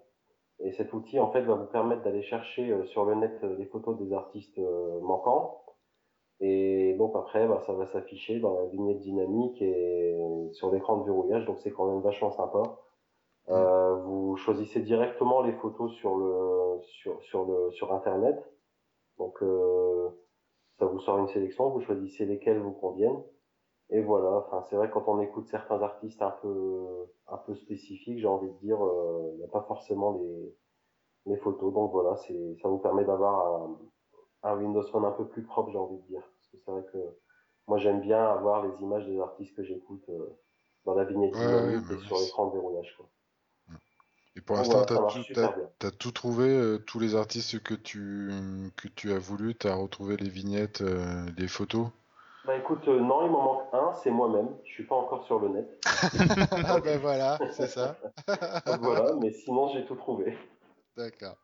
Et cet outil, en fait, va vous permettre d'aller chercher euh, sur le net les photos des artistes manquants. Et donc après, bah, ça va s'afficher dans la vignette dynamique et sur l'écran de verrouillage. Donc c'est quand même vachement sympa. Euh, vous choisissez directement les photos sur le sur sur le sur internet. Donc euh, ça vous sort une sélection, vous choisissez lesquelles vous conviennent. Et voilà, enfin c'est vrai quand on écoute certains artistes un peu un peu spécifiques, j'ai envie de dire, euh, il n'y a pas forcément les les photos. Donc voilà, c'est ça vous permet d'avoir un, un Windows Phone un peu plus propre, j'ai envie de dire. Parce que c'est vrai que moi j'aime bien avoir les images des artistes que j'écoute euh, dans la vignette et sur l'écran de verrouillage. Quoi. Et pour l'instant, tu as, tout trouvé, euh, tous les artistes que tu, que tu as voulu, tu as retrouvé les vignettes, euh, les photos? Bah écoute, euh, non, il m'en manque un, c'est moi-même. Je suis pas encore sur le net. ah ben voilà, c'est ça. voilà, mais sinon j'ai tout trouvé. D'accord.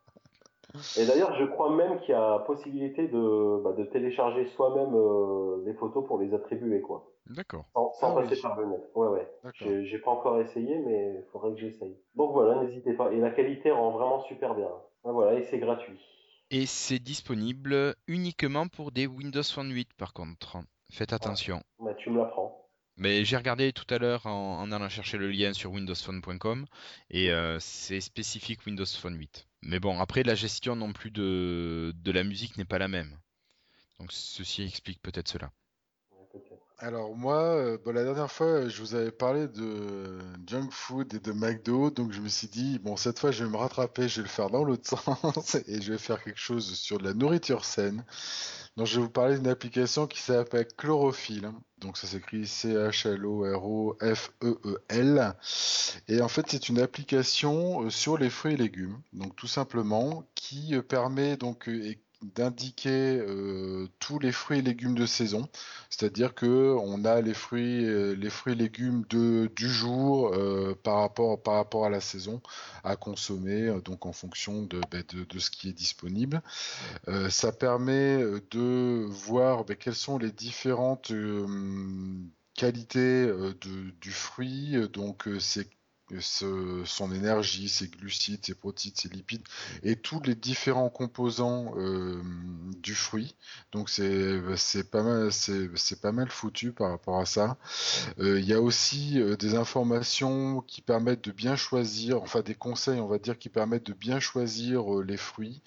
Et d'ailleurs, je crois même qu'il y a possibilité de, bah, de télécharger soi-même des photos pour les attribuer, quoi. D'accord. Sans, ah passer par le net. Ouais, ouais. J'ai pas encore essayé, mais il faudrait que j'essaye. Donc voilà, n'hésitez pas. Et la qualité rend vraiment super bien. voilà, et c'est gratuit. Et c'est disponible uniquement pour des Windows Phone 8 par contre. Faites attention. Bah, tu me l'apprends. Mais j'ai regardé tout à l'heure en, allant chercher le lien sur windowsphone.com et euh, c'est spécifique Windows Phone 8. Mais bon, après la gestion non plus de, de la musique n'est pas la même. Donc ceci explique peut-être cela. Alors moi, euh, la dernière fois, je vous avais parlé de junk food et de McDo, donc je me suis dit, bon, cette fois, je vais me rattraper, je vais le faire dans l'autre sens, et je vais faire quelque chose sur de la nourriture saine. Je vais vous parler d'une application qui s'appelle Chlorophylle. Donc ça s'écrit C-H-L-O-R-O-F-E-E-L. Et en fait, c'est une application euh, sur les fruits et légumes. Donc tout simplement, qui euh, permet donc d'indiquer euh, tous les fruits et légumes de saison, c'est-à-dire que on a les fruits, euh, les fruits et légumes du jour euh, par rapport à la saison à consommer, donc en fonction de, ben, de, ce qui est disponible. ça permet de voir ben, quelles sont les différentes qualités du fruit, donc c'est son énergie, ses glucides, ses protéines, ses lipides et tous les différents composants euh, du fruit. Donc c'est pas mal c'est pas mal foutu par rapport à ça. Euh, Il y a aussi euh, des informations qui permettent de bien choisir, enfin des conseils on va dire qui permettent de bien choisir les fruits,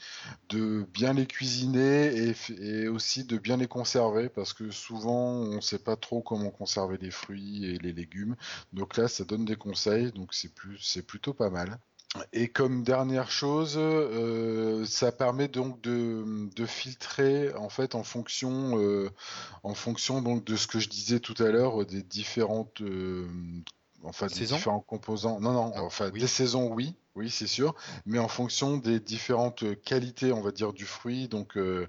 de bien les cuisiner et, et aussi de bien les conserver parce que souvent on sait pas trop comment conserver les fruits et les légumes. Donc là ça donne des conseils donc c'est plus c'est plutôt pas mal. Et comme dernière chose, euh, ça permet donc de, de filtrer en fait en fonction, euh, en fonction donc de ce que je disais tout à l'heure des différentes, euh, enfin des différents composants. Non non, Ah, enfin oui. des saisons oui, oui c'est sûr, mais en fonction des différentes qualités on va dire du fruit. Donc euh,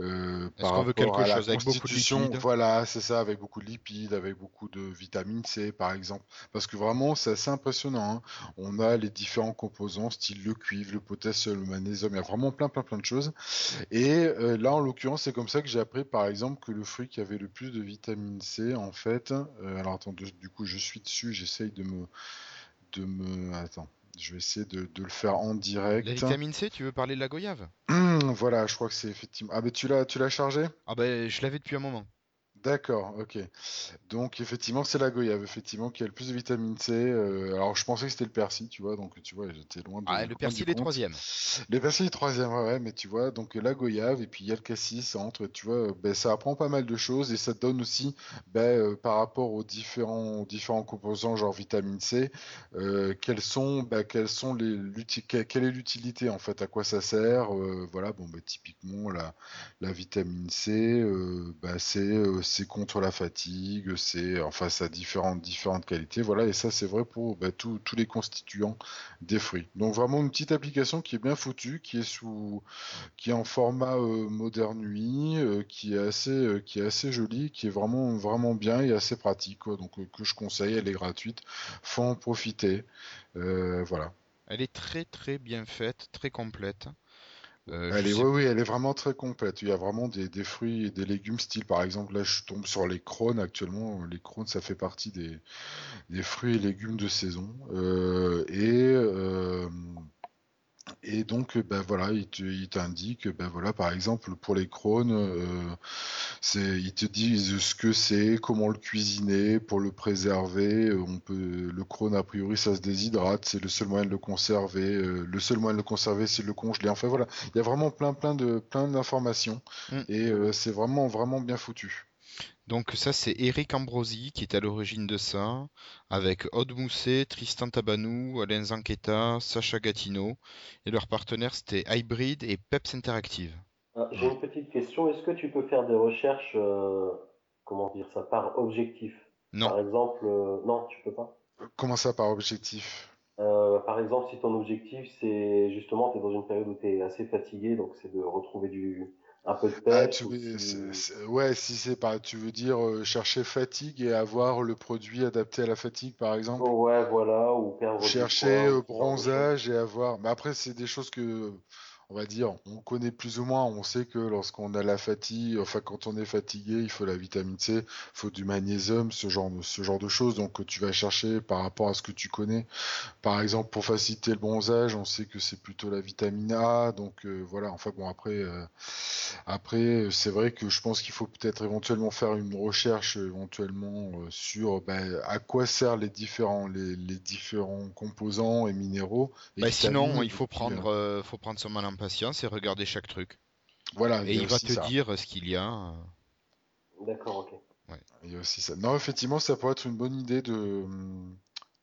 euh, par qu'on veut rapport quelque à la chose avec beaucoup de constitution, voilà c'est ça avec beaucoup de lipides, avec beaucoup de vitamine C par exemple, parce que vraiment c'est assez impressionnant. hein. On a les différents composants, style le cuivre, le potassium, le magnésium, il y a vraiment plein plein plein de choses. Et euh, là, en l'occurrence, c'est comme ça que j'ai appris, par exemple, que le fruit qui avait le plus de vitamine C, en fait, euh, alors attends, du coup, je suis dessus, j'essaye de me, de me, attends, je vais essayer de, de le faire en La direct. vitamine C, tu veux parler de la goyave? Voilà, je crois que c'est effectivement. Ah, mais tu l'as, tu l'as chargé? Ah ben, je l'avais depuis un moment. D'accord, ok. Donc effectivement, c'est la goyave, effectivement, qui a le plus de vitamine C. euh, alors je pensais que c'était le persil, tu vois, donc tu vois, j'étais loin de, Ah, le persil est troisième. Le persil est troisième, ouais, mais tu vois, donc la goyave et puis il y a le cassis entre, tu vois, ben, ça apprend pas mal de choses et ça donne aussi, ben, euh, par rapport aux différents, aux différents composants, genre vitamine C, euh, quels sont, ben, quels sont les, quelle est l'utilité en fait, à quoi ça sert, euh, voilà, bon, ben, typiquement la, la vitamine C, ben, c'est, c'est contre la fatigue, c'est, enfin, ça a différentes, qualités, voilà, et ça c'est vrai pour ben, tous les constituants des fruits. Donc vraiment une petite application qui est bien foutue, qui est sous, qui en format euh, Modern UI, euh, qui est assez, euh, qui est assez jolie, qui est vraiment, vraiment bien et assez pratique. Donc que je conseille, elle est gratuite, faut en profiter. Voilà. Elle est très très bien faite, très complète. Euh, Elle est, sais- oui, oui, elle est vraiment très complète. Il y a vraiment des, des fruits et des légumes, style par exemple, là je tombe sur les crônes actuellement. Les crônes, ça fait partie des, des fruits et légumes de saison. Euh, et, euh, et donc, ben voilà, il te- il t'indique, ben voilà, par exemple, pour les crônes, euh, c'est, ils te disent ce que c'est, comment le cuisiner, pour le préserver. Euh, On peut, le crône, a priori, ça se déshydrate, c'est le seul moyen de le conserver. euh, le seul moyen de le conserver, c'est de le congeler. Enfin voilà, il y a vraiment plein, plein de, plein d'informations Mm. et euh, c'est vraiment, vraiment bien foutu. Donc ça c'est Eric Ambrosi qui est à l'origine de ça, avec Aude Mousset, Tristan Tabanou, Alain Zanqueta, Sacha Gatineau, et leur partenaire c'était Hybrid et Peps Interactive. Ah, J'ai une petite question. Est-ce que tu peux faire des recherches, euh, comment dire ça, par objectif? Non, Par exemple, euh, non, tu peux pas? Comment ça par objectif? Euh, par exemple, si ton objectif, c'est justement, tu es dans une période où tu es assez fatigué, donc c'est de retrouver du, un peu de Ah, tu ou ouais, si c'est pas, tu veux dire euh, chercher fatigue et avoir le produit adapté à la fatigue, par exemple? Oh, ouais, voilà, ou perdre Chercher poids, euh, bronzage et avoir. Mais après, c'est des choses que, on va dire, on connaît plus ou moins. On sait que lorsqu'on a la fatigue, enfin, quand on est fatigué, il faut la vitamine C, il faut du magnésium, ce genre de, ce genre de choses. Donc, tu vas chercher par rapport à ce que tu connais. Par exemple, pour faciliter le bronzage, on sait que c'est plutôt la vitamine A. Donc, euh, voilà. Enfin, bon, après, euh, après, c'est vrai que je pense qu'il faut peut-être éventuellement faire une recherche éventuellement euh, sur ben, à quoi servent les différents, les, les différents composants et minéraux et Bah, sinon il faut prendre, faut prendre son mal en patience et regarder chaque truc. voilà, Et il va te ça. dire ce qu'il y a. euh. D'accord, ok. Il y a aussi ça. Non, effectivement, ça pourrait être une bonne idée de,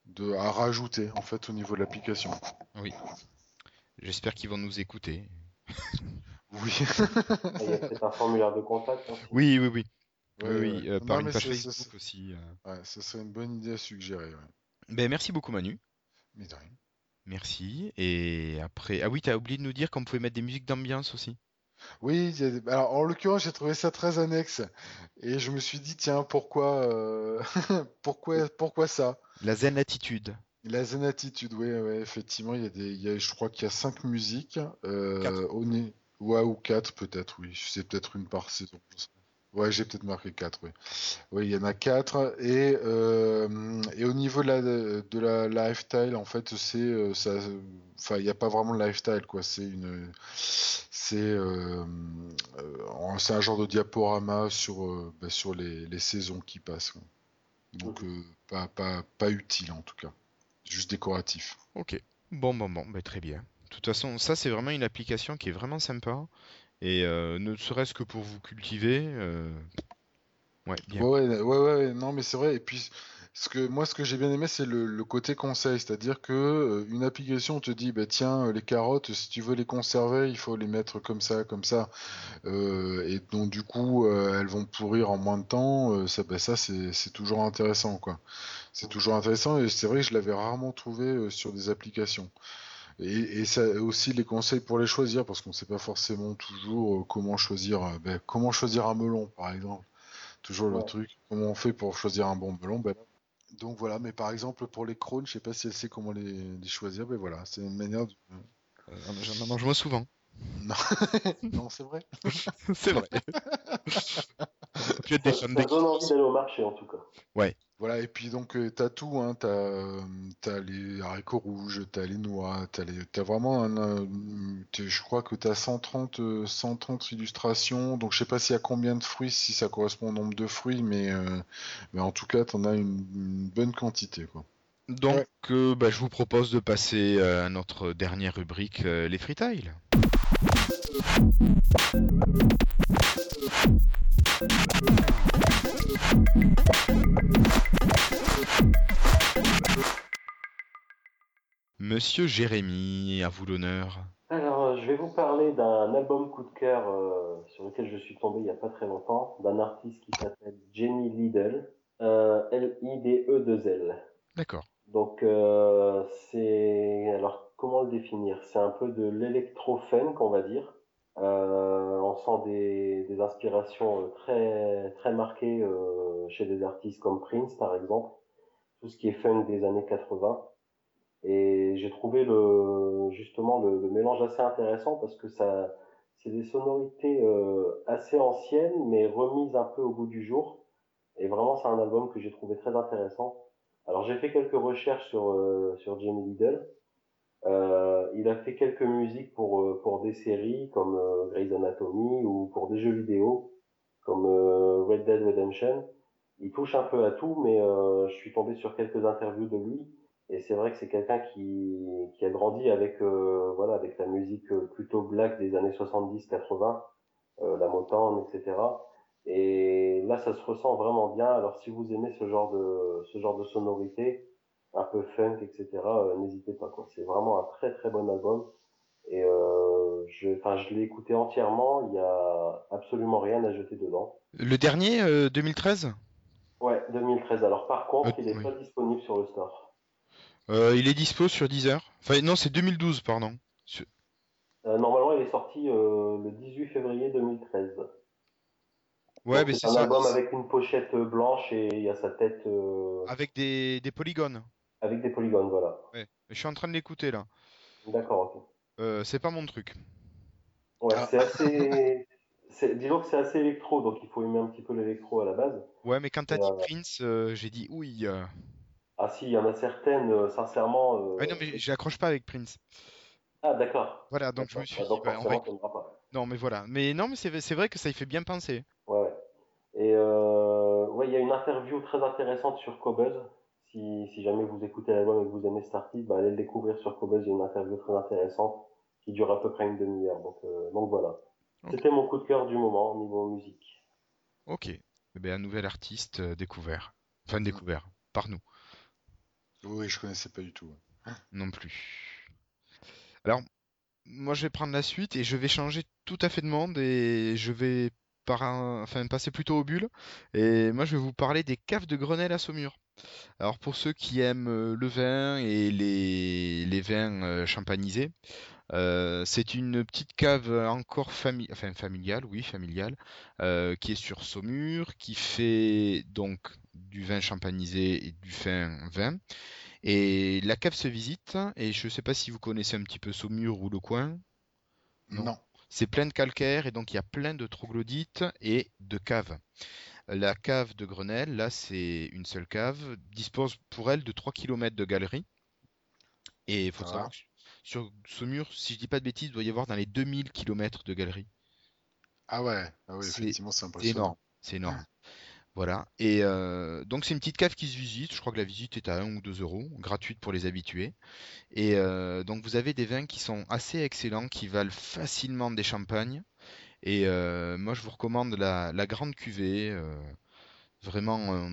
de à rajouter en fait au niveau de l'application. Oui, j'espère qu'ils vont nous écouter. Oui. Ah, Il y a peut-être un formulaire de contact hein, aussi. Oui, oui, oui. Ouais, Oui, ouais. euh, Non, par une page Facebook aussi. euh. Ouais, ce serait une bonne idée à suggérer. ouais. Ben, merci beaucoup Manu. Mais de rien. Merci. Et après, ah oui, t'as oublié de nous dire qu'on pouvait mettre des musiques d'ambiance aussi. Oui, il y a des- alors en l'occurrence, j'ai trouvé ça très annexe et je me suis dit tiens pourquoi euh, pourquoi pourquoi ça? La zen attitude. La Zen Attitude, oui, ouais, effectivement, il y a des, il y a, je crois qu'il y a cinq musiques, euh, Quatre. au nez, ouais, ou quatre peut-être, oui, c'est peut-être une par saison. Ouais, j'ai peut-être marqué 4, oui. Oui, il y en a 4. Et, euh, et au niveau de la, de la lifestyle, en fait, c'est euh, ça. Enfin, il n'y a pas vraiment de lifestyle, quoi. C'est une. C'est euh, euh, c'est un genre de diaporama sur, bah, sur les, les saisons qui passent. quoi. Donc, euh, pas, pas, pas utile, en tout cas. Juste décoratif. Ok. Bon, bon, bon, bah, très bien. De toute façon, ça, c'est vraiment une application qui est vraiment sympa. Et euh, ne serait-ce que pour vous cultiver, euh, ouais, bien. Ouais, ouais, non, mais c'est vrai. Et puis, ce que, moi, ce que j'ai bien aimé, c'est le, le côté conseil. C'est-à-dire que euh, une application te dit, bah, tiens, les carottes, si tu veux les conserver, il faut les mettre comme ça, comme ça. Et donc, du coup, elles vont pourrir en moins de temps. Ça, bah, ça c'est, toujours intéressant, quoi. C'est toujours intéressant. Et c'est vrai que je l'avais rarement trouvé sur des applications. Et, et ça aussi les conseils pour les choisir, parce qu'on ne sait pas forcément toujours euh, comment choisir, euh, ben, comment choisir un melon, par exemple. Toujours le Ouais. truc, comment on fait pour choisir un bon melon. ben, donc voilà, mais par exemple pour les crônes, je sais pas si elle sait comment les, les choisir, mais voilà, c'est une manière de... Euh, J'en mange moi souvent. Non, non c'est vrai. C'est vrai. Tu es des Ça, fans ça des- donne envie d'aller au marché en tout cas. Voilà, et puis donc euh, t'as tout, hein, t'as euh, t'as les haricots rouges, t'as les noix, t'as les, t'as vraiment un, euh, je crois que t'as 130, euh, 130 illustrations, donc je sais pas s'il y a combien de fruits, si ça correspond au nombre de fruits, mais, euh, mais en tout cas t'en as une, une bonne quantité, quoi. Donc, Ouais. euh, bah, je vous propose de passer euh, à notre dernière rubrique, euh, les freetiles. Monsieur Jérémy, à vous l'honneur. Alors, euh, je vais vous parler d'un album coup de cœur euh, sur lequel je suis tombé il n'y a pas très longtemps, d'un artiste qui s'appelle Jenny Liddell, euh, L-I-D-E-2-L. D'accord. Donc, euh, c'est. Alors, comment le définir? C'est un peu de l'électro-funk, on va dire. Euh, on sent des, des inspirations euh, très, très marquées euh, chez des artistes comme Prince, par exemple. Tout ce qui est funk des années 80. Et j'ai trouvé le, justement le, le mélange assez intéressant parce que ça, c'est des sonorités euh, assez anciennes, mais remises un peu au goût du jour. Et vraiment, c'est un album que j'ai trouvé très intéressant. Alors, j'ai fait quelques recherches sur, euh, sur Jamie Liddell. Euh, il a fait quelques musiques pour, euh, pour des séries comme euh, Grey's Anatomy ou pour des jeux vidéo comme Red Dead Redemption. Il touche un peu à tout, mais je suis tombé sur quelques interviews de lui. Et c'est vrai que c'est quelqu'un qui, qui a grandi avec, euh, voilà, avec la musique plutôt black des années 70-80, euh, la Motown, etc. Et là, ça se ressent vraiment bien. Alors, si vous aimez ce genre de, ce genre de sonorité, un peu funk, etc., euh, n'hésitez pas, quoi. C'est vraiment un très, très bon album. Et euh, je, je l'ai écouté entièrement. Il y a absolument rien à jeter dedans. Le dernier, euh, 2013 Ouais, 2013. Alors, par contre, Euh, il n'est oui. pas disponible sur le store. Euh, Il est dispo sur Deezer. Enfin, non, c'est 2012, pardon. Sur- Euh, normalement, il est sorti euh, le 18 février 2013. Ouais, Donc, mais c'est c'est un ça. album avec une pochette blanche et il y a sa tête euh, Avec des, des polygones. Avec des polygones, voilà. Ouais. Je suis en train de l'écouter là. D'accord, ok. Euh, c'est pas mon truc. Ouais, Ah. c'est assez. c'est- Disons que c'est assez électro, donc il faut aimer un petit peu l'électro à la base. Ouais, mais quand t'as dit euh, Prince, euh, j'ai dit oui. euh. Ah si, il y en a certaines, euh, sincèrement. euh, Ouais, non, mais j'accroche pas avec Prince. Ah d'accord. Voilà, donc je me suis Ah, dit, donc bah, on va pas. Non, mais voilà. Mais non, mais c'est c'est vrai que ça y fait bien penser. Ouais, ouais. Et euh, ouais, il y a une interview très intéressante sur Cobuzz. Si, si jamais vous écoutez l'album et que vous aimez cet artiste, bah, allez le découvrir sur Cobuzz. Il y a une interview très intéressante qui dure à peu près une demi-heure. Donc, euh, donc voilà. C'était mon coup de cœur du moment au niveau musique. Ok. Eh bien, un nouvel artiste euh, découvert. Enfin, découvert. Par nous. Oui, je connaissais pas du tout. ouais. Non plus. Alors, moi, je vais prendre la suite et je vais changer tout à fait de monde et je vais par un- enfin, passer plutôt au bulle. Et moi, je vais vous parler des caves de Grenelle à Saumur. Alors, pour ceux qui aiment euh, le vin et les, les vins euh, champanisés, euh, c'est une petite cave encore fami- enfin, familiale, oui, familiale, euh, qui est sur Saumur, qui fait donc du vin champanisé et du fin vin. Et la cave se visite, et je ne sais pas si vous connaissez un petit peu Saumur ou le coin. Non. Non. C'est plein de calcaire et donc il y a plein de troglodytes et de caves. La cave de Grenelle, là c'est une seule cave, dispose pour elle de 3 km de galerie. Et il faut Ah. savoir que sur ce mur, si je dis pas de bêtises, il doit y avoir dans les 2000 km de galerie. Ah ouais, ah oui, C'est- effectivement, c'est C'est impressionnant. énorme, c'est énorme. Voilà. Et euh, donc c'est une petite cave qui se visite. Je crois que la visite est à 1 ou 2 euros, gratuite pour les habitués. Et euh, donc vous avez des vins qui sont assez excellents, qui valent facilement des champagnes. Et euh, moi je vous recommande la, la grande cuvée. euh, vraiment euh,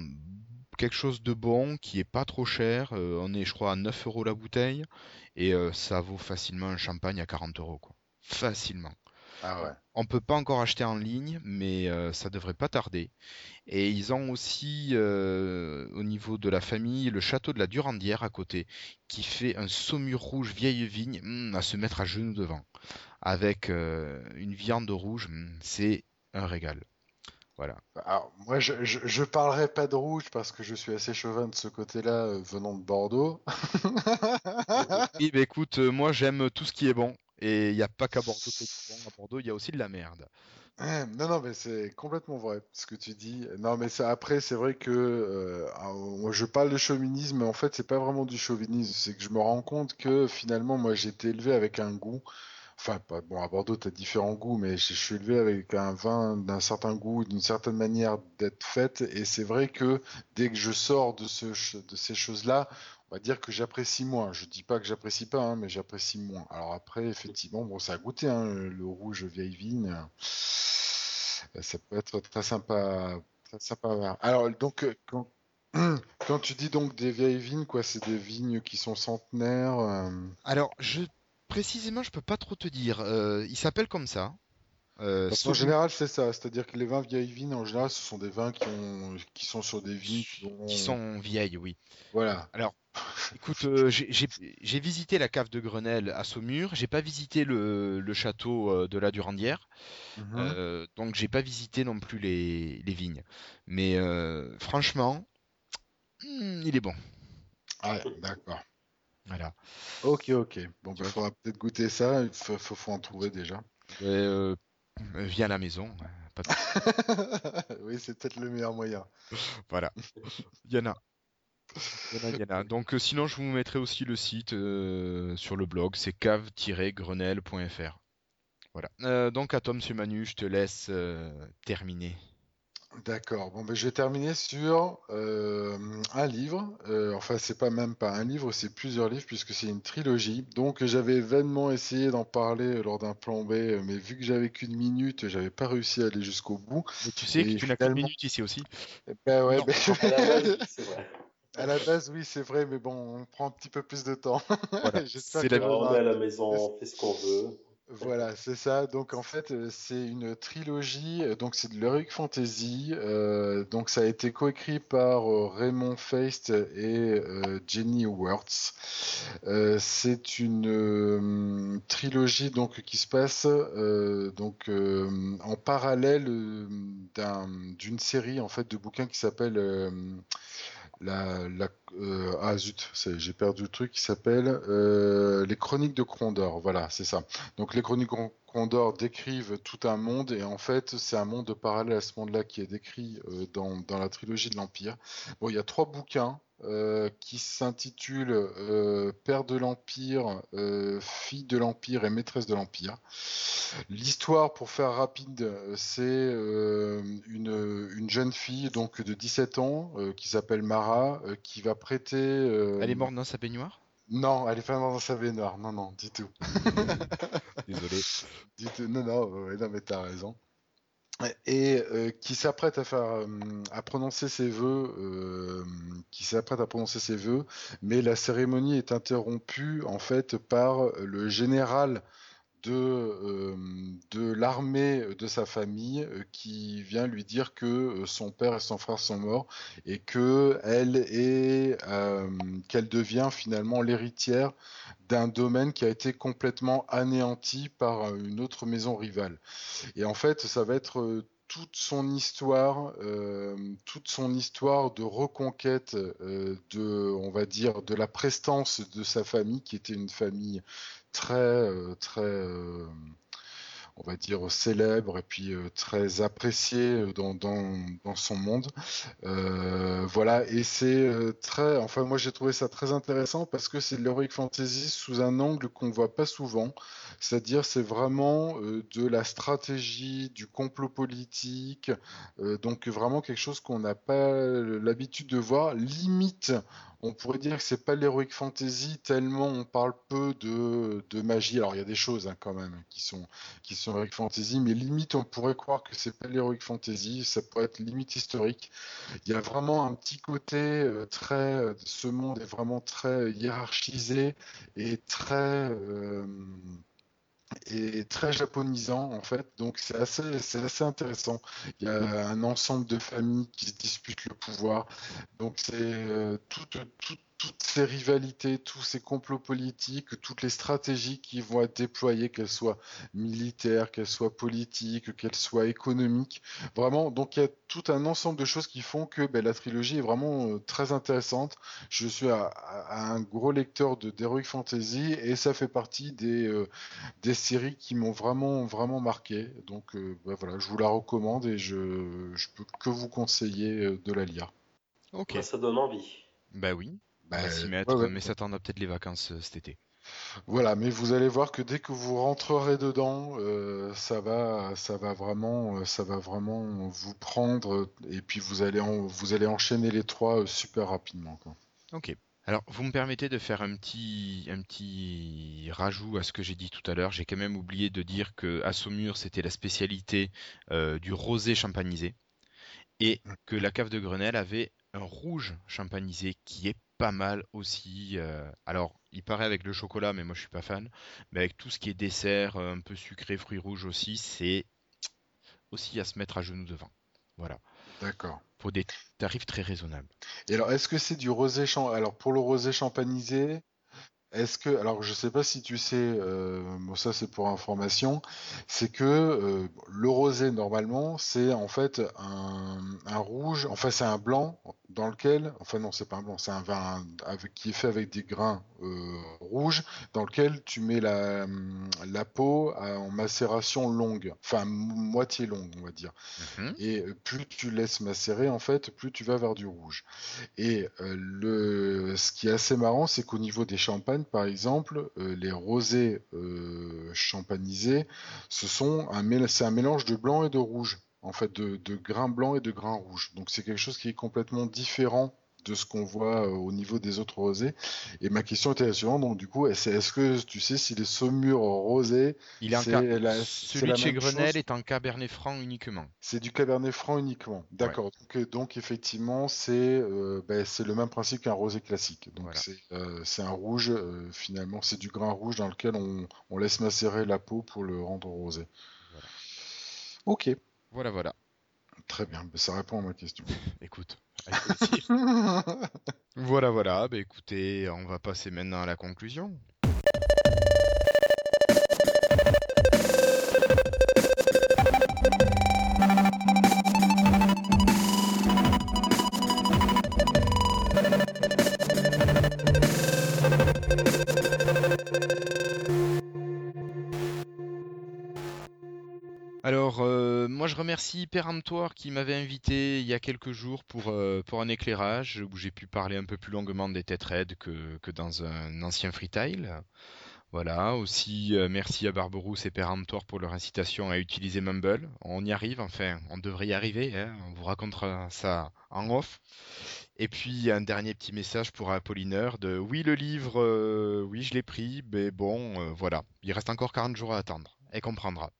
quelque chose de bon, qui est pas trop cher. Euh, on est je crois à 9 euros la bouteille. Et euh, ça vaut facilement un champagne à 40 euros. Quoi. Facilement. Ah ouais. On peut pas encore acheter en ligne, mais euh, ça devrait pas tarder. Et ils ont aussi, au niveau de la famille, le château de la Durandière à côté, qui fait un saumur rouge vieille vigne hum, à se mettre à genoux devant, avec euh, une viande rouge, hum, c'est un régal. Voilà. Alors, moi, je, je, je parlerai pas de rouge parce que je suis assez chauvin de ce côté-là, euh, venant de Bordeaux. Oui, bah écoute, euh, moi j'aime tout ce qui est bon, et il n'y a pas qu'à Bordeaux. À Bordeaux, il y a aussi de la merde. Non, non, mais c'est complètement vrai ce que tu dis. Non, mais ça, après, c'est vrai que euh, alors, je parle de chauvinisme, mais en fait, c'est pas vraiment du chauvinisme. C'est que je me rends compte que finalement, moi, j'ai été élevé avec un goût. Enfin, pas, bon, à Bordeaux, tu as différents goûts, mais je, suis élevé avec un vin d'un certain goût, d'une certaine manière d'être faite. Et c'est vrai que dès que je sors de, ces choses-là, on va dire que j'apprécie moins. Je dis pas que j'apprécie pas, hein, mais j'apprécie moins. Alors après, effectivement, bon, ça a goûté, hein, le rouge vieille vigne. Euh, Ça peut être très sympa, très sympa. Alors, donc, euh, quand, quand tu dis donc des vieilles vignes, quoi, c'est des vignes qui sont centenaires. euh, Alors, je précisément, je peux pas trop te dire. Euh, il s'appelle comme ça. Euh, Parce Sauvignon- général, c'est ça. C'est-à-dire que les vins vieilles vignes, en général, ce sont des vins qui ont, qui sont sur des vignes qui ont, qui sont vieilles, oui. voilà. Écoute, euh, j'ai visité la cave de Grenelle à Saumur, j'ai pas visité le, le château de la Durandière, Mhm. euh, donc j'ai pas visité non plus les, les vignes. Mais franchement, hmm, il est bon. Ah, d'accord. Voilà. Ok, ok. Bon, il faudra peut-être goûter ça. Il faut, faut, faut en trouver déjà. Euh, viens à la maison. pas de- oui, c'est peut-être le meilleur moyen. Voilà. Il y en a. Il y en a, il y en a. Donc euh, sinon, je vous mettrai aussi le site euh, sur le blog, c'est cave-grenelle.fr. Voilà. Euh, donc à toi, Monsieur Manu, je te laisse euh, terminer. D'accord. Bon, ben, je vais terminer sur euh, un livre. Euh, enfin, c'est pas même pas un livre, c'est plusieurs livres puisque c'est une trilogie. Donc, j'avais vainement essayé d'en parler lors d'un plan B, euh, mais vu que j'avais qu'une minute, j'avais pas réussi à aller jusqu'au bout. Mais tu sais que tu n'as qu'une minute ici aussi. Ben ouais, Non. ben- À la base, oui, c'est vrai. mais bon, on prend un petit peu plus de temps. Voilà. C'est la- on est à la maison, on fait ce qu'on veut. Voilà, c'est ça. Donc en fait, euh, c'est une trilogie. euh, Donc c'est de l'heroic fantasy. euh, donc ça a été coécrit par Raymond Feist et Jenny Wirtz. C'est une trilogie donc qui se passe donc en parallèle d'un- d'une série en fait de bouquins qui s'appelle la, la euh, ah zut, j'ai perdu le truc qui s'appelle euh, les Chroniques de Crondor. Voilà, c'est ça. Donc les Chroniques de Crondor décrivent tout un monde et en fait c'est un monde parallèle à ce monde-là qui est décrit euh, dans, dans la trilogie de l'Empire. Bon, il y a trois bouquins euh, qui s'intitulent euh, Père de l'Empire, euh, Fille de l'Empire et Maîtresse de l'Empire. L'histoire, pour faire rapide, c'est euh, une, une jeune fille donc de 17 ans euh, qui s'appelle Mara, euh, qui va prêter. euh, Elle est morte dans sa baignoire? Non, elle est pas morte dans sa baignoire. Non, non, du tout. Désolé. Du tout. Non, non, ouais, non, mais t'as raison. Et qui s'apprête à prononcer ses vœux, ses vœux, mais la cérémonie est interrompue en fait par le général de, euh, de l'armée de sa famille euh, qui vient lui dire que euh, son père et son frère sont morts et que elle est qu'elle devient finalement l'héritière d'un domaine qui a été complètement anéanti par une autre maison rivale. Et en fait, ça va être toute son histoire, toute son histoire de reconquête de, on va dire, de la prestance de sa famille, qui était une famille très, euh, très, euh, on va dire, célèbre et puis très apprécié dans, dans, dans son monde. voilà, et c'est très, enfin moi j'ai trouvé ça très intéressant parce que c'est de l'heroic fantasy sous un angle qu'on voit pas souvent, c'est-à-dire c'est vraiment de la stratégie, du complot politique, donc vraiment quelque chose qu'on n'a pas l'habitude de voir, limite on pourrait dire que c'est pas l'heroic fantasy tellement on parle peu de, magie. Alors il y a des choses hein, quand même qui sont qui sont heroic fantasy, mais limite on pourrait croire que c'est pas l'heroic fantasy. Ça pourrait être limite historique. Il y a vraiment un petit côté euh, très. Euh, ce monde est vraiment très hiérarchisé et très. Euh, et très japonisant en fait, donc c'est assez, c'est assez intéressant. Il y a un ensemble de familles qui se disputent le pouvoir, donc c'est euh, tout, tout, toutes ces rivalités, tous ces complots politiques, toutes les stratégies qui vont être déployées, qu'elles soient militaires, qu'elles soient politiques, qu'elles soient économiques. Vraiment, donc il y a tout un ensemble de choses qui font que ben, la trilogie est vraiment euh, très intéressante. Je suis un gros lecteur de d'Heroic Fantasy et ça fait partie des, euh, des séries qui m'ont vraiment, vraiment marqué. Donc euh, ben, voilà, je vous la recommande et je, je peux que vous conseiller de la lire. Ok. Ça donne envie. Bah oui. Bah, mettre, mais ça t'en peut-être les vacances euh, cet été. Voilà, mais vous allez voir que dès que vous rentrerez dedans, euh, ça va, ça va vraiment, euh, ça va vraiment vous prendre et puis vous allez, vous allez enchaîner les trois super rapidement. Ok. Alors, vous me permettez de faire un petit, un petit rajout à ce que j'ai dit tout à l'heure. J'ai quand même oublié de dire que à Saumur, c'était la spécialité du rosé champanisé et que la cave de Grenelle avait un rouge champanisé qui est pas mal aussi. Euh, alors, il paraît avec le chocolat, mais moi je suis pas fan. Mais avec tout ce qui est dessert, euh, un peu sucré, fruits rouges aussi, c'est aussi à se mettre à genoux devant. Voilà. D'accord. Pour des tarifs très raisonnables. Et alors, est-ce que c'est du rosé Alors, pour le rosé champanisé, est-ce que, alors je sais pas si tu sais, euh, ça c'est pour information, c'est que euh, le rosé normalement c'est en fait un, un rouge, enfin c'est un blanc dans lequel, enfin non c'est pas un blanc, c'est un vin avec, qui est fait avec des grains euh, rouges dans lequel tu mets la, la peau en macération longue, enfin moitié longue on va dire. Mhm. Et plus tu laisses macérer en fait, plus tu vas vers du rouge. Et le, ce qui est assez marrant c'est qu'au niveau des champagnes par exemple, euh, les rosés euh, champanisés, ce sont c'est un mélange de blanc et de rouge, en fait, de, de grains blancs et de grains rouges. Donc c'est quelque chose qui est complètement différent de ce qu'on voit euh, au niveau des autres rosés. Et ma question était la suivante, donc du coup, est-ce que tu sais si les saumures rosés, il est, la, celui de chez Grenelle est en Cabernet Franc uniquement. C'est du Cabernet Franc uniquement. D'accord. Euh, donc, effectivement, c'est euh, ben, c'est le même principe qu'un rosé classique. Donc c'est un rouge finalement, c'est du grain rouge dans lequel on, on, laisse macérer la peau pour le rendre rosé. Ok. Voilà, voilà. Très bien, ben, ça répond à ma question. Écoute. voilà, voilà. Bah, écoutez, on va passer maintenant à la conclusion. Remercie Péremptoire qui m'avait invité il y a quelques jours pour, euh, pour un éclairage où j'ai pu parler un peu plus longuement des têtes raides que, que dans un ancien freetail. Voilà, aussi euh, merci à Barberousse et Péremptoire pour leur incitation à utiliser Mumble. On y arrive, enfin, on devrait y arriver, hein. on vous racontera ça en off. Et puis un dernier petit message pour Apollinaire de oui le livre, oui je l'ai pris, mais bon voilà, il reste encore 40 jours à attendre, et comprendra.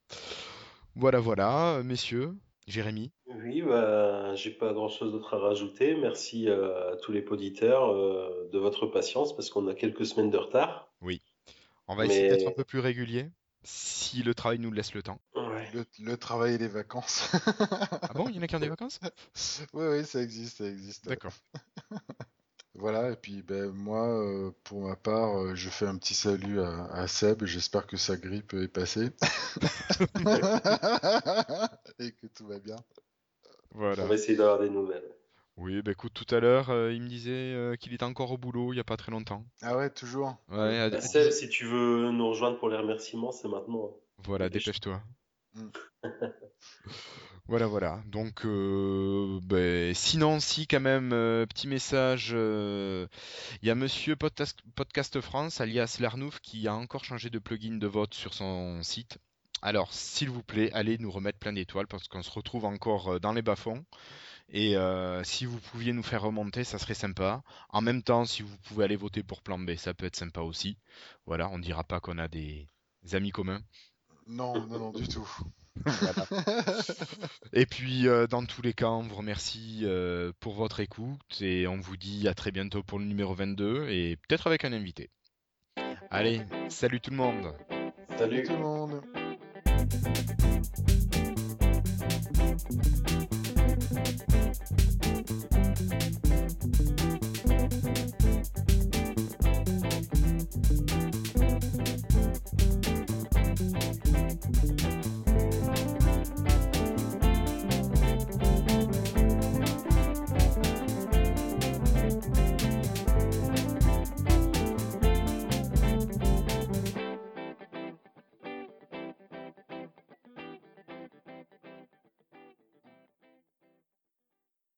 Voilà, voilà, euh, messieurs. Jérémy Oui, bah, j'ai pas grand chose d'autre à rajouter. Merci euh, à tous les auditeurs euh, de votre patience parce qu'on a quelques semaines de retard. Oui. On va essayer d'être un peu plus régulier si le travail nous laisse le temps. Le, travail et les vacances. ah bon, il y en a qui ont des vacances? Oui, oui, ça existe, ça existe. D'accord. Voilà, et puis ben, moi, euh, pour ma part, euh, je fais un petit salut à, Seb. J'espère que sa grippe est passée. et que tout va bien. Voilà. On va essayer d'avoir des nouvelles. Oui, bah écoute, tout à l'heure, euh, il me disait qu'il était encore au boulot il n'y a pas très longtemps. Ah ouais, toujours Ouais, Seb, si tu veux nous rejoindre pour les remerciements, c'est maintenant. Voilà, dépêche-toi. Mm. Voilà, voilà. Donc, euh, ben, sinon, si quand même, euh, petit message, euh, il y a Monsieur Podcast, France, alias Larnouf, qui a encore changé de plugin de vote sur son site. Alors, s'il vous plaît, allez nous remettre plein d'étoiles parce qu'on se retrouve encore dans les bas-fonds. Et si vous pouviez nous faire remonter, ça serait sympa. En même temps, si vous pouvez aller voter pour Plan B, ça peut être sympa aussi. Voilà, on dira pas qu'on a des amis communs. Non, non, non, du tout. Et puis, euh, dans tous les cas, on vous remercie euh, pour votre écoute et on vous dit à très bientôt pour le numéro 22 et peut-être avec un invité. Allez, salut tout le monde. Salut, tout le monde. Thank you.